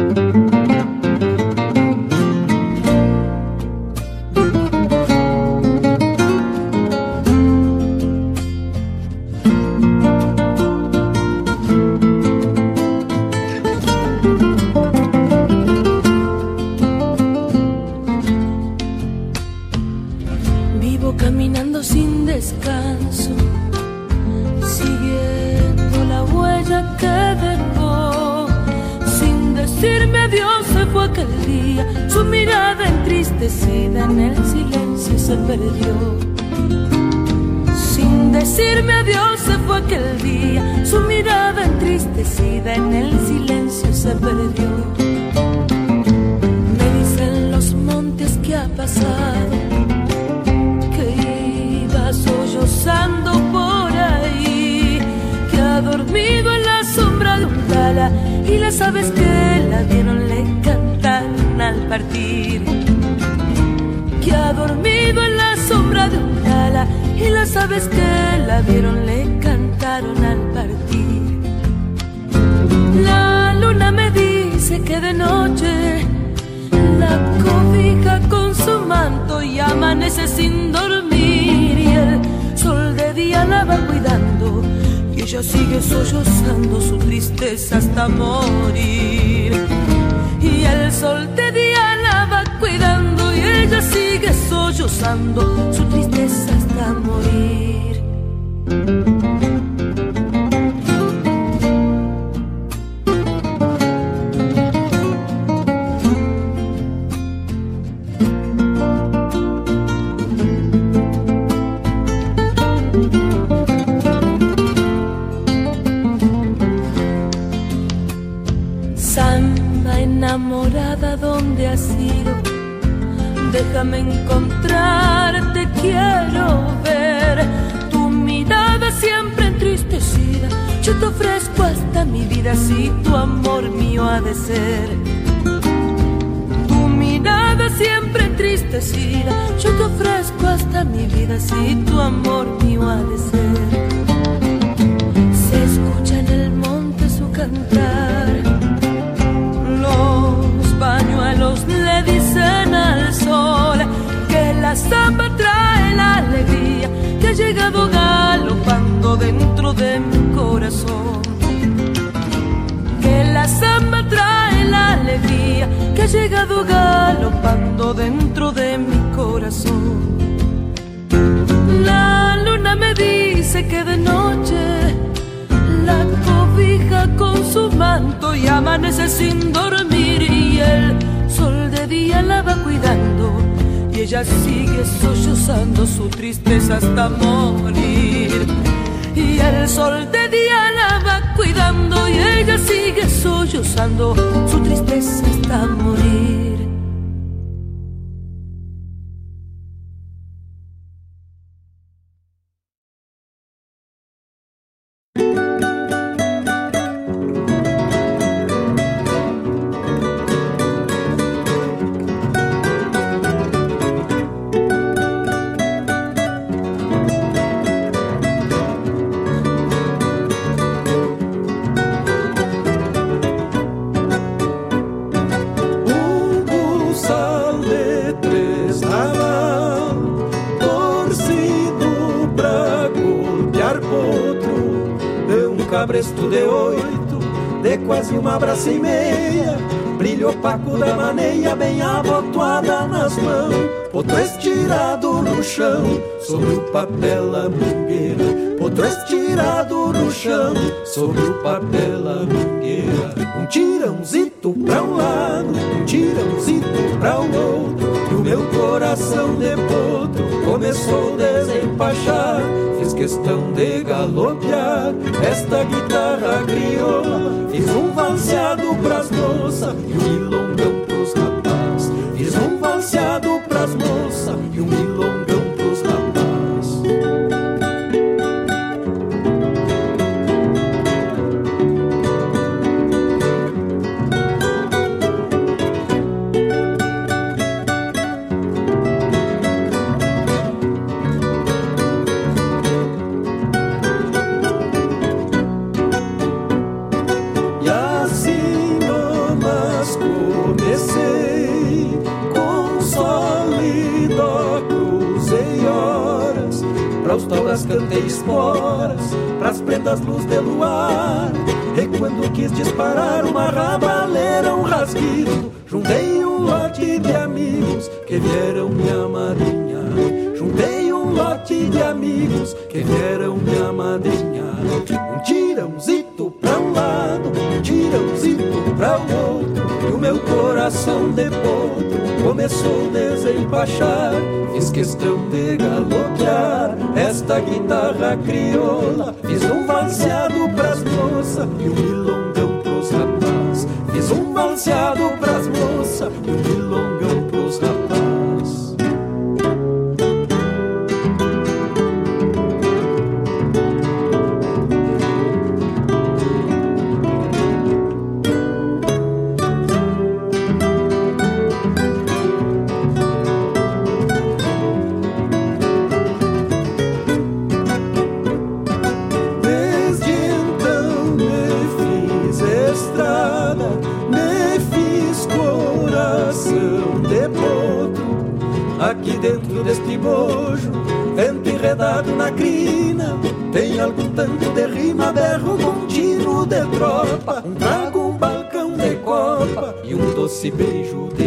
E um doce beijo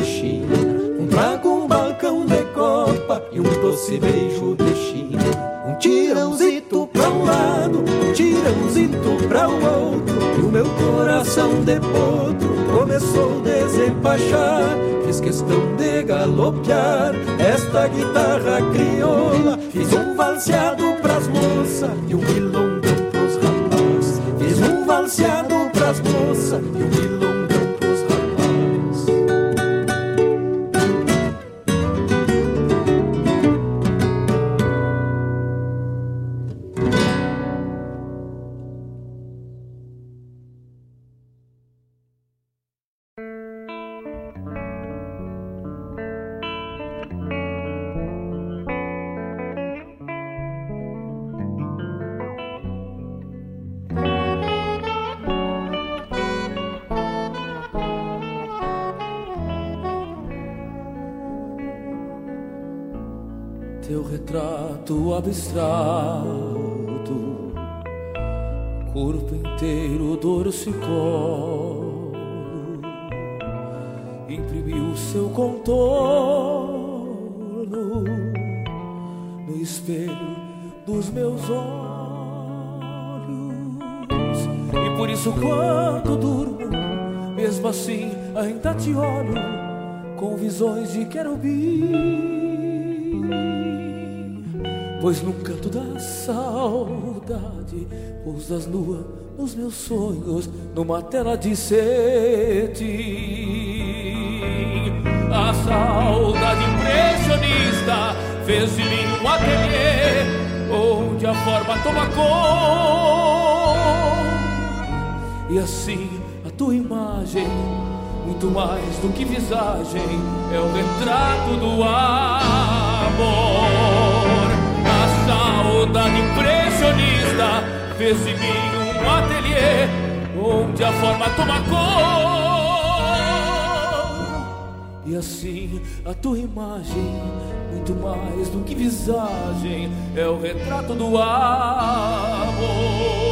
Pousas nua nos meus sonhos Numa tela de cetim A saudade impressionista Fez de mim um ateliê Onde a forma toma cor. E assim a tua imagem muito mais do que visagem, é o retrato do amor. Saudade impressionista mim um ateliê onde a forma toma cor. E assim a tua imagem, muito mais do que visagem, é o retrato do amor.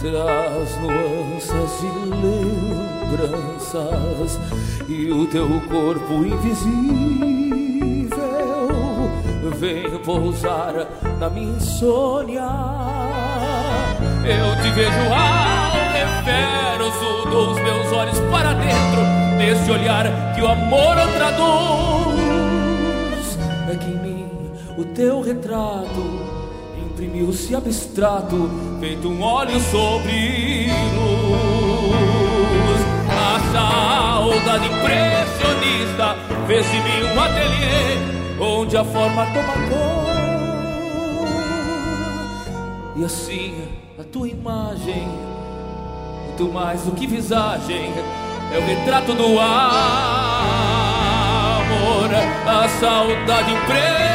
Traz nuances e lembranças e o teu corpo invisível vem pousar na minha insônia. Eu te vejo ao reverso dos meus olhos para dentro, nesse olhar que o amor traduz. É que em mim o teu retrato imprimiu-se abstrato, feito um óleo sobre luz. A saudade impressionista fez de mim um ateliê, onde a forma toma cor. E assim a tua imagem, muito mais do que visagem, é o retrato do amor. A saudade impressionista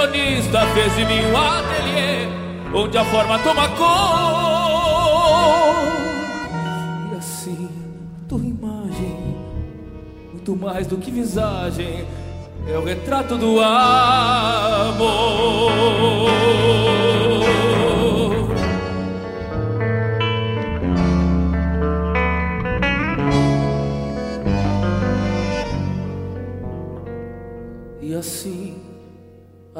impressionista fez de mim um ateliê onde a forma toma cor. E assim, tua imagem, muito mais do que visagem, é o retrato do amor. E assim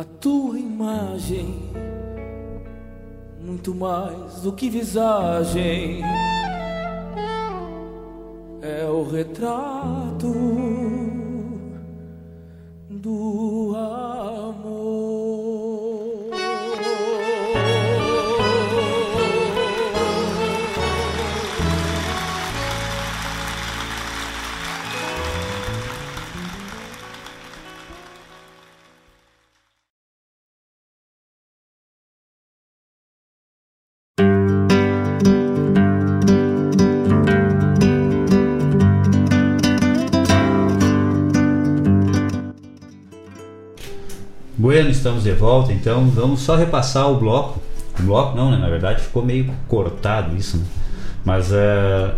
a tua imagem, muito mais do que visagem, é o retrato do amor. Bueno, estamos de volta, então vamos só repassar o bloco. O bloco não, né? Na verdade ficou meio cortado isso, né? Mas uh,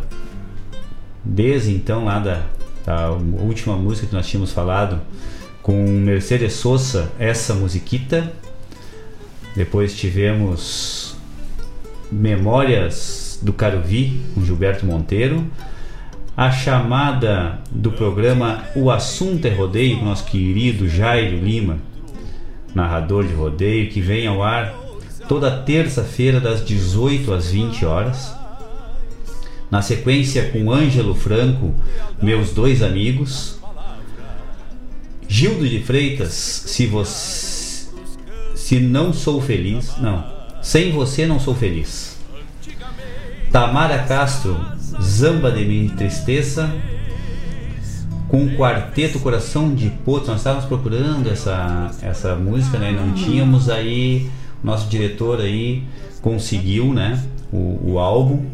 desde então lá da, da última música que nós tínhamos falado com Mercedes Sosa, essa musiquita. Depois tivemos Memórias do Caruvi com Gilberto Monteiro. A chamada do programa O Assunto é Rodeio com nosso querido Jairo Lima, narrador de rodeio, que vem ao ar toda terça-feira das 18 às 20 horas. Na sequência, com Ângelo Franco, meus dois amigos. Gildo de Freitas, se você. Se não sou feliz. Não. Sem você não sou feliz. Tamara Castro, Zamba de Minha Tristeza. Com o quarteto Coração de Potro. Nós estávamos procurando essa, essa música, né? Não tínhamos aí. Nosso diretor aí conseguiu, né? O, o álbum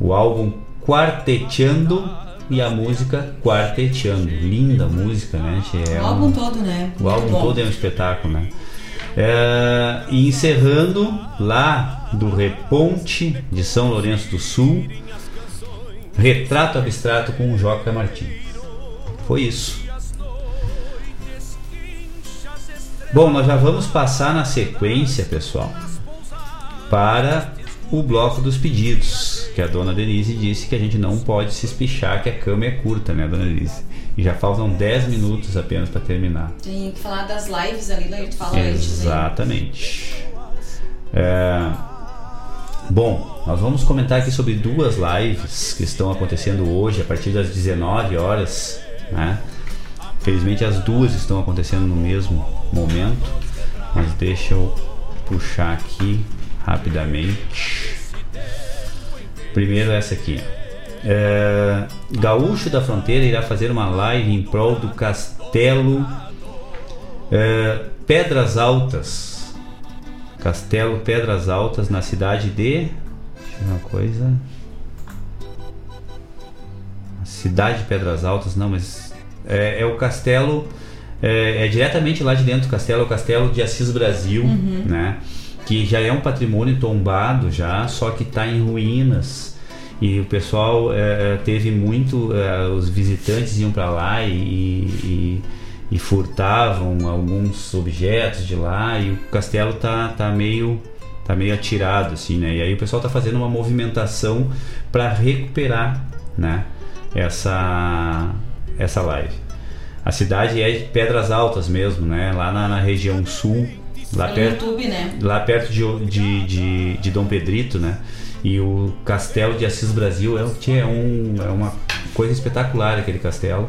o álbum Quarteteando e a música Quarteteando. Linda música, né? É o álbum um, todo, né? O álbum bom. todo é um espetáculo, né? É, e encerrando lá do Reponte de São Lourenço do Sul, Retrato Abstrato com o Joca Martins. Foi isso. Bom, nós já vamos passar na sequência, pessoal, para o bloco dos pedidos, que a dona Denise disse que a gente não pode se espichar, que a cama é curta, né, dona Denise? E já faltam 10 minutos apenas para terminar. Tem que falar das lives ali, né? Tu fala Exatamente. É... Bom, nós vamos comentar aqui sobre duas lives que estão acontecendo hoje a partir das 19 horas, né? Felizmente as duas estão acontecendo no mesmo momento, mas deixa eu puxar aqui rapidamente. Primeiro essa aqui. É, Gaúcho da Fronteira irá fazer uma live em prol do Castelo é, Pedras Altas. Castelo Pedras Altas na cidade de. Deixa eu ver uma coisa. Cidade de Pedras Altas, não, mas é, é o castelo. É, é, diretamente lá de dentro do castelo, é o castelo de Assis Brasil, uhum. né? que já é um patrimônio tombado já, só que está em ruínas. E o pessoal é, é, teve muito, é, os visitantes iam para lá e, e, e, furtavam alguns objetos de lá e o castelo tá, tá meio tá meio atirado assim, né? E aí o pessoal tá fazendo uma movimentação para recuperar, né? Essa essa live. A cidade é de Pedras Altas mesmo, né? Lá na, na região sul lá perto, YouTube, né? Lá perto de, de, de, de, Dom Pedrito, né? E o castelo de Assis Brasil é, é, um, é uma coisa espetacular aquele castelo.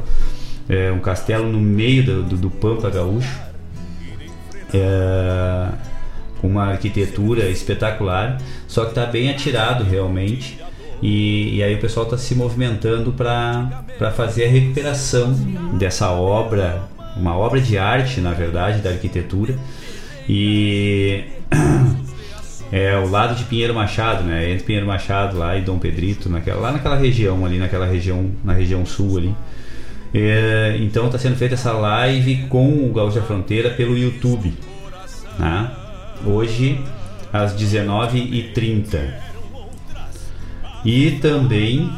É um castelo no meio do, do, do Pampa Gaúcho. É, com uma arquitetura espetacular, só que está bem atirado realmente. E, e, aí o pessoal está se movimentando para fazer a recuperação dessa obra, uma obra de arte, na verdade, da arquitetura, e é o lado de Pinheiro Machado, né? Entre Pinheiro Machado lá e Dom Pedrito, naquela, lá naquela região ali, naquela região, na região sul ali. É, então está sendo feita essa live com o Gaúcho da Fronteira pelo YouTube. Né? Hoje às 19h30. E também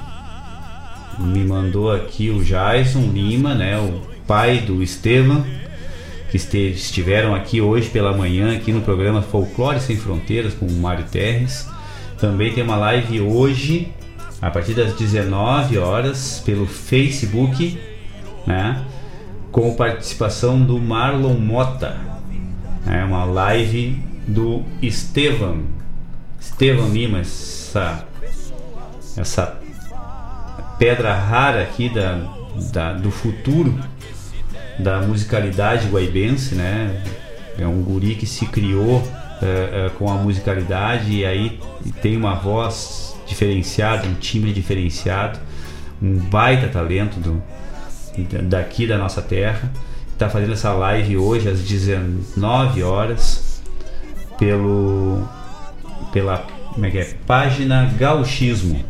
me mandou aqui o Jason Lima, né? O pai do Estevam que estiveram aqui hoje pela manhã aqui no programa Folclore Sem Fronteiras com o Mário Terres. Também tem uma live hoje a partir das 19 horas pelo Facebook, né? Com participação do Marlon Mota. É uma live do Estevam. Estevam Lima, essa, essa pedra rara aqui da, da, do futuro da musicalidade guaibense, né? É um guri que se criou é, é, com a musicalidade e aí tem uma voz diferenciada, um timbre diferenciado, um baita talento do, daqui da nossa terra. Está fazendo essa live hoje às 19 horas pelo pela como é que é? página Gauchismo.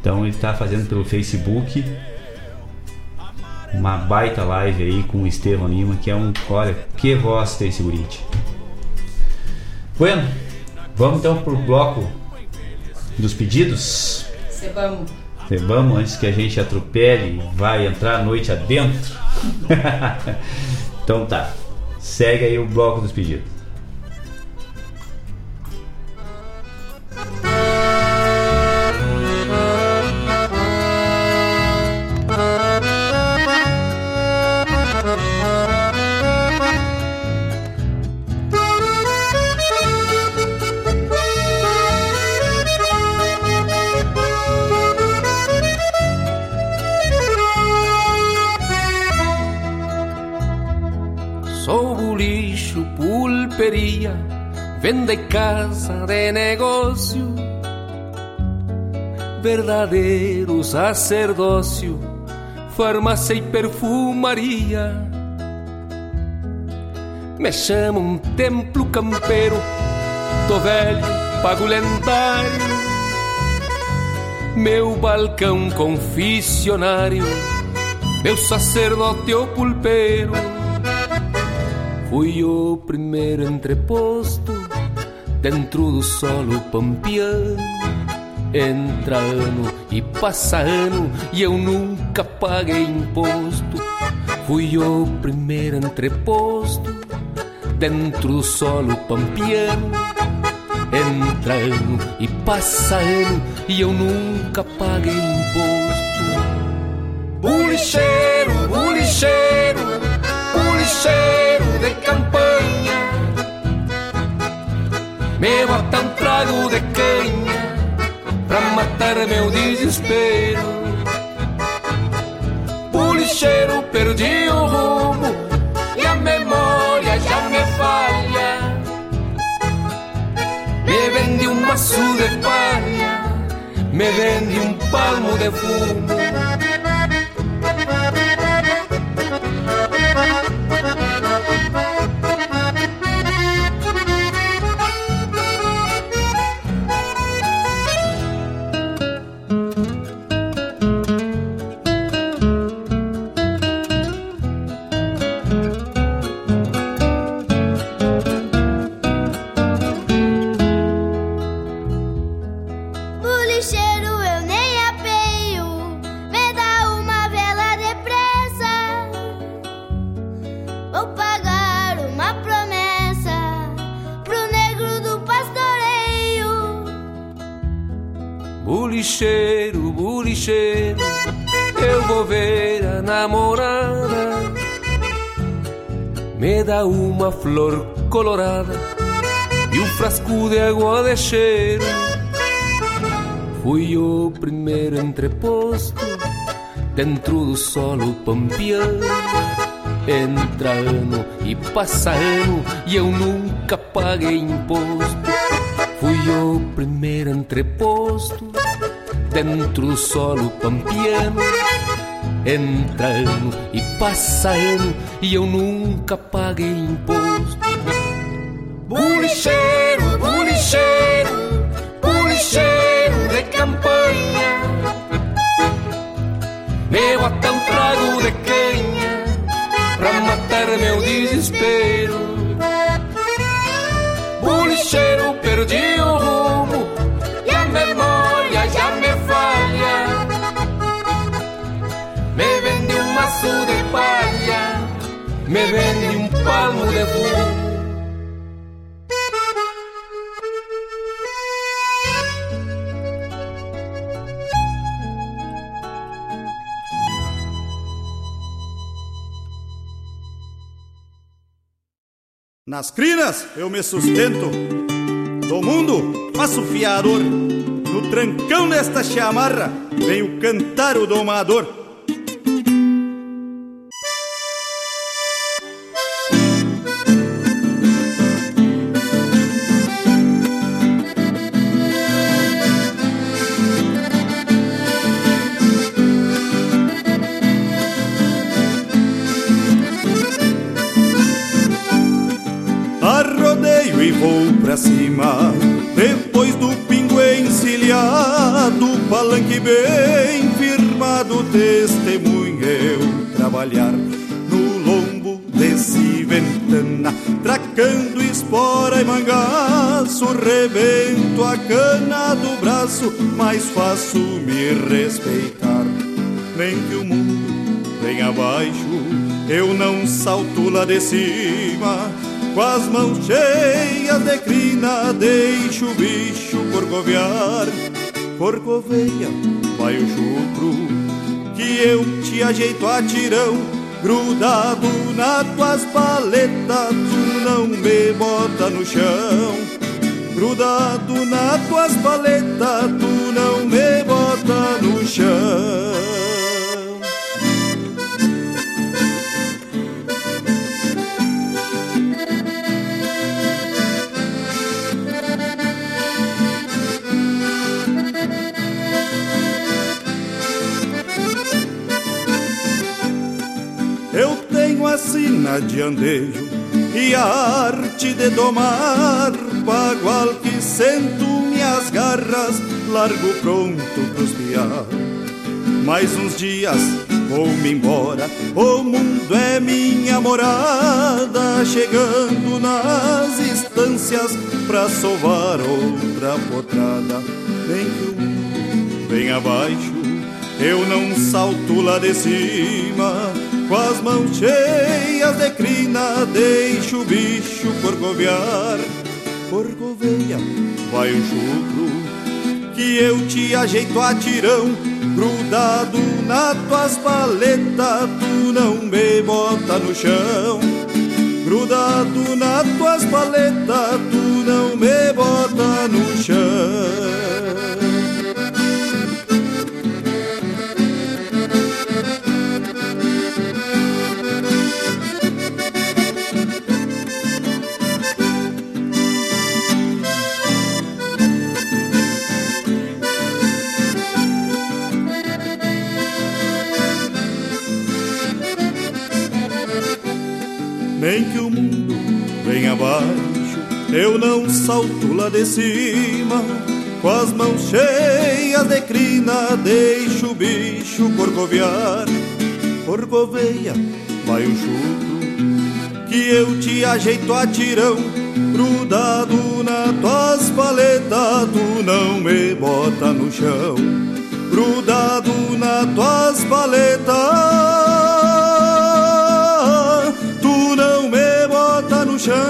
Então ele está fazendo pelo Facebook uma baita live aí com o Estevam Lima, que é um, olha, que voz tem esse gurite. Bueno, vamos então pro bloco dos pedidos. Vamos. Vamos antes que a gente atropele e vai entrar a noite adentro. então tá. Segue aí o bloco dos pedidos. Pulperia, venda e casa de negócio, verdadeiro sacerdócio, farmácia e perfumaria. Me chamo um templo campeiro, tô velho, pago lendário. Meu balcão confissionário, meu sacerdote ou pulpeiro. Fui o primeiro entreposto dentro do solo pampiano. Entra ano e passa ano e eu nunca paguei imposto. Fui o primeiro entreposto dentro do solo pampiano. Entra ano e passa ano e eu nunca paguei imposto. Me bota um trago de canha Pra matar meu desespero. Bulicheiro, perdi o rumo E a memória já me falha. Me vende um maço de palha Me vende um palmo de fumo flor colorada e um frasco de água de cheiro. Fui o primeiro entreposto dentro do solo pampiano. Entra ano e passa ano e eu nunca paguei imposto. Fui o primeiro entreposto dentro do solo pampiano. Entra ano e e eu nunca paguei imposto. Bulicheiro, me vende um palmo de fumo. Nas crinas eu me sustento, do mundo faço fiador. No trancão desta chamarra venho cantar o domador. Pra cima Depois do pingo encilhado Palanque bem firmado Testemunha eu trabalhar no lombo desse ventana, tracando espora e mangaço, rebento a cana do braço, mais faço me respeitar. Nem que o mundo venha abaixo, eu não salto lá de cima, com as mãos cheias de crina, deixo o bicho corcovear. Corcoveia, vai o chucro, que eu te ajeito a tirão, grudado nas tuas paletas, tu não me bota no chão. Grudado nas tuas paletas, tu não me bota no chão. Sina de andejo e a arte de domar, bagual que sento minhas garras, largo pronto pros piar. Mais uns dias vou-me embora, o mundo é minha morada, chegando nas estâncias pra sovar outra potrada. Nem que o venha abaixo, eu não salto lá de cima, com as mãos cheias de crina, deixo o bicho corcovear. Corcoveia, vai o chucro, que eu te ajeito a tirão, grudado nas tuas paletas, tu não me bota no chão. Grudado nas tuas paletas, tu não me bota no chão. Abaixo, eu não salto lá de cima. Com as mãos cheias de crina, deixo o bicho corcovear. Corcoveia, vai o chucro, que eu te ajeito a tirão. Grudado na tuas paletas, tu não me bota no chão. Grudado na tuas paletas tu não me bota no chão.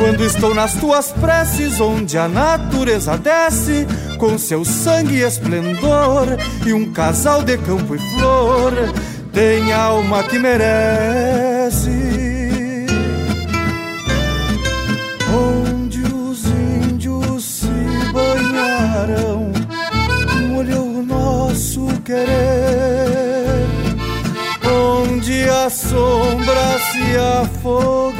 Quando estou nas tuas preces, onde a natureza desce com seu sangue e esplendor, e um casal de campo e flor tem alma que merece. Onde os índios se banharão, molhou o nosso querer. Onde as sombras se afogarão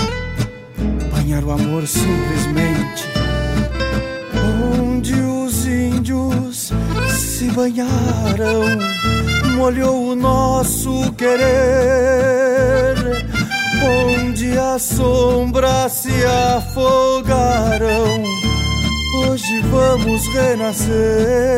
quero amor simplesmente onde os índios se banharam, molhou o nosso querer, onde as sombras se afogaram. Hoje vamos renascer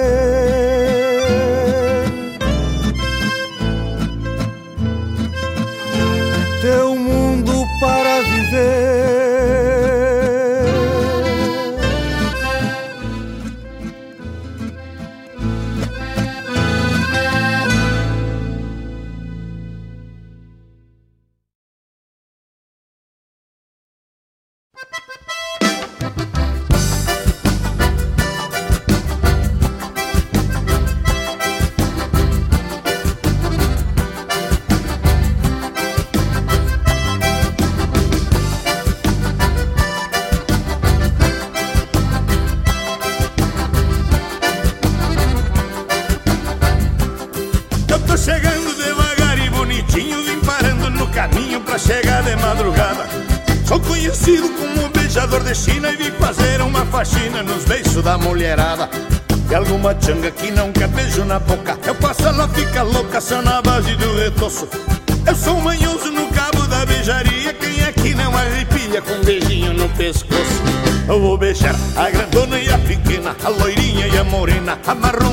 amarró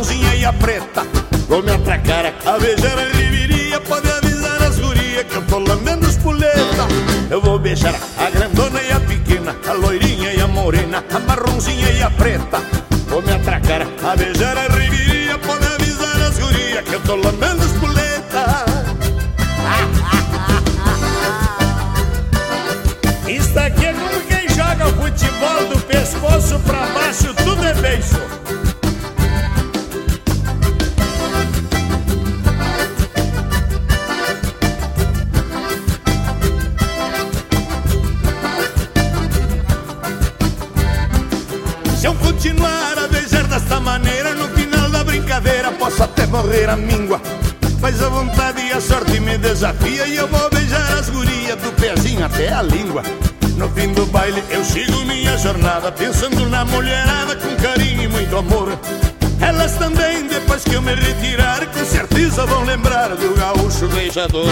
beijador.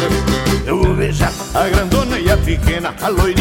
Eu vou beijar a grandona e a pequena, a loira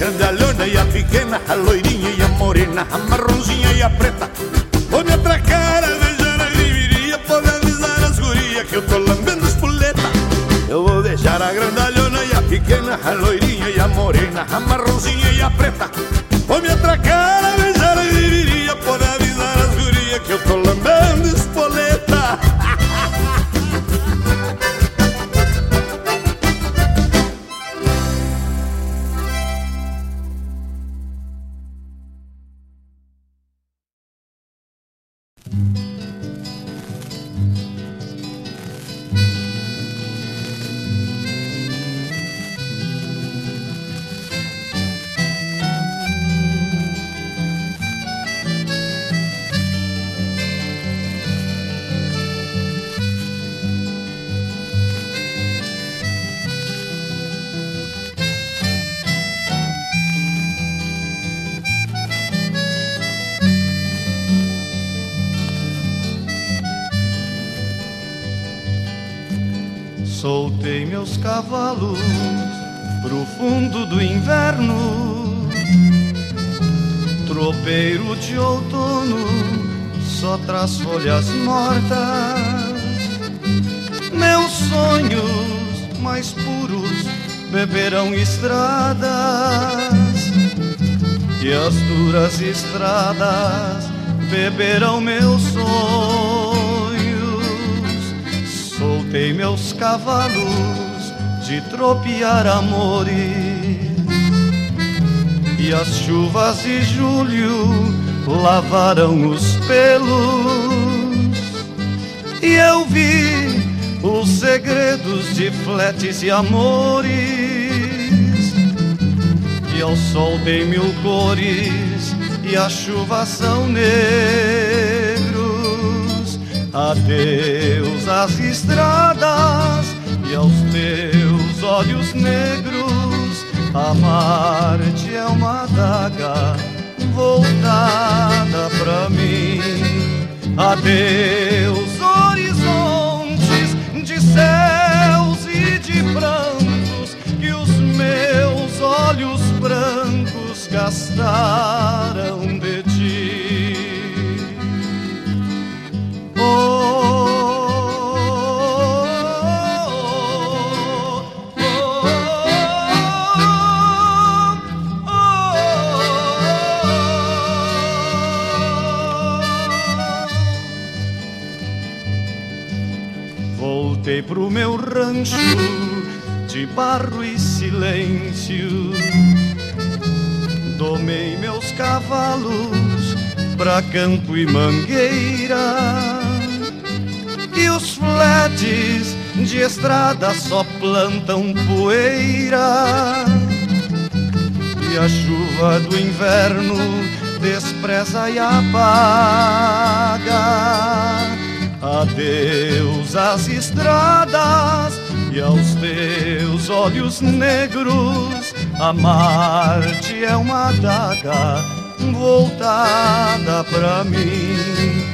Grandalhona e a pequena, a loirinha e a morena, a marronzinha e a preta. Vou me atracar, a beijar a griviria, pode avisar as gurias que eu tô lambendo os puleta. Eu vou deixar a grandalhona e a pequena, a loirinha e a morena, a marronzinha e a preta. Folhas mortas. Meus sonhos mais puros beberão estradas e as duras estradas beberão meus sonhos. Soltei meus cavalos de tropear amores e as chuvas de julho lavaram os pelos e eu vi os segredos de fletes e amores e ao sol dei mil cores e a chuva são negros. Adeus às estradas e aos teus olhos negros. Amar-te é uma daga voltada pra mim. Adeus, brancos gastaram de ti. Voltei pro meu rancho de barro e silêncio. Cavalos pra campo e mangueira. E os fletes de estrada só plantam poeira. E a chuva do inverno despreza e apaga. Adeus às estradas e aos teus olhos negros. Amar-te é uma daga voltada pra mim.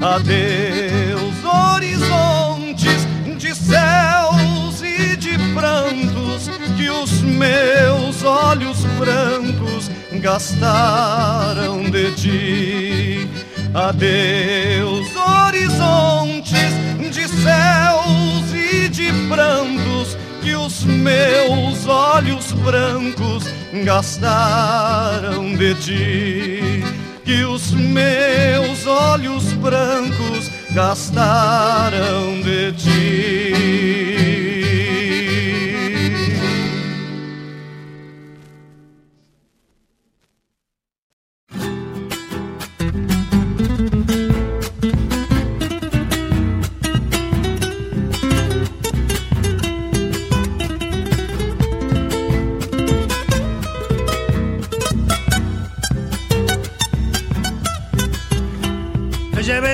Adeus, horizontes de céus e de prantos que os meus olhos brancos gastaram de ti. Adeus, horizontes de céus e de prantos que os meus olhos brancos gastaram de ti. Que os meus olhos brancos gastaram de ti.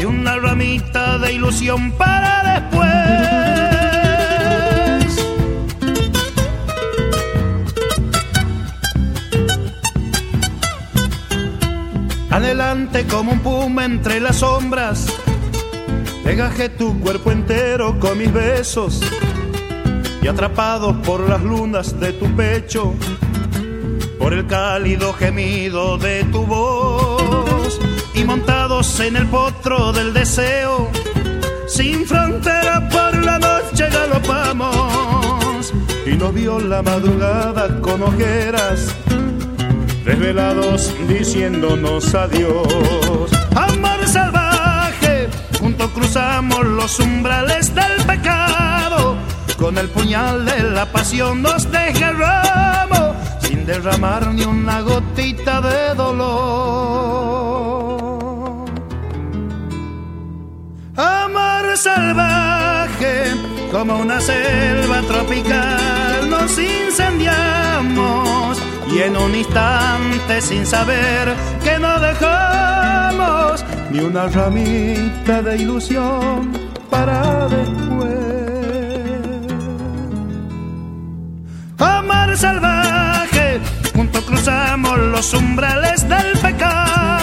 y una ramita de ilusión para después. Adelante como un puma entre las sombras, Degajé tu cuerpo entero con mis besos. Y atrapados por las lunas de tu pecho, por el cálido gemido de tu voz montados en el potro del deseo, sin frontera por la noche galopamos y nos vio la madrugada con ojeras desvelados diciéndonos adiós. Amor salvaje, juntos cruzamos los umbrales del pecado, con el puñal de la pasión nos desgarramos, sin derramar ni una gotita de dolor. Salvaje, como una selva tropical, nos incendiamos y en un instante sin saber que no dejamos ni una ramita de ilusión para después. Amar salvaje, juntos cruzamos los umbrales del pecado,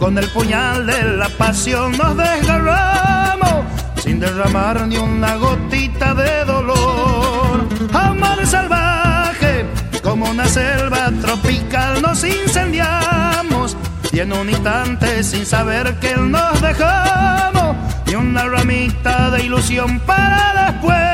con el puñal de la pasión nos desgarramos sin derramar ni una gotita de dolor. Amar salvaje, como una selva tropical nos incendiamos y en un instante sin saber que nos dejamos ni una ramita de ilusión para después.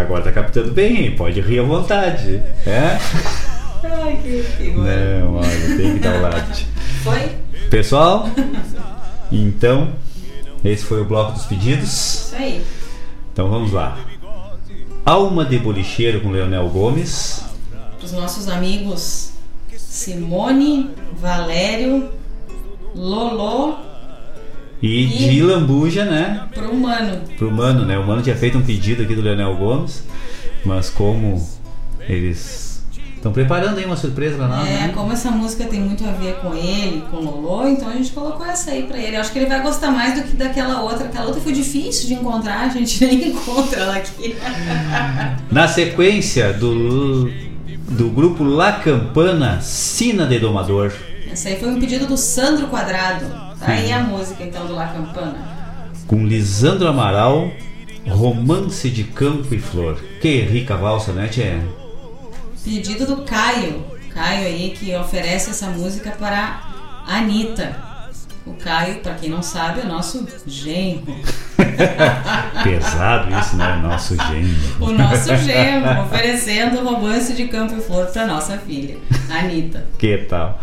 Agora tá captando bem, pode rir à vontade. É? Ai, que figura. Não, olha, tem que dar o lado. Foi? Pessoal, então, esse foi o bloco dos pedidos. Isso aí. Então vamos lá. Alma de Bolicheiro com Leonel Gomes. Os nossos amigos Simone, Valério, Lolo E E- de Lambuja, né? pro Mano. Pro Mano, né? O Mano tinha feito um pedido aqui do Leonel Gomes, mas como eles estão preparando aí uma surpresa pra nós, É, né? como essa música tem muito a ver com ele, com o Lolo, então a gente colocou essa aí pra ele. Eu acho que ele vai gostar mais do que daquela outra. Aquela outra foi difícil de encontrar, a gente nem encontra ela aqui. Na sequência do, do grupo La Campana, Sina de Domador. Essa aí foi um pedido do Sandro Quadrado. Tá aí a música então do La Campana. com Lisandro Amaral, Romance de Campo e Flor. Que rica valsa, né, Tchê? Pedido do Caio. Caio aí que oferece essa música para Anitta. O Caio, pra quem não sabe, é nosso genro. Pesado isso, né? Nosso gênio. O nosso genro, oferecendo romance de Campo e Flor pra nossa filha, Anitta. Que tal?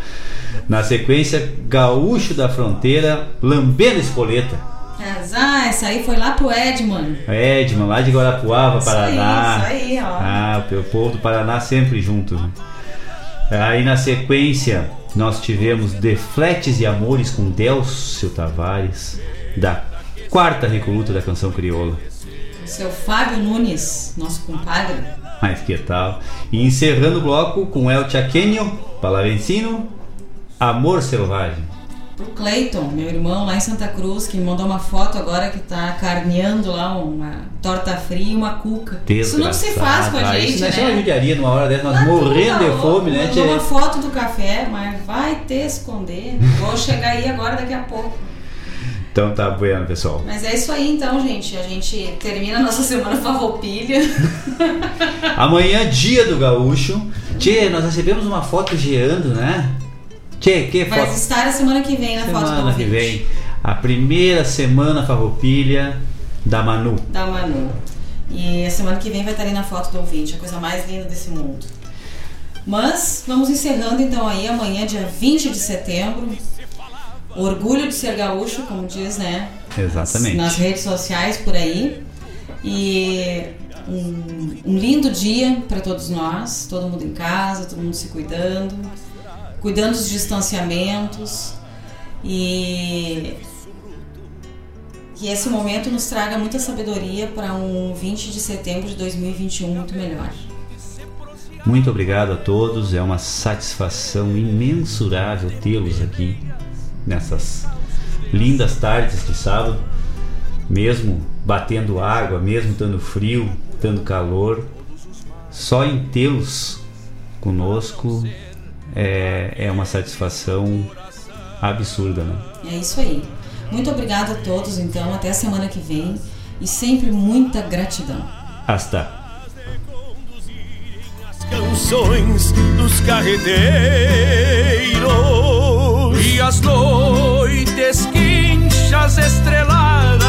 Na sequência, Gaúcho da Fronteira, Lambendo Espoleta. Ah, essa aí foi lá pro Edman. Edman, lá de Guarapuava, Isso aí, Paraná. isso aí, ó. Ah, o povo do Paraná sempre junto. né? Aí na sequência, nós tivemos Defletes e Amores com Delcio Tavares, da quarta recoluta da canção crioula. O seu Fábio Nunes, nosso compadre. Mas que tal? E encerrando o bloco com El Chaqueño, Palavencino, Amor Selvagem. Pro Cleiton, meu irmão lá em Santa Cruz, que me mandou uma foto agora que tá carneando lá uma torta fria e uma cuca. Isso não se faz com a Ah, gente, Isso não é só uma né? judiaria numa hora dessa, nós Tá morrendo de fome, né, Mandou uma foto do café, mas vai ter esconder. Vou chegar aí agora daqui a pouco. Então tá bueno, pessoal. Mas é isso aí então, gente. A gente termina a nossa semana farroupilha. Amanhã, dia do gaúcho. Tchê, nós recebemos uma foto geando, né? Tchê, que Vai foto? estar a semana que vem na foto do Semana que vem. A primeira semana farroupilha da Manu. Da Manu. E a semana que vem vai estar ali na foto do ouvinte, a coisa mais linda desse mundo. Mas vamos encerrando então aí amanhã, dia 20 de setembro. Orgulho de ser gaúcho, como diz, né? Exatamente. Nas redes sociais por aí. E um, um lindo dia para todos nós, todo mundo em casa, todo mundo se cuidando, cuidando dos distanciamentos e que esse momento nos traga muita sabedoria para um 20 de setembro de 2021 muito melhor. Muito obrigado a todos, é uma satisfação imensurável tê-los aqui nessas lindas tardes de sábado, mesmo batendo água, mesmo estando frio, estando calor, só em tê-los conosco é, é uma satisfação absurda, né? É isso aí. Muito obrigado a todos, então, até a semana que vem e sempre muita gratidão. Hasta. canções dos carreteiros e as noites quinchas estreladas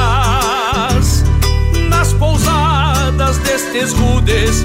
nas pousadas destes rudes